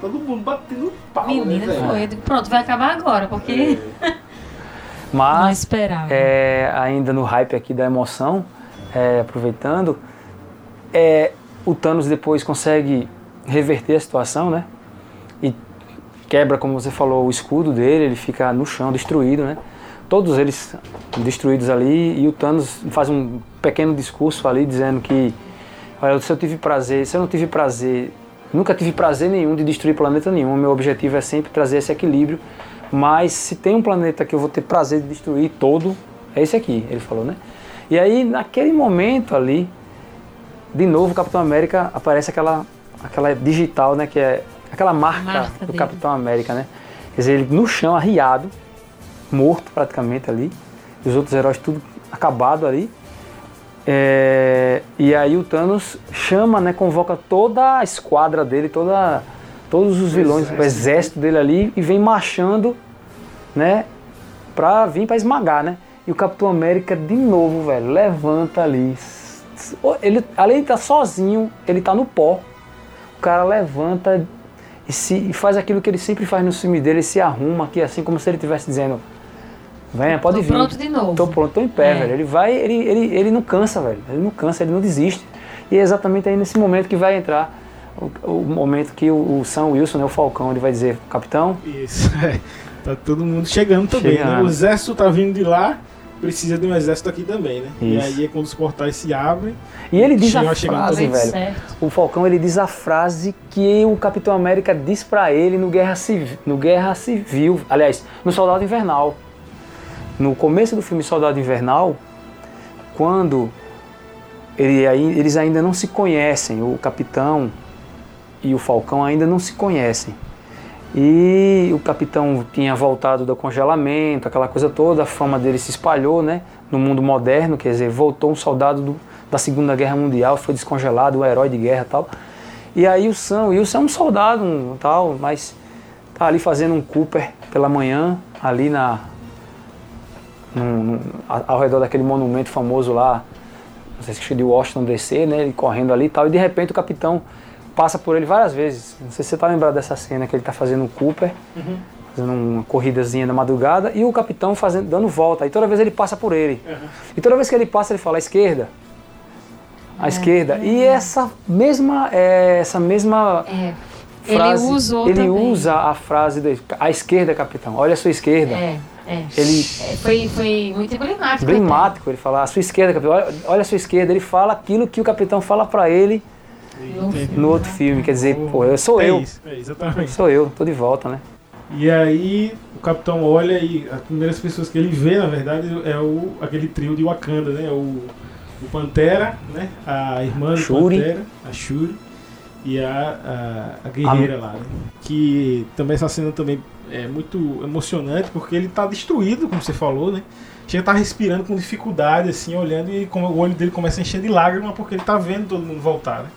todo mundo batendo pau, né, Menina, velho? foi. Eu Pronto, vai acabar agora, porque não Mas, esperava. é, ainda no hype aqui da emoção, é, aproveitando, é, o Thanos depois consegue reverter a situação, né? E quebra, como você falou, o escudo dele, ele fica no chão, destruído, né? Todos eles destruídos ali, e o Thanos faz um pequeno discurso ali dizendo que, olha, se eu tive prazer, se eu não tive prazer, nunca tive prazer nenhum de destruir planeta nenhum, meu objetivo é sempre trazer esse equilíbrio, mas se tem um planeta que eu vou ter prazer de destruir todo, é esse aqui, ele falou, né? E aí, naquele momento ali, de novo, o Capitão América aparece aquela, aquela digital, né? Que é aquela marca, Marca do dele. Capitão América, né? Quer dizer, ele no chão, arriado, morto praticamente ali, e os outros heróis tudo acabado ali. É, e aí o Thanos chama, né? Convoca toda a esquadra dele, toda, todos os vilões, o exército dele ali, e vem marchando, né? Pra vir pra esmagar, né? E o Capitão América, de novo, velho, levanta ali. Ele, além de estar sozinho, ele tá no pó. O cara levanta e, se, e faz aquilo que ele sempre faz no filme dele, ele se arruma aqui, assim como se ele estivesse dizendo: Venha, pode Tô vir. pronto de novo. Tô pronto, tô em pé, É. velho. Ele vai, ele, ele, ele não cansa, velho. Ele não cansa, ele não desiste. E é exatamente aí nesse momento que vai entrar o, o momento que o, o Sam Wilson, né, o Falcão, ele vai dizer: Capitão, Isso, é. Tá todo mundo chegando também, né? Chegando. O exército tá vindo de lá, precisa de um exército aqui também, né? E Isso. aí é quando os portais se abrem. E ele diz a frase, velho. Certo. O Falcão ele diz a frase que o Capitão América diz pra ele no Guerra Civil, no Guerra Civil, aliás, no Soldado Invernal. No começo do filme Soldado Invernal, quando ele, aí- eles ainda não se conhecem, o Capitão e o Falcão ainda não se conhecem. E o capitão tinha voltado do congelamento, aquela coisa toda, a fama dele se espalhou, né? No mundo moderno, quer dizer, voltou um soldado do- da Segunda Guerra Mundial, foi descongelado, um herói de guerra tal. E aí o Sam, o Wilson é um soldado, um tal, mas tá ali fazendo um Cooper pela manhã, ali na num- num- ao redor daquele monumento famoso lá, não sei se de Washington DC, né? Ele correndo ali e tal, e de repente o capitão passa por ele várias vezes. Não sei se você tá lembrado dessa cena que ele tá fazendo um Cooper, fazendo uma corridazinha da madrugada, e o capitão fazendo, dando volta. E toda vez ele passa por ele. E toda vez que ele passa, ele fala à esquerda. À esquerda. E essa mesma, é, essa mesma É. frase, ele usou ele também. usa a frase de, à esquerda, capitão. Olha a sua esquerda. É, é. Ele É, Foi, foi muito emblemático. emblemático, ele fala, a sua esquerda, capitão. Olha, olha a sua esquerda. Ele fala aquilo que o capitão fala pra ele no outro filme. Quer dizer, pô, eu sou é eu. Isso, é, exatamente. Sou eu, tô de volta, né? E aí o capitão olha e as primeiras pessoas que ele vê, na verdade, é o, aquele trio de Wakanda, né? O, o Pantera, né? A irmã do Shuri. Pantera, a Shuri, e a, a, a guerreira lá, né? Que também essa cena também é muito emocionante porque ele tá destruído, como você falou, né? Chega a tá respirando com dificuldade, assim, olhando, e o olho dele começa a encher de lágrimas porque ele tá vendo todo mundo voltar, né?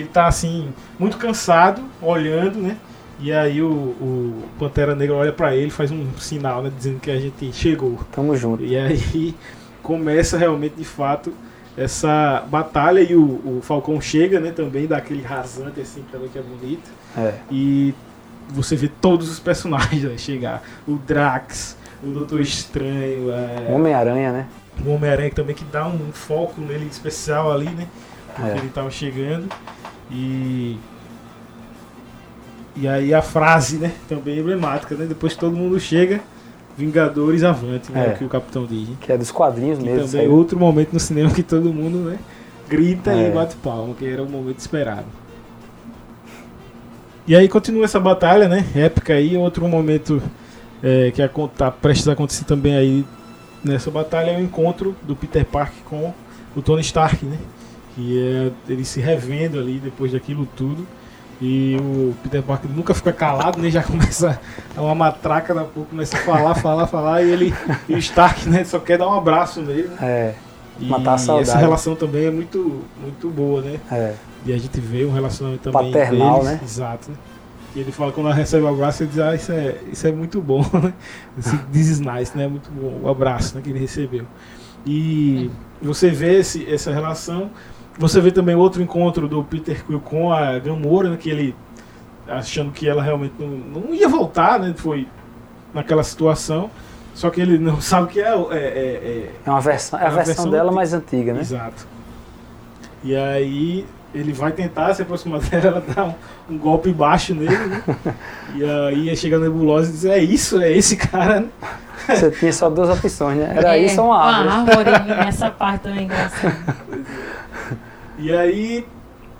Ele tá assim, muito cansado, olhando, né? E aí o, o Pantera Negra olha pra ele, faz um sinal, né? Dizendo que a gente chegou. Tamo junto. E aí começa realmente, de fato, essa batalha e o, o Falcão chega, né? Também dá aquele rasante assim, também que é bonito. É. E você vê todos os personagens né, chegar. O Drax, o Doutor Estranho, é, Homem-Aranha, né? o Homem-Aranha também que dá um foco nele especial ali, né? Porque É. ele tava chegando. E. E aí a frase, né? Também emblemática, né? Depois que todo mundo chega, Vingadores avante, né? É. Que o capitão diz. né? Que é dos quadrinhos Que mesmo. também é outro momento no cinema que todo mundo, né? Grita É. e bate palma, que era o momento esperado. E aí continua essa batalha, né? Épica aí, outro momento é, que está prestes a acontecer também aí nessa batalha é o encontro do Peter Parker com o Tony Stark, né? Que é ele se revendo ali depois daquilo tudo. E o Peter Parker nunca fica calado, né? Já começa a uma matraca da pouco, começa a falar, falar, falar, e ele e o Stark, né, só quer dar um abraço nele. né? É, E Matar a saudade. essa relação também é muito, muito boa, né? é. E a gente vê um relacionamento também Paternal, deles. né? Exato. né? E ele fala quando ela recebe o abraço, ele diz, ah, isso é, isso é muito bom, né? Esse This is nice, né? Muito bom o abraço né, que ele recebeu. E você vê esse, essa relação. Você vê também outro encontro do Peter Quill com a Gamora, né? Que ele achando que ela realmente não, não ia voltar, né? Foi naquela situação. Só que ele não sabe que é, é, é- É uma versão, é a É versão, versão dela antiga. mais antiga, né? Exato. E aí ele vai tentar se aproximar dela, ela dá um, um golpe baixo nele, né? e aí chega a nebulosa e diz, é isso, é esse cara, né? Você tinha só duas opções, né? Era É, isso ou uma árvore. Uma árvore, essa parte também é engraçada. E aí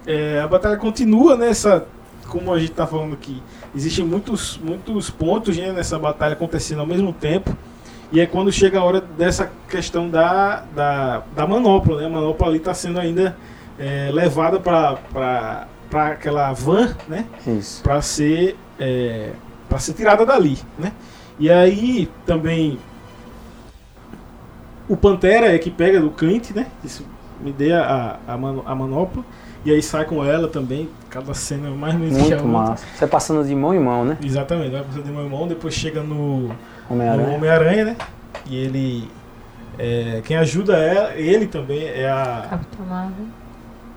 é, a batalha continua nessa. Como a gente tá falando aqui, existem muitos, muitos pontos né, nessa batalha acontecendo ao mesmo tempo. E é quando chega a hora dessa questão da, da, da manopla, né? A manopla ali está sendo ainda é, levada para aquela van, né? Para ser é, ser tirada dali, né? E aí também o Pantera é que pega do Clint, né? Isso me dê a, a, mano- a manopla e aí sai com ela também. Cada cena é mais ou menos que a Muito outra. massa. Você passando de mão em mão, né? Exatamente, vai passando de mão em mão, depois chega no, Homem-Aranha. Homem-Aranha, né? E ele é, quem ajuda é ele também é a Capitão Marvel.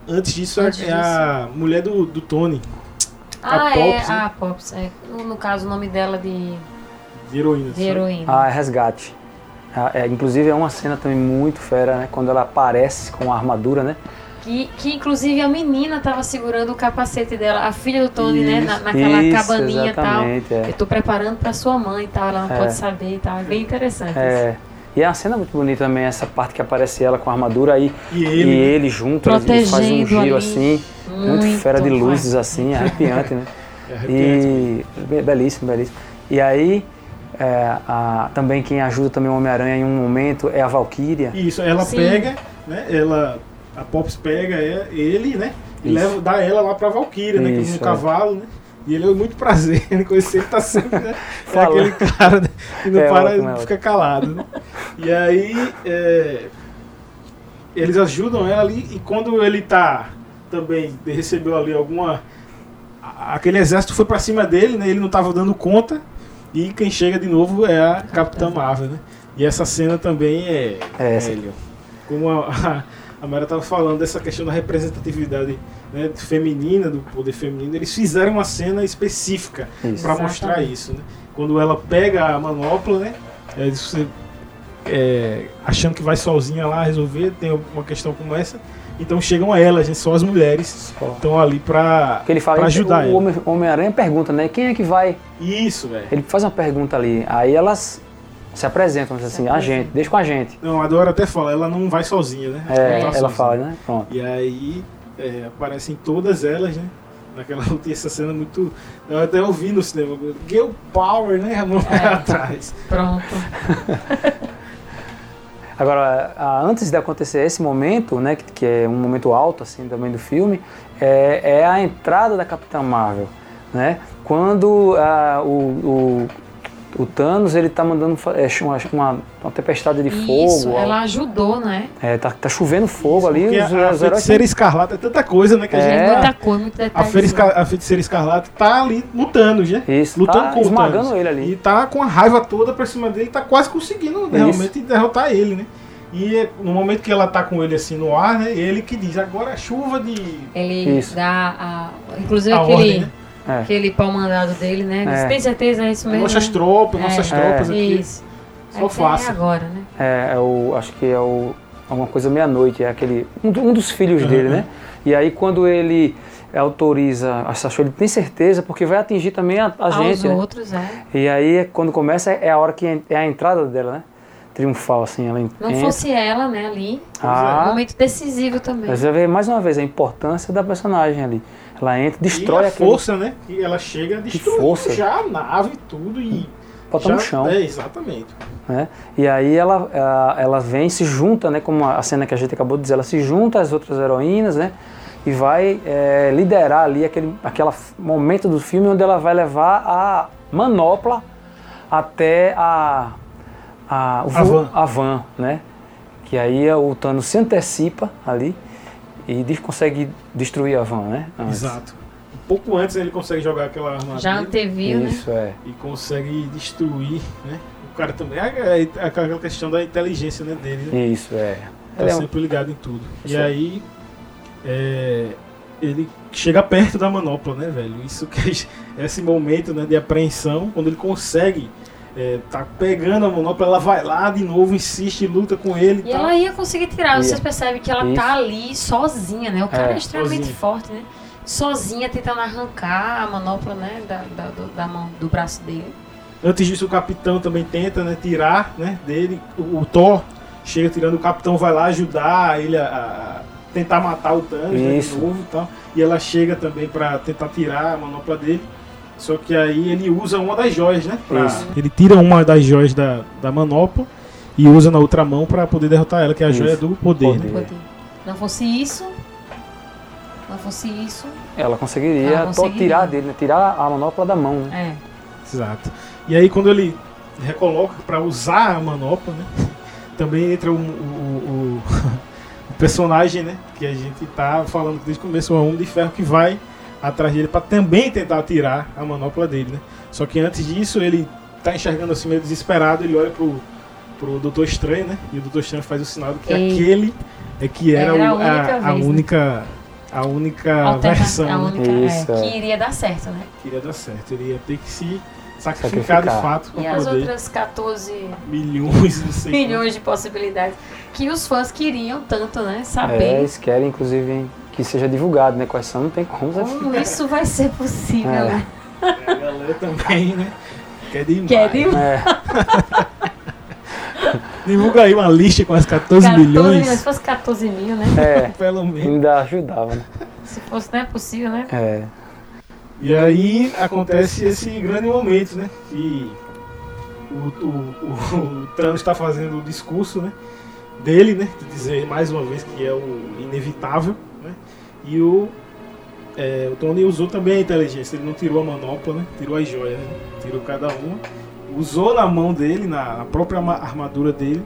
antes disso é- Antes é a mulher do, do Tony, A Ah, é, Pops, né? a Pops. É. No, no caso, o nome dela de, de heroína. de heroína. Ah, é resgate. Ah, é, inclusive é uma cena também muito fera, né? Quando ela aparece com a armadura, né? Que, que inclusive a menina tava segurando o capacete dela, a filha do Tony, né? Na, naquela Isso, cabaninha e tal. é. Eu tô preparando pra sua mãe e tal, ela não É. pode saber e tal. É bem interessante. isso. É. E é uma cena muito bonita também, essa parte que aparece ela com a armadura aí E e ele, ele junto, ele faz um giro ali. assim, muito, fera de luzes assim, arrepiante, né? é arrepiante. E be- belíssimo, belíssimo. E aí é, a- também quem ajuda também o Homem-Aranha em um momento é a Valkyria. Isso, ela Sim. pega, né? Ela, a Pops pega é- ele, né? E Isso. leva, dá ela lá pra Valkyria, né? Que Isso, no é. cavalo, né? E ele é muito prazer em conhecer, ele tá sempre, né? É aquele cara né, que não É para, é fica calado, né? E aí, é, eles ajudam ela ali e quando ele tá também recebeu ali alguma aquele exército foi pra cima dele, né? Ele não tava dando conta e quem chega de novo é a Capitã Marvel, né? E essa cena também é, É, essa- velho, como a, a, a Mara tava falando dessa questão da representatividade né, feminina, do poder feminino, eles fizeram uma cena específica para mostrar isso, né? Quando ela pega a manopla, né? É, você, é, achando que vai sozinha lá resolver, tem uma questão como essa. Então chegam a ela, gente, só as mulheres estão ali pra, Porque ele fala, pra ajudar o ela. Homem- Homem-Aranha pergunta, né? Quem é que vai? Isso, velho. Ele faz uma pergunta ali, aí elas se apresentam, diz assim, a gente, deixa com a gente. Não, a Dora até fala, ela não vai sozinha, né? É, Não tá ela fala, né? Pronto. E aí é, aparecem todas elas, né? Naquela luta, e essa cena muito. Eu até ouvi no cinema. Girl Power, né? A mão É. atrás. Pronto. Agora, a- antes de acontecer esse momento, né, que, é um momento alto assim também do filme, é, é a entrada da Capitã Marvel, né? Quando ah, o, o, o Thanos ele tá mandando é, uma, uma, uma tempestade de Isso, fogo, ela ajudou, né? é, tá, tá chovendo fogo ali, Porque os, a, a os heróis feiticeira escarlata é tanta coisa, né? Que a É. gente. É muita coisa, muito A, a feiticeira escarlata tá ali lutando, já. Isso, lutando tá com o esmagando Thanos. ele ali. E tá com a raiva toda pra cima dele, tá quase conseguindo realmente derrotar ele, né? E é, no momento que ela tá com ele assim no ar, né? Ele que diz, agora a chuva de. Ele Isso. dá a. Inclusive A aquele, ordem, né? É. aquele pau mandado dele, né? Ele É. Tem certeza, é isso mesmo. Nossas né?" tropas, É, nossas é. tropas aqui. Isso. Só É, faça. É agora, né? É, é o, acho que é o, alguma coisa meia-noite, é aquele, um, um dos filhos Uhum. dele, né? E aí quando ele autoriza essa show, ele tem certeza, porque vai atingir também a, a Aos gente, né? outros, é. E aí quando começa é a hora que é a entrada dela, né? Triunfal, assim, ela Não entra. fosse ela, né, ali. Ah. Um momento decisivo também. Mas você vê mais uma vez a importância da personagem ali. Ela entra, destrói e a aquele... força, né? Que ela chega destruindo já a nave e tudo e. Bota no chão. É, exatamente. né? E aí ela, ela, ela vem, se junta, né? Como a cena que a gente acabou de dizer, ela se junta às outras heroínas, né? e vai é, liderar ali aquele aquela momento do filme onde ela vai levar a manopla até a a, A van. a van, né? Que aí o Thanos se antecipa ali e consegue destruir a van, né? Antes. Exato. Um pouco antes ele consegue jogar aquela arma Já dele anteviu, né? Isso é. e consegue destruir, né? O cara também. É, é aquela questão da inteligência né, dele, né? Isso é. Tá Ele é um- sempre ligado em tudo. E Isso é. aí. é, ele chega perto da manopla, né, velho? Isso que é esse momento né, de apreensão, quando ele consegue. É, tá pegando a manopla, ela vai lá de novo, insiste, luta com ele E e ela ia conseguir tirar. Ia. Vocês percebem que ela Isso. tá ali sozinha, né? O cara é, É. extremamente Sozinha. forte, né? Sozinha tentando arrancar a manopla, né? Da, da, do, da mão, do braço dele. Antes disso, o capitão também tenta né, tirar né, dele. O, o Thor chega tirando, o capitão vai lá ajudar ele a, a tentar matar o Thanos né, de novo e tal. E ela chega também pra tentar tirar a manopla dele. Só que aí ele usa uma das joias, né? pra- Isso. Ele tira uma das joias da, da manopla e usa na outra mão pra poder derrotar ela, que é a Isso. joia do poder. Poder. Né? Poder. Não fosse isso. Não fosse isso. Ela conseguiria, Ela to- conseguiria. tirar dele, né? tirar a manopla da mão, né? É. Exato. E aí quando ele recoloca pra usar a manopla, né? Também entra o, o- o- o personagem, né? Que a gente tá falando desde o começo, o Homem de Ferro que vai atrás dele pra também tentar tirar a manopla dele, né? Só que antes disso ele tá enxergando assim meio desesperado, ele olha pro, pro Doutor Estranho, né? E o Doutor Estranho faz o sinal de que Ei. aquele é que era, Era a o- única a, a vez, né? única a única Alterna- versão a né? única Isso, é, é. que iria dar certo, né? que iria dar certo. Ele ia ter que se sacrificar, Sacrificar. de fato E as poder outras 14 milhões, não sei milhões de possibilidades que os fãs queriam tanto, né? É, Saber eles querem, inclusive, que seja divulgado, né? Quais são, não tem como. como isso vai ser possível, É. né? quanto. A galera também, né? Quer demais. Quer demais. É, Divulga aí uma lista com as 14, 14 milhões. Se fosse 14 mil, né? é, Pelo menos. ainda ajudava, né? Se fosse, não é possível, né? É, E aí acontece esse grande momento, né? Que o, o, o, o Thanos está fazendo o discurso, né? Dele, né? De dizer mais uma vez que é o inevitável? E o, é, o Tony usou também a inteligência. Ele não tirou a manopla, né? Tirou as joias, né? Tirou cada uma. Usou na mão dele, na, na própria ma- armadura dele.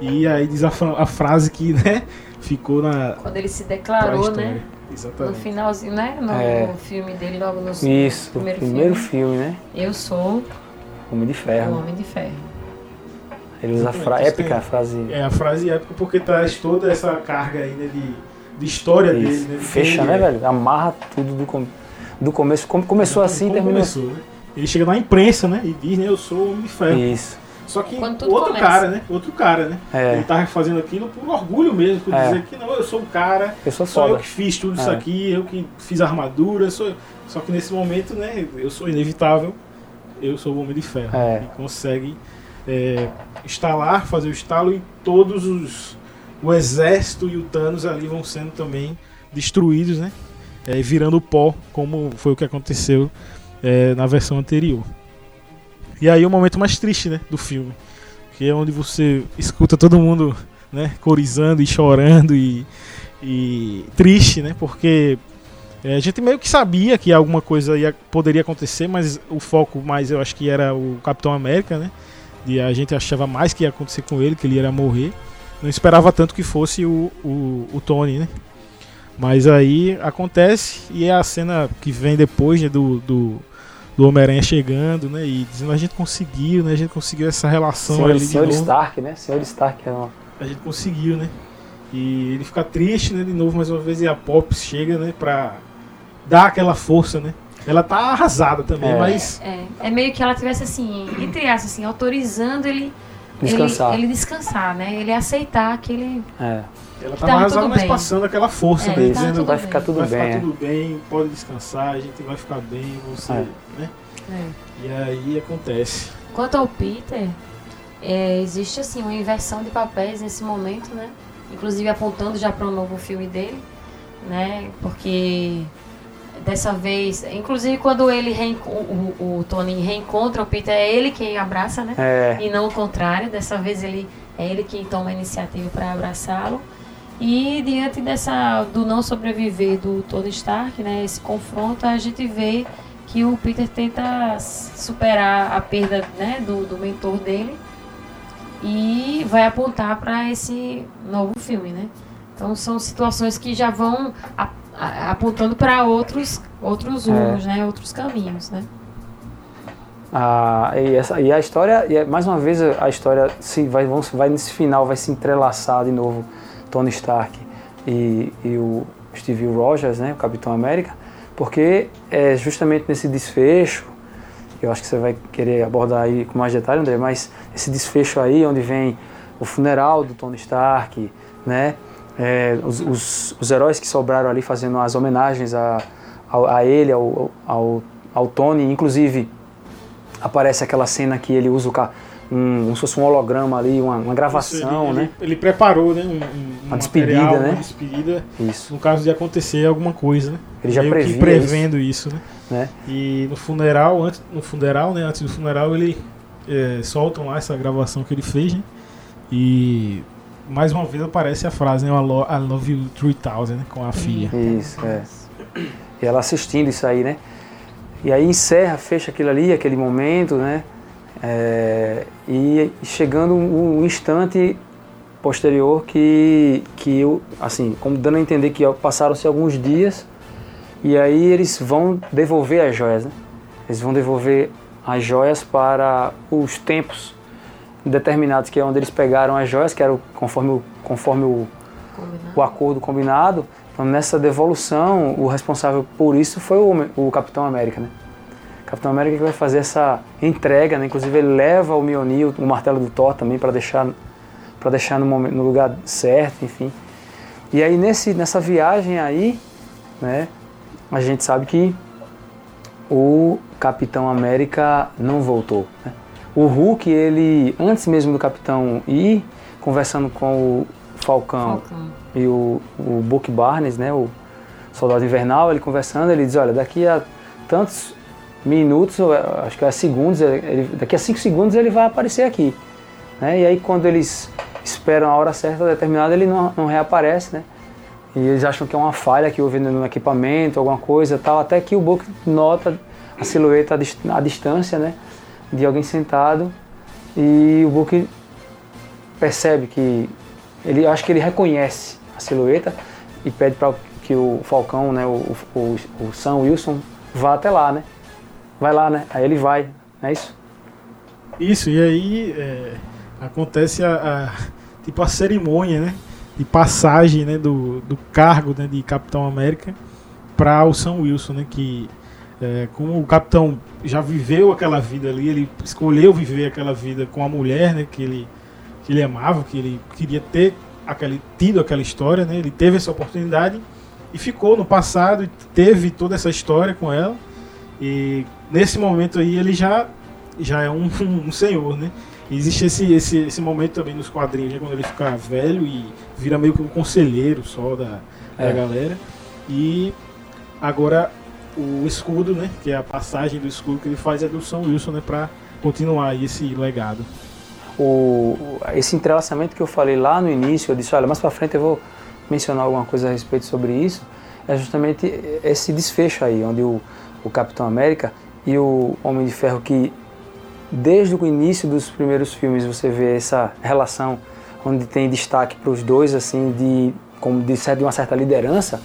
E aí diz a, a frase que, né? Ficou na Quando ele se declarou, né? No Exatamente. finalzinho, né? No É. filme dele, logo no isso, primeiro, primeiro, filme. filme, né? Eu sou Homem de o Ferro. Homem de Ferro. Ele usa a fra Exatamente, épica tem- a frase. É a frase épica porque traz toda essa carga né, de, de história Isso. dele, né? Fecha, né, é. velho? Amarra tudo do, com- do começo. Como começou assim, Como terminou começou, né? Ele chega na imprensa, né? E diz, né, eu sou o Homem de Ferro. Isso. Só que outro começa. cara, né? Outro cara, né? É. Ele tava fazendo aquilo por orgulho mesmo, por É. dizer que não, eu sou o cara, Eu sou só eu que fiz tudo isso É. aqui, eu que fiz a armadura, sou... só que nesse momento, né, eu sou inevitável, eu sou o Homem de Ferro. É. E consegue é, instalar, fazer o estalo e todos os. O exército e o Thanos ali vão sendo também destruídos, né? É, virando pó, como foi o que aconteceu é, na versão anterior. E aí o momento mais triste, né, do filme, que é onde você escuta todo mundo, né, corizando e chorando e, e triste, né, porque é, a gente meio que sabia que alguma coisa ia, poderia acontecer, mas o foco mais eu acho que era o Capitão América, né, e a gente achava mais que ia acontecer com ele, que ele ia morrer. Não esperava tanto que fosse o, o, o Tony, né? Mas aí acontece e é a cena que vem depois né, do, do, do Homem-Aranha chegando, né? E dizendo a gente conseguiu, né? A gente conseguiu essa relação Senhor, ali de Senhor novo. Stark, né? Senhor Stark é uma. A gente conseguiu, né? E ele fica triste, né? De novo, mais uma vez, e a Pops chega, né? Pra dar aquela força, né? Ela tá arrasada também, É. mas É, é meio que ela tivesse assim, entre aspas, assim, autorizando ele Descansar. Ele, ele descansar, né? Ele aceitar aquele. É. ela Tá arrasada, tudo mas bem. passando aquela força, É, né? Isso. tá Dizendo, tudo vai bem. ficar tudo vai bem. ficar é. tudo bem, pode descansar, a gente vai ficar bem, você, É. né? É. E aí acontece. Quanto ao Peter, é, existe assim uma inversão de papéis nesse momento, né? Inclusive apontando já para um novo filme dele, né? Porque dessa vez, inclusive quando ele o, o, Tony reencontra o Peter, é ele quem abraça, né? É. E não o contrário. Dessa vez ele é ele quem toma a iniciativa para abraçá-lo. E diante dessa do não sobreviver do Tony Stark, né, esse confronto, a gente vê que o Peter tenta superar a perda né, do, do mentor dele e vai apontar para esse novo filme, né? Então são situações que já vão apontando para outros outros é. rumos, é. né? Outros caminhos, né? Ah, e, essa, e a história, e é, mais uma vez a história se vai, vamos, vai nesse final vai se entrelaçar de novo Tony Stark e, e o Steve Rogers, né, o Capitão América, porque é justamente nesse desfecho, eu acho que você vai querer abordar aí com mais detalhe, André, mas esse desfecho aí onde vem o funeral do Tony Stark, né, é, os, os, os, heróis que sobraram ali fazendo as homenagens a, a, a ele, ao, ao, ao Tony, inclusive aparece aquela cena que ele usa o carro um, como se fosse um holograma ali, uma, uma gravação, ele, né? Ele, ele preparou, né? Um, um uma despedida, material, né? Uma despedida. Isso. No caso de acontecer alguma coisa, né? Ele já previa prevendo isso, isso né? né? E no funeral, antes, no funeral, né? Antes do funeral, ele é, soltam lá essa gravação que ele fez, né? E mais uma vez aparece a frase, né? I love you 3000, né? Com a filha. Isso, é. E ela assistindo isso aí, né? E aí encerra, fecha aquilo ali, aquele momento, né? É, e chegando um, um, instante posterior que, que eu, assim, como dando a entender que passaram-se alguns dias e aí eles vão devolver as joias, né? Eles vão devolver as joias para os tempos determinados, que é onde eles pegaram as joias, que era conforme, o, conforme o, o acordo combinado. Então, nessa devolução, o responsável por isso foi o, o Capitão América, né? Capitão América que vai fazer essa entrega, né? inclusive ele leva o Mjolnir, o martelo do Thor também para deixar para deixar no, momento, no lugar certo, enfim. E aí nesse, nessa viagem aí, né, a gente sabe que o Capitão América não voltou. Né? O Hulk, ele antes mesmo do Capitão ir conversando com o Falcão, Falcão. e o, o Buck Barnes, né, o Soldado Invernal, ele conversando, ele diz, olha, daqui a tantos minutos, acho que é segundos, ele, daqui a cinco segundos ele vai aparecer aqui. Né? E aí quando eles esperam a hora certa determinada, ele não, não reaparece, né? E eles acham que é uma falha que houve no equipamento, alguma coisa tal, até que o Book nota a silhueta à distância, né? De alguém sentado e o Book percebe que ele acho que ele reconhece a silhueta e pede para que o Falcão, né, o, o, o Sam Wilson vá até lá, né? vai lá, né? Aí ele vai, não é isso? Isso, e aí é, acontece a, a, tipo a cerimônia, né? De passagem né, do, do cargo né, de Capitão América para o Sam Wilson, né? Que é, como o Capitão já viveu aquela vida ali, ele escolheu viver aquela vida com a mulher, né? Que ele, que ele amava, que ele queria ter aquele, tido aquela história, né? Ele teve essa oportunidade e ficou no passado e teve toda essa história com ela. E nesse momento aí ele já, já é um, um, senhor, né? existe esse, esse, esse momento também nos quadrinhos, né? quando ele fica velho e vira meio que um conselheiro só da, é. da galera. E agora o escudo, né? Que é a passagem do escudo que ele faz é do São Wilson, né? Pra continuar esse legado. O, esse entrelaçamento que eu falei lá no início, eu disse, olha, mais para frente eu vou mencionar alguma coisa a respeito sobre isso, é justamente esse desfecho aí, onde o, o Capitão América e o Homem de Ferro que desde o início dos primeiros filmes você vê essa relação onde tem destaque para os dois assim de como de, de uma certa liderança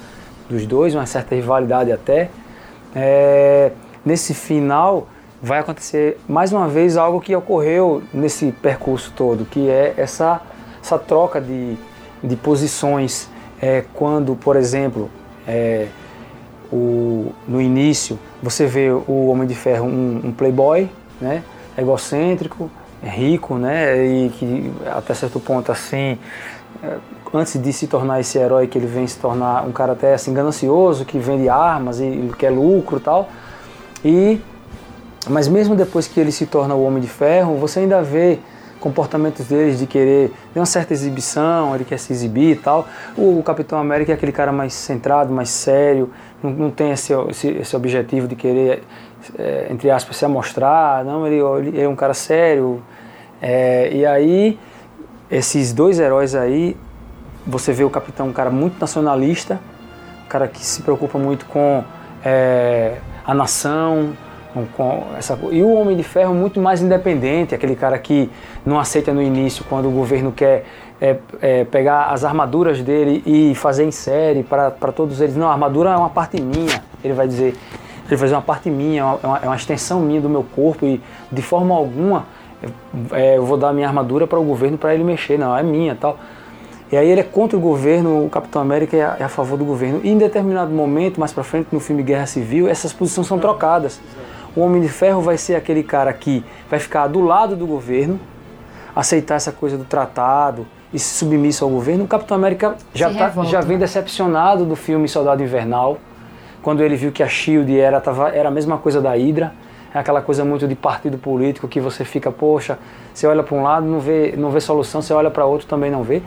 dos dois, uma certa rivalidade até. É, nesse final vai acontecer mais uma vez algo que ocorreu nesse percurso todo, que é essa, essa troca de, de posições. É, quando, por exemplo, é, o, no início, você vê o Homem de Ferro um, um playboy, né, egocêntrico, rico, né, e que até certo ponto assim, antes de se tornar esse herói que ele vem se tornar um cara até assim ganancioso, que vende armas e quer lucro e tal. E mas mesmo depois que ele se torna o Homem de Ferro, você ainda vê comportamentos deles de querer de uma certa exibição, ele quer se exibir e tal. O, o Capitão América é aquele cara mais centrado, mais sério, não, não tem esse, esse, esse, objetivo de querer, é, entre aspas, se amostrar, não, ele, ele é um cara sério. É, e aí, esses dois heróis aí você vê o capitão um cara muito nacionalista, um cara que se preocupa muito com é, a nação, com, essa e o Homem de Ferro muito mais independente, aquele cara que não aceita no início quando o governo quer é, é, pegar as armaduras dele e fazer em série para todos eles. Não, a armadura é uma parte minha, ele vai dizer. Ele vai fazer uma parte minha, é uma, é uma extensão minha do meu corpo e de forma alguma é, eu vou dar minha armadura para o governo para ele mexer, não, é minha tal. E aí ele é contra o governo, o Capitão América é a, é a favor do governo. E em determinado momento, mais para frente, no filme Guerra Civil, essas posições são trocadas. O Homem de Ferro vai ser aquele cara que vai ficar do lado do governo, aceitar essa coisa do tratado e se submisso ao governo. O Capitão América já, tá, já vem decepcionado do filme Soldado Invernal, quando ele viu que a SHIELD era, tava, era a mesma coisa da Hydra é aquela coisa muito de partido político que você fica, poxa, você olha para um lado, não vê, não vê solução, você olha para outro também não vê.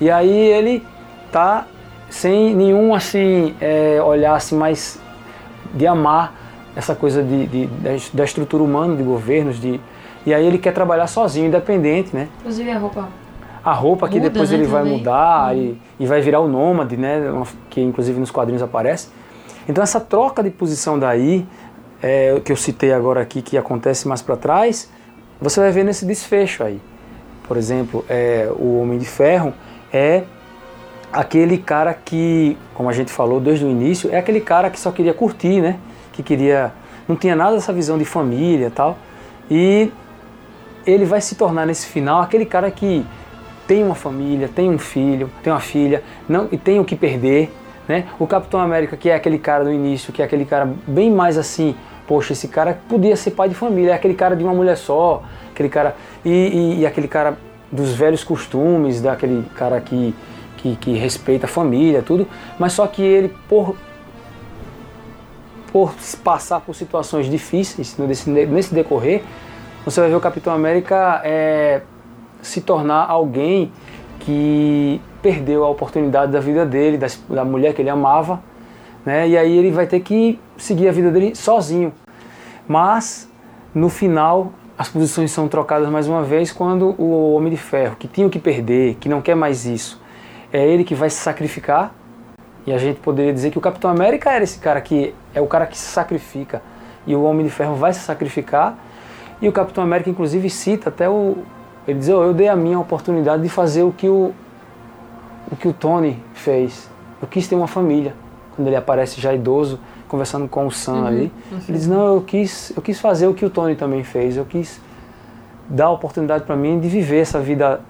E aí ele tá sem nenhum assim é, olhar assim mais de amar essa coisa de, de, da estrutura humana de governos de e aí ele quer trabalhar sozinho, independente, né? Inclusive a roupa. A roupa que Muda, depois né, ele vai também. mudar e, e, vai virar o nômade, né? Que inclusive nos quadrinhos aparece. Então essa troca de posição daí é, que eu citei agora aqui, que acontece mais para trás, você vai ver nesse desfecho aí. Por exemplo, é, o Homem de Ferro é aquele cara que, como a gente falou desde o início, é aquele cara que só queria curtir, né? Que queria, não tinha nada dessa visão de família, tal. E ele vai se tornar nesse final aquele cara que tem uma família, tem um filho, tem uma filha, não e tem o que perder, né? O Capitão América que é aquele cara do início, que é aquele cara bem mais assim poxa, esse cara podia ser pai de família, é aquele cara de uma mulher só, aquele cara. E, e, e aquele cara dos velhos costumes, daquele cara que, que, que, respeita a família, tudo, mas só que ele, por, por passar por situações difíceis nesse, nesse decorrer, você vai ver o Capitão América é, se tornar alguém que perdeu a oportunidade da vida dele, da, da mulher que ele amava, né? E aí ele vai ter que seguir a vida dele sozinho. Mas no final as posições são trocadas mais uma vez quando o Homem de Ferro, que tinha o que perder, que não quer mais isso, é ele que vai se sacrificar. E a gente poderia dizer que o Capitão América era esse cara que é o cara que se sacrifica. E o Homem de Ferro vai se sacrificar. E o Capitão América, inclusive, cita até o. Ele diz: oh, Eu dei a minha oportunidade de fazer o que o, o que o Tony fez. Eu quis ter uma família quando ele aparece já idoso, conversando com o Sam uhum, ali. Uhum. Ele diz, não, eu quis, eu quis fazer o que o Tony também fez, eu quis dar a oportunidade para mim de viver essa vida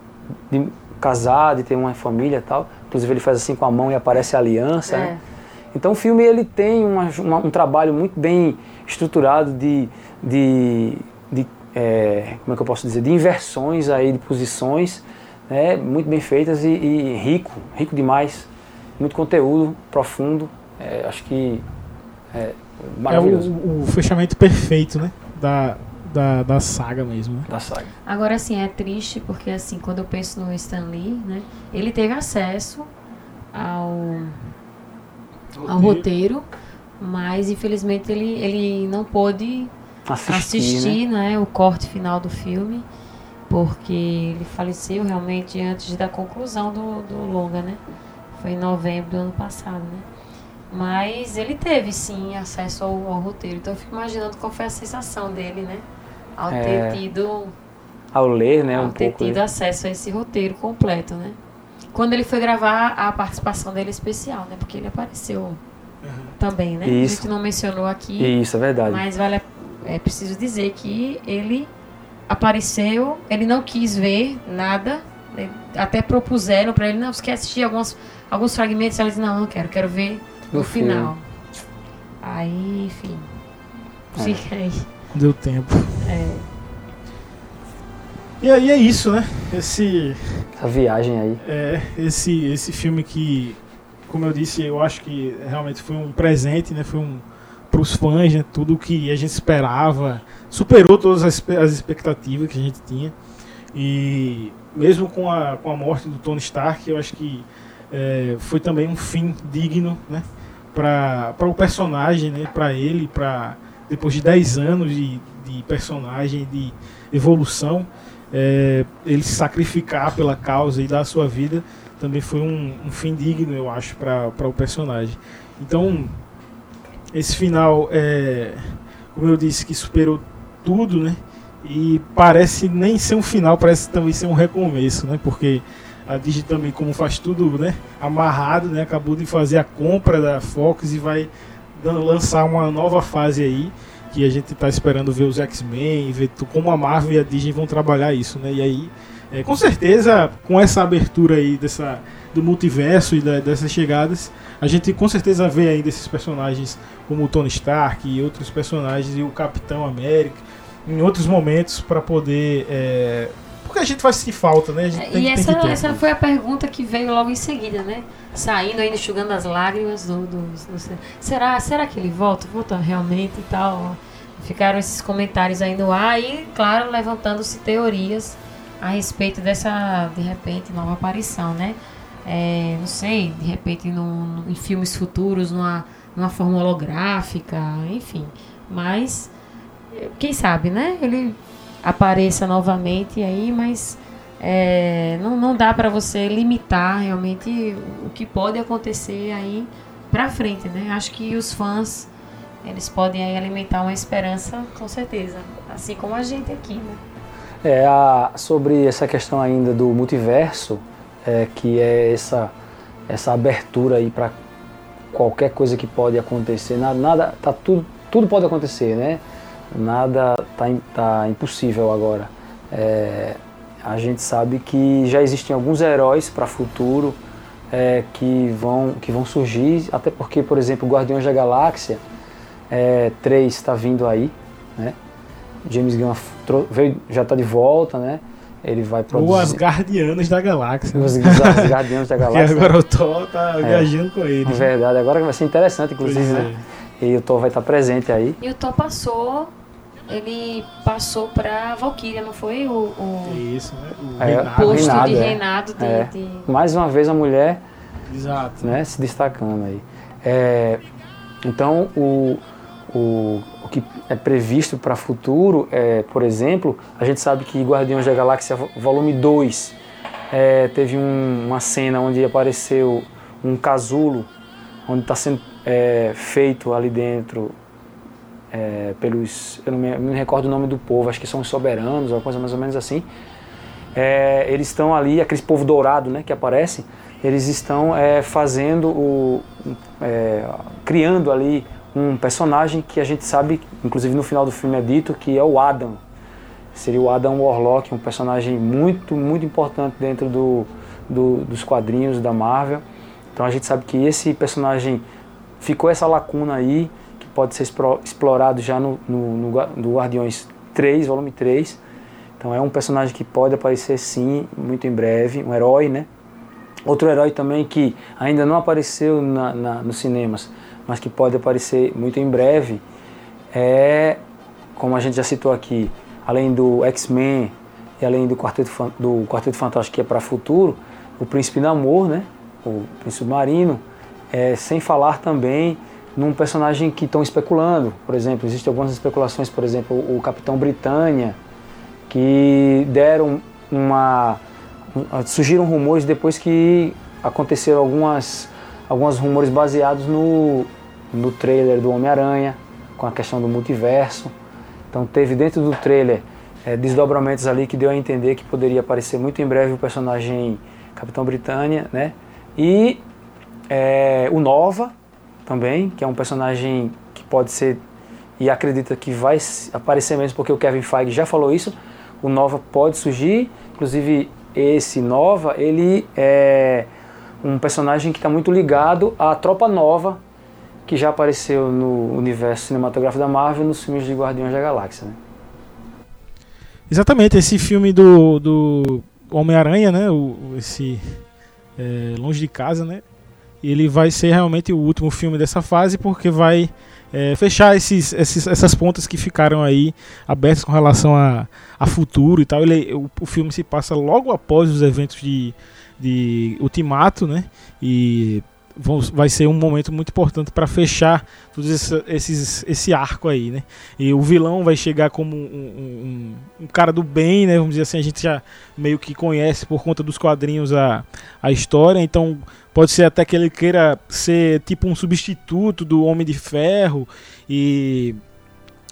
de casar, de ter uma família e tal. Inclusive ele faz assim com a mão e aparece a aliança, né? é. né? Então o filme ele tem uma, uma, um trabalho muito bem estruturado de, de, de é, como é que eu posso dizer, de inversões aí de posições, né, muito bem feitas e, e rico, rico demais muito conteúdo profundo. É, acho que é maravilhoso. É o, o, fechamento perfeito, né? Da, da, da saga mesmo. Né? Da saga. Agora, assim, é triste porque, assim, quando eu penso no Stan Lee, né? Ele teve acesso ao, ao roteiro, mas infelizmente ele, ele não pôde assistir, assistir né? né? o corte final do filme porque ele faleceu realmente antes da conclusão do, do longa, né? Foi em novembro do ano passado, né? Mas ele teve sim acesso ao, ao roteiro. Então eu fico imaginando qual foi a sensação dele, né? Ao é, ter tido. Ao ler, né? Ao um ter tido né? acesso a esse roteiro completo, né? Quando ele foi gravar a participação dele especial, né? Porque ele apareceu uhum. também, né? Isso. A gente não mencionou aqui. Isso, é verdade. Mas vale a, é preciso dizer que ele apareceu, ele não quis ver nada, né? até propuseram para ele, não, você quer assistir algumas alguns fragmentos, ela diz, não, não quero, quero ver no, no final. Aí, enfim. É. Fica aí. Deu tempo. É. E aí é isso, né? Esse. Essa viagem aí. É, esse, esse filme que, como eu disse, eu acho que realmente foi um presente, né? Foi um. Para os fãs, né? Tudo que a gente esperava. Superou todas as, as expectativas que a gente tinha. E mesmo com a, com a morte do Tony Stark, eu acho que é, foi também um fim digno né, para o personagem, né, para ele, para depois de 10 anos de, de personagem, de evolução, é, ele se sacrificar pela causa e dar sua vida também foi um, um fim digno, eu acho, para o personagem. Então, esse final, é, como eu disse, que superou tudo, né? E parece nem ser um final, parece também ser um recomeço, né? Porque a Disney também, como faz tudo, né? Amarrado, né? Acabou de fazer a compra da Fox e vai lançar uma nova fase aí que a gente está esperando ver os X-Men, ver como a Marvel e a Disney vão trabalhar isso, né? E aí é, com certeza, com essa abertura aí dessa, do multiverso e da, dessas chegadas, a gente com certeza vê ainda esses personagens como o Tony Stark e outros personagens e o Capitão América em outros momentos para poder. É, porque a gente faz sentir falta, né? É, e essa, essa foi a pergunta que veio logo em seguida, né? Saindo ainda, enxugando as lágrimas do, do, do, será, será que ele volta? Volta realmente e tal? Ficaram esses comentários aí no ar e, claro, levantando-se teorias a respeito dessa, de repente, nova aparição, né? É, não sei, de repente em filmes futuros, numa, numa forma holográfica, enfim. Mas, quem sabe, né? Ele apareça novamente aí, mas é, não, não dá para você limitar realmente o que pode acontecer aí pra frente, né? Acho que os fãs, eles podem aí alimentar uma esperança, com certeza. Assim como a gente aqui, né? É, a, sobre essa questão ainda do multiverso, é, que é essa, essa abertura aí para qualquer coisa que pode acontecer. Nada, nada tá tudo, tudo pode acontecer, né? Nada tá, tá impossível agora. É, a gente sabe que já existem alguns heróis para futuro é, que, vão, que vão surgir, até porque, por exemplo, Guardiões da Galáxia é, 3 está vindo aí, né? James Gunn veio, já está de volta, né? Ele vai produzir... Ou as Guardianas da Galáxia. Os, os Guardianos da Galáxia. e agora o Thor tá é, viajando com ele. É verdade, agora vai ser interessante, inclusive, né? É. E o Thor vai estar presente aí. E o Thor passou ele passou para Valkyria, não foi? O, o Isso, né? O é, posto reinado, de é. reinado de, é. de, Mais uma vez a mulher Exato. Né, se destacando aí. É, então, o, o, o que é previsto para futuro, é, por exemplo, a gente sabe que Guardiões da Galáxia Volume 2 é, teve um, uma cena onde apareceu um casulo, onde está sendo é, feito ali dentro é, pelos. Eu não me, não me, recordo o nome do povo, acho que são os soberanos, uma coisa mais ou menos assim. É, eles estão ali, aquele povo dourado né, que aparece, eles estão é, fazendo o. É, criando ali um personagem que a gente sabe, inclusive no final do filme é dito, que é o Adam. Seria o Adam Warlock, um personagem muito, muito importante dentro do, do, dos quadrinhos da Marvel. Então a gente sabe que esse personagem ficou essa lacuna aí, pode ser explorado já no, no, no, Guardiões 3, volume 3. Então é um personagem que pode aparecer sim, muito em breve, um herói, né? Outro herói também que ainda não apareceu na, na, nos cinemas, mas que pode aparecer muito em breve, é, como a gente já citou aqui, além do X-Men e além do Quarteto, do Quarteto Fantástico que é para futuro, o Príncipe Namor, né? o Príncipe Marino, é, sem falar também num personagem que estão especulando. Por exemplo, existem algumas especulações, por exemplo, o Capitão Britânia, que deram uma. surgiram rumores depois que aconteceram algumas alguns rumores baseados no, no trailer do Homem-Aranha, com a questão do multiverso. Então teve dentro do trailer é, desdobramentos ali que deu a entender que poderia aparecer muito em breve o personagem Capitão Britânia, né? E é, o Nova também, que é um personagem que pode ser e acredita que vai aparecer mesmo porque o Kevin Feige já falou isso. O Nova pode surgir, inclusive esse Nova, ele é um personagem que está muito ligado à Tropa Nova, que já apareceu no universo cinematográfico da Marvel nos filmes de Guardiões da Galáxia. Né? Exatamente, esse filme do, do Homem-Aranha, né? O, esse é, Longe de Casa, né? Ele vai ser realmente o último filme dessa fase porque vai é, fechar esses, esses, essas pontas que ficaram aí abertas com relação a, a futuro e tal. Ele, o, o filme se passa logo após os eventos de de Ultimato, né? E vai ser um momento muito importante para fechar todos esse, esses, esse arco aí, né? E o vilão vai chegar como um, um, um, cara do bem, né? Vamos dizer assim, a gente já meio que conhece por conta dos quadrinhos a, a história, então pode ser até que ele queira ser tipo um substituto do Homem de Ferro e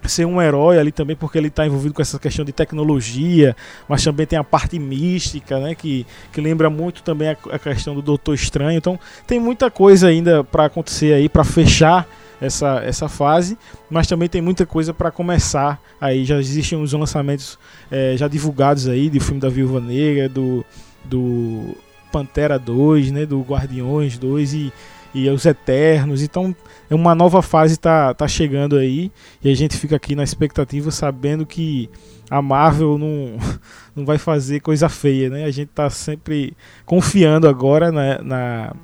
ser um herói ali também, porque ele está envolvido com essa questão de tecnologia, mas também tem a parte mística, né, que, que lembra muito também a, a questão do Doutor Estranho. Então tem muita coisa ainda para acontecer aí, para fechar essa, essa fase, mas também tem muita coisa para começar aí. Já existem os lançamentos é, já divulgados aí do filme da Viúva Negra, do, do Pantera 2, né, do Guardiões 2 e e os Eternos. Então, é uma nova fase tá, tá chegando aí e a gente fica aqui na expectativa sabendo que a Marvel não, não vai fazer coisa feia, né? A gente tá sempre confiando agora na, na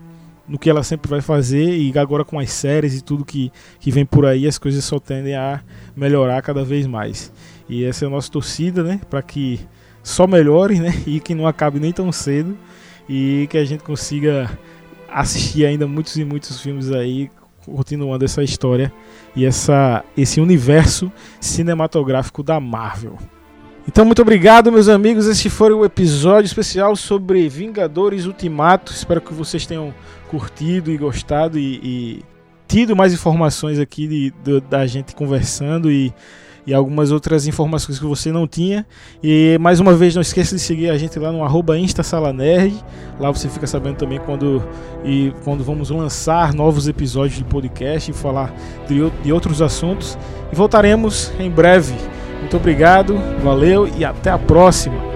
no que ela sempre vai fazer e agora com as séries e tudo que, que vem por aí, as coisas só tendem a melhorar cada vez mais. E essa é a nossa torcida, né? Para que só melhore, né? E que não acabe nem tão cedo e que a gente consiga assistir ainda muitos e muitos filmes aí continuando essa história e essa, esse universo cinematográfico da Marvel. Então, muito obrigado, meus amigos. Este foi o episódio especial sobre Vingadores Ultimato. Espero que vocês tenham curtido e gostado e, e tido mais informações aqui de, de, da gente conversando e e algumas outras informações que você não tinha. E mais uma vez, não esqueça de seguir a gente lá no arroba InstaSalaNerd. Lá você fica sabendo também quando, e, quando vamos lançar novos episódios de podcast e falar de, de outros assuntos. E voltaremos em breve. Muito obrigado, valeu e até a próxima.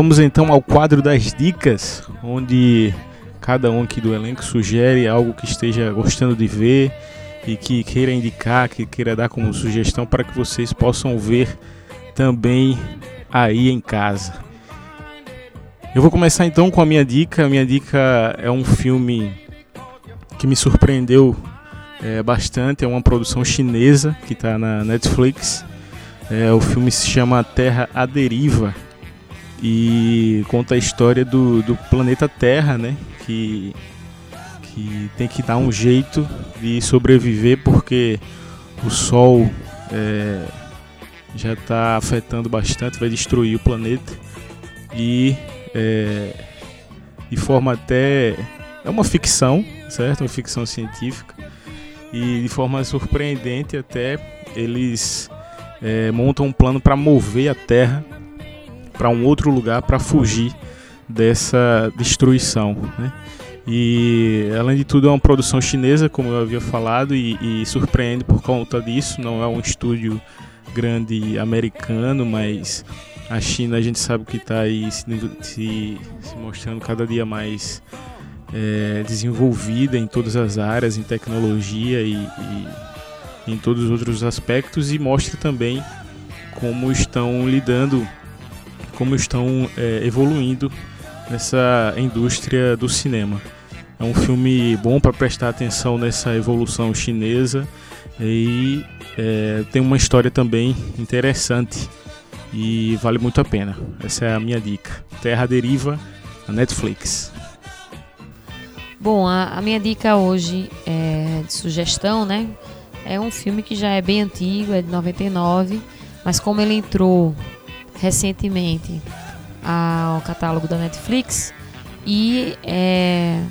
Vamos então ao quadro das dicas, onde cada um aqui do elenco sugere algo que esteja gostando de ver e que queira indicar, que queira dar como sugestão para que vocês possam ver também aí em casa. Eu vou começar então com a minha dica. A minha dica é um filme que me surpreendeu é, bastante. É uma produção chinesa que está na Netflix. É, o filme se chama Terra à Deriva e conta a história do, do planeta Terra, né? Que, que tem que dar um jeito de sobreviver porque o Sol é, já está afetando bastante, vai destruir o planeta e é, de forma até é uma ficção, certo? Uma ficção científica e de forma surpreendente até eles é, montam um plano para mover a Terra para um outro lugar para fugir dessa destruição. Né? E além de tudo é uma produção chinesa, como eu havia falado, e, e, surpreende por conta disso. Não é um estúdio grande americano, mas a China a gente sabe que está aí se, se, se, mostrando cada dia mais é, desenvolvida em todas as áreas, em tecnologia e, e em todos os outros aspectos, e mostra também como estão lidando como estão é, evoluindo nessa indústria do cinema. É um filme bom para prestar atenção nessa evolução chinesa e é, tem uma história também interessante e vale muito a pena. Essa é a minha dica. Terra Deriva, a Netflix. Bom, a, a minha dica hoje é de sugestão, né? É um filme que já é bem antigo, é de 99, mas como ele entrou recentemente ao catálogo da Netflix e é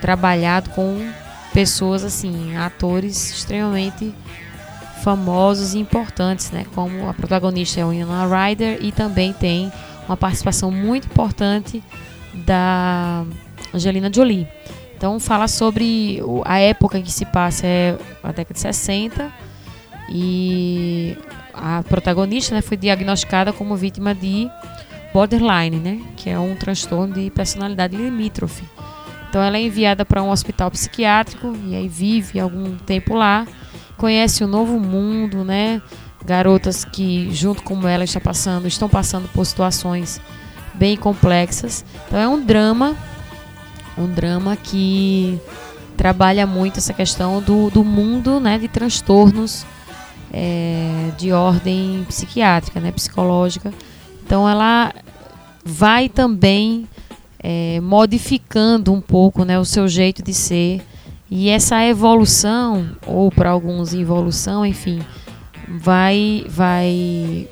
trabalhado com pessoas assim, atores extremamente famosos e importantes, né? Como a protagonista é Winona Ryder e também tem uma participação muito importante da Angelina Jolie. Então fala sobre a época em que se passa é a década de 60 E a protagonista né, foi diagnosticada como vítima de borderline, né, que é um transtorno de personalidade limítrofe. Então ela é enviada para um hospital psiquiátrico e aí vive algum tempo lá, conhece um novo mundo, né? Garotas que junto com ela está passando, estão passando por situações bem complexas. Então é um drama, um drama que trabalha muito essa questão do, do mundo, né, de transtornos é, de ordem psiquiátrica, né, psicológica. Então ela vai também é, modificando um pouco né, o seu jeito de ser. E essa evolução, ou para alguns involução, enfim, vai, vai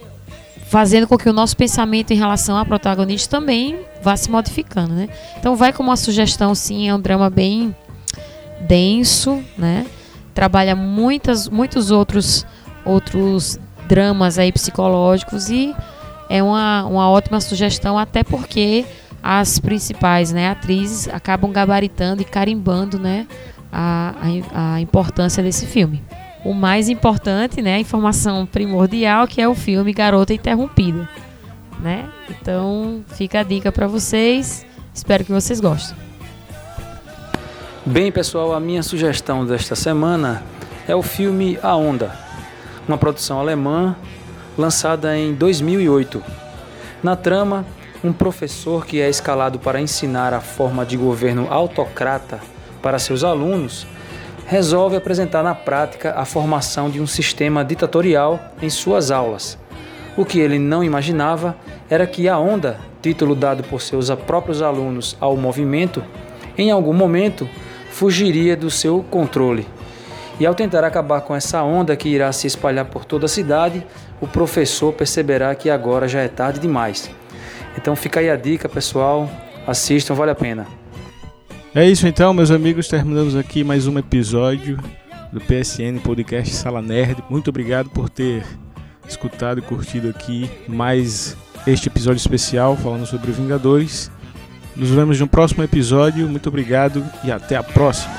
fazendo com que o nosso pensamento em relação à protagonista também vá se modificando, né? Então vai como uma sugestão, sim, é um drama bem denso, né? Trabalha muitas, muitos outros, outros dramas aí psicológicos e é uma, uma ótima sugestão, até porque as principais né, atrizes acabam gabaritando e carimbando né, a, a, a, importância desse filme. O mais importante, né, a informação primordial, que é o filme Garota Interrompida. Né? Então fica a dica para vocês. Espero que vocês gostem. Bem, pessoal, a minha sugestão desta semana é o filme A Onda, uma produção alemã lançada em 2008. Na trama, um professor que é escalado para ensinar a forma de governo autocrata para seus alunos resolve apresentar na prática a formação de um sistema ditatorial em suas aulas. O que ele não imaginava era que a onda, título dado por seus próprios alunos ao movimento, em algum momento fugiria do seu controle. E ao tentar acabar com essa onda que irá se espalhar por toda a cidade, o professor perceberá que agora já é tarde demais então fica aí a dica, pessoal. Assistam, vale a pena. É isso então, meus amigos. Terminamos aqui mais um episódio do PSN Podcast Sala Nerd. Muito obrigado por ter escutado e curtido aqui mais este episódio especial falando sobre Vingadores. Nos vemos no próximo episódio. Muito obrigado e até a próxima.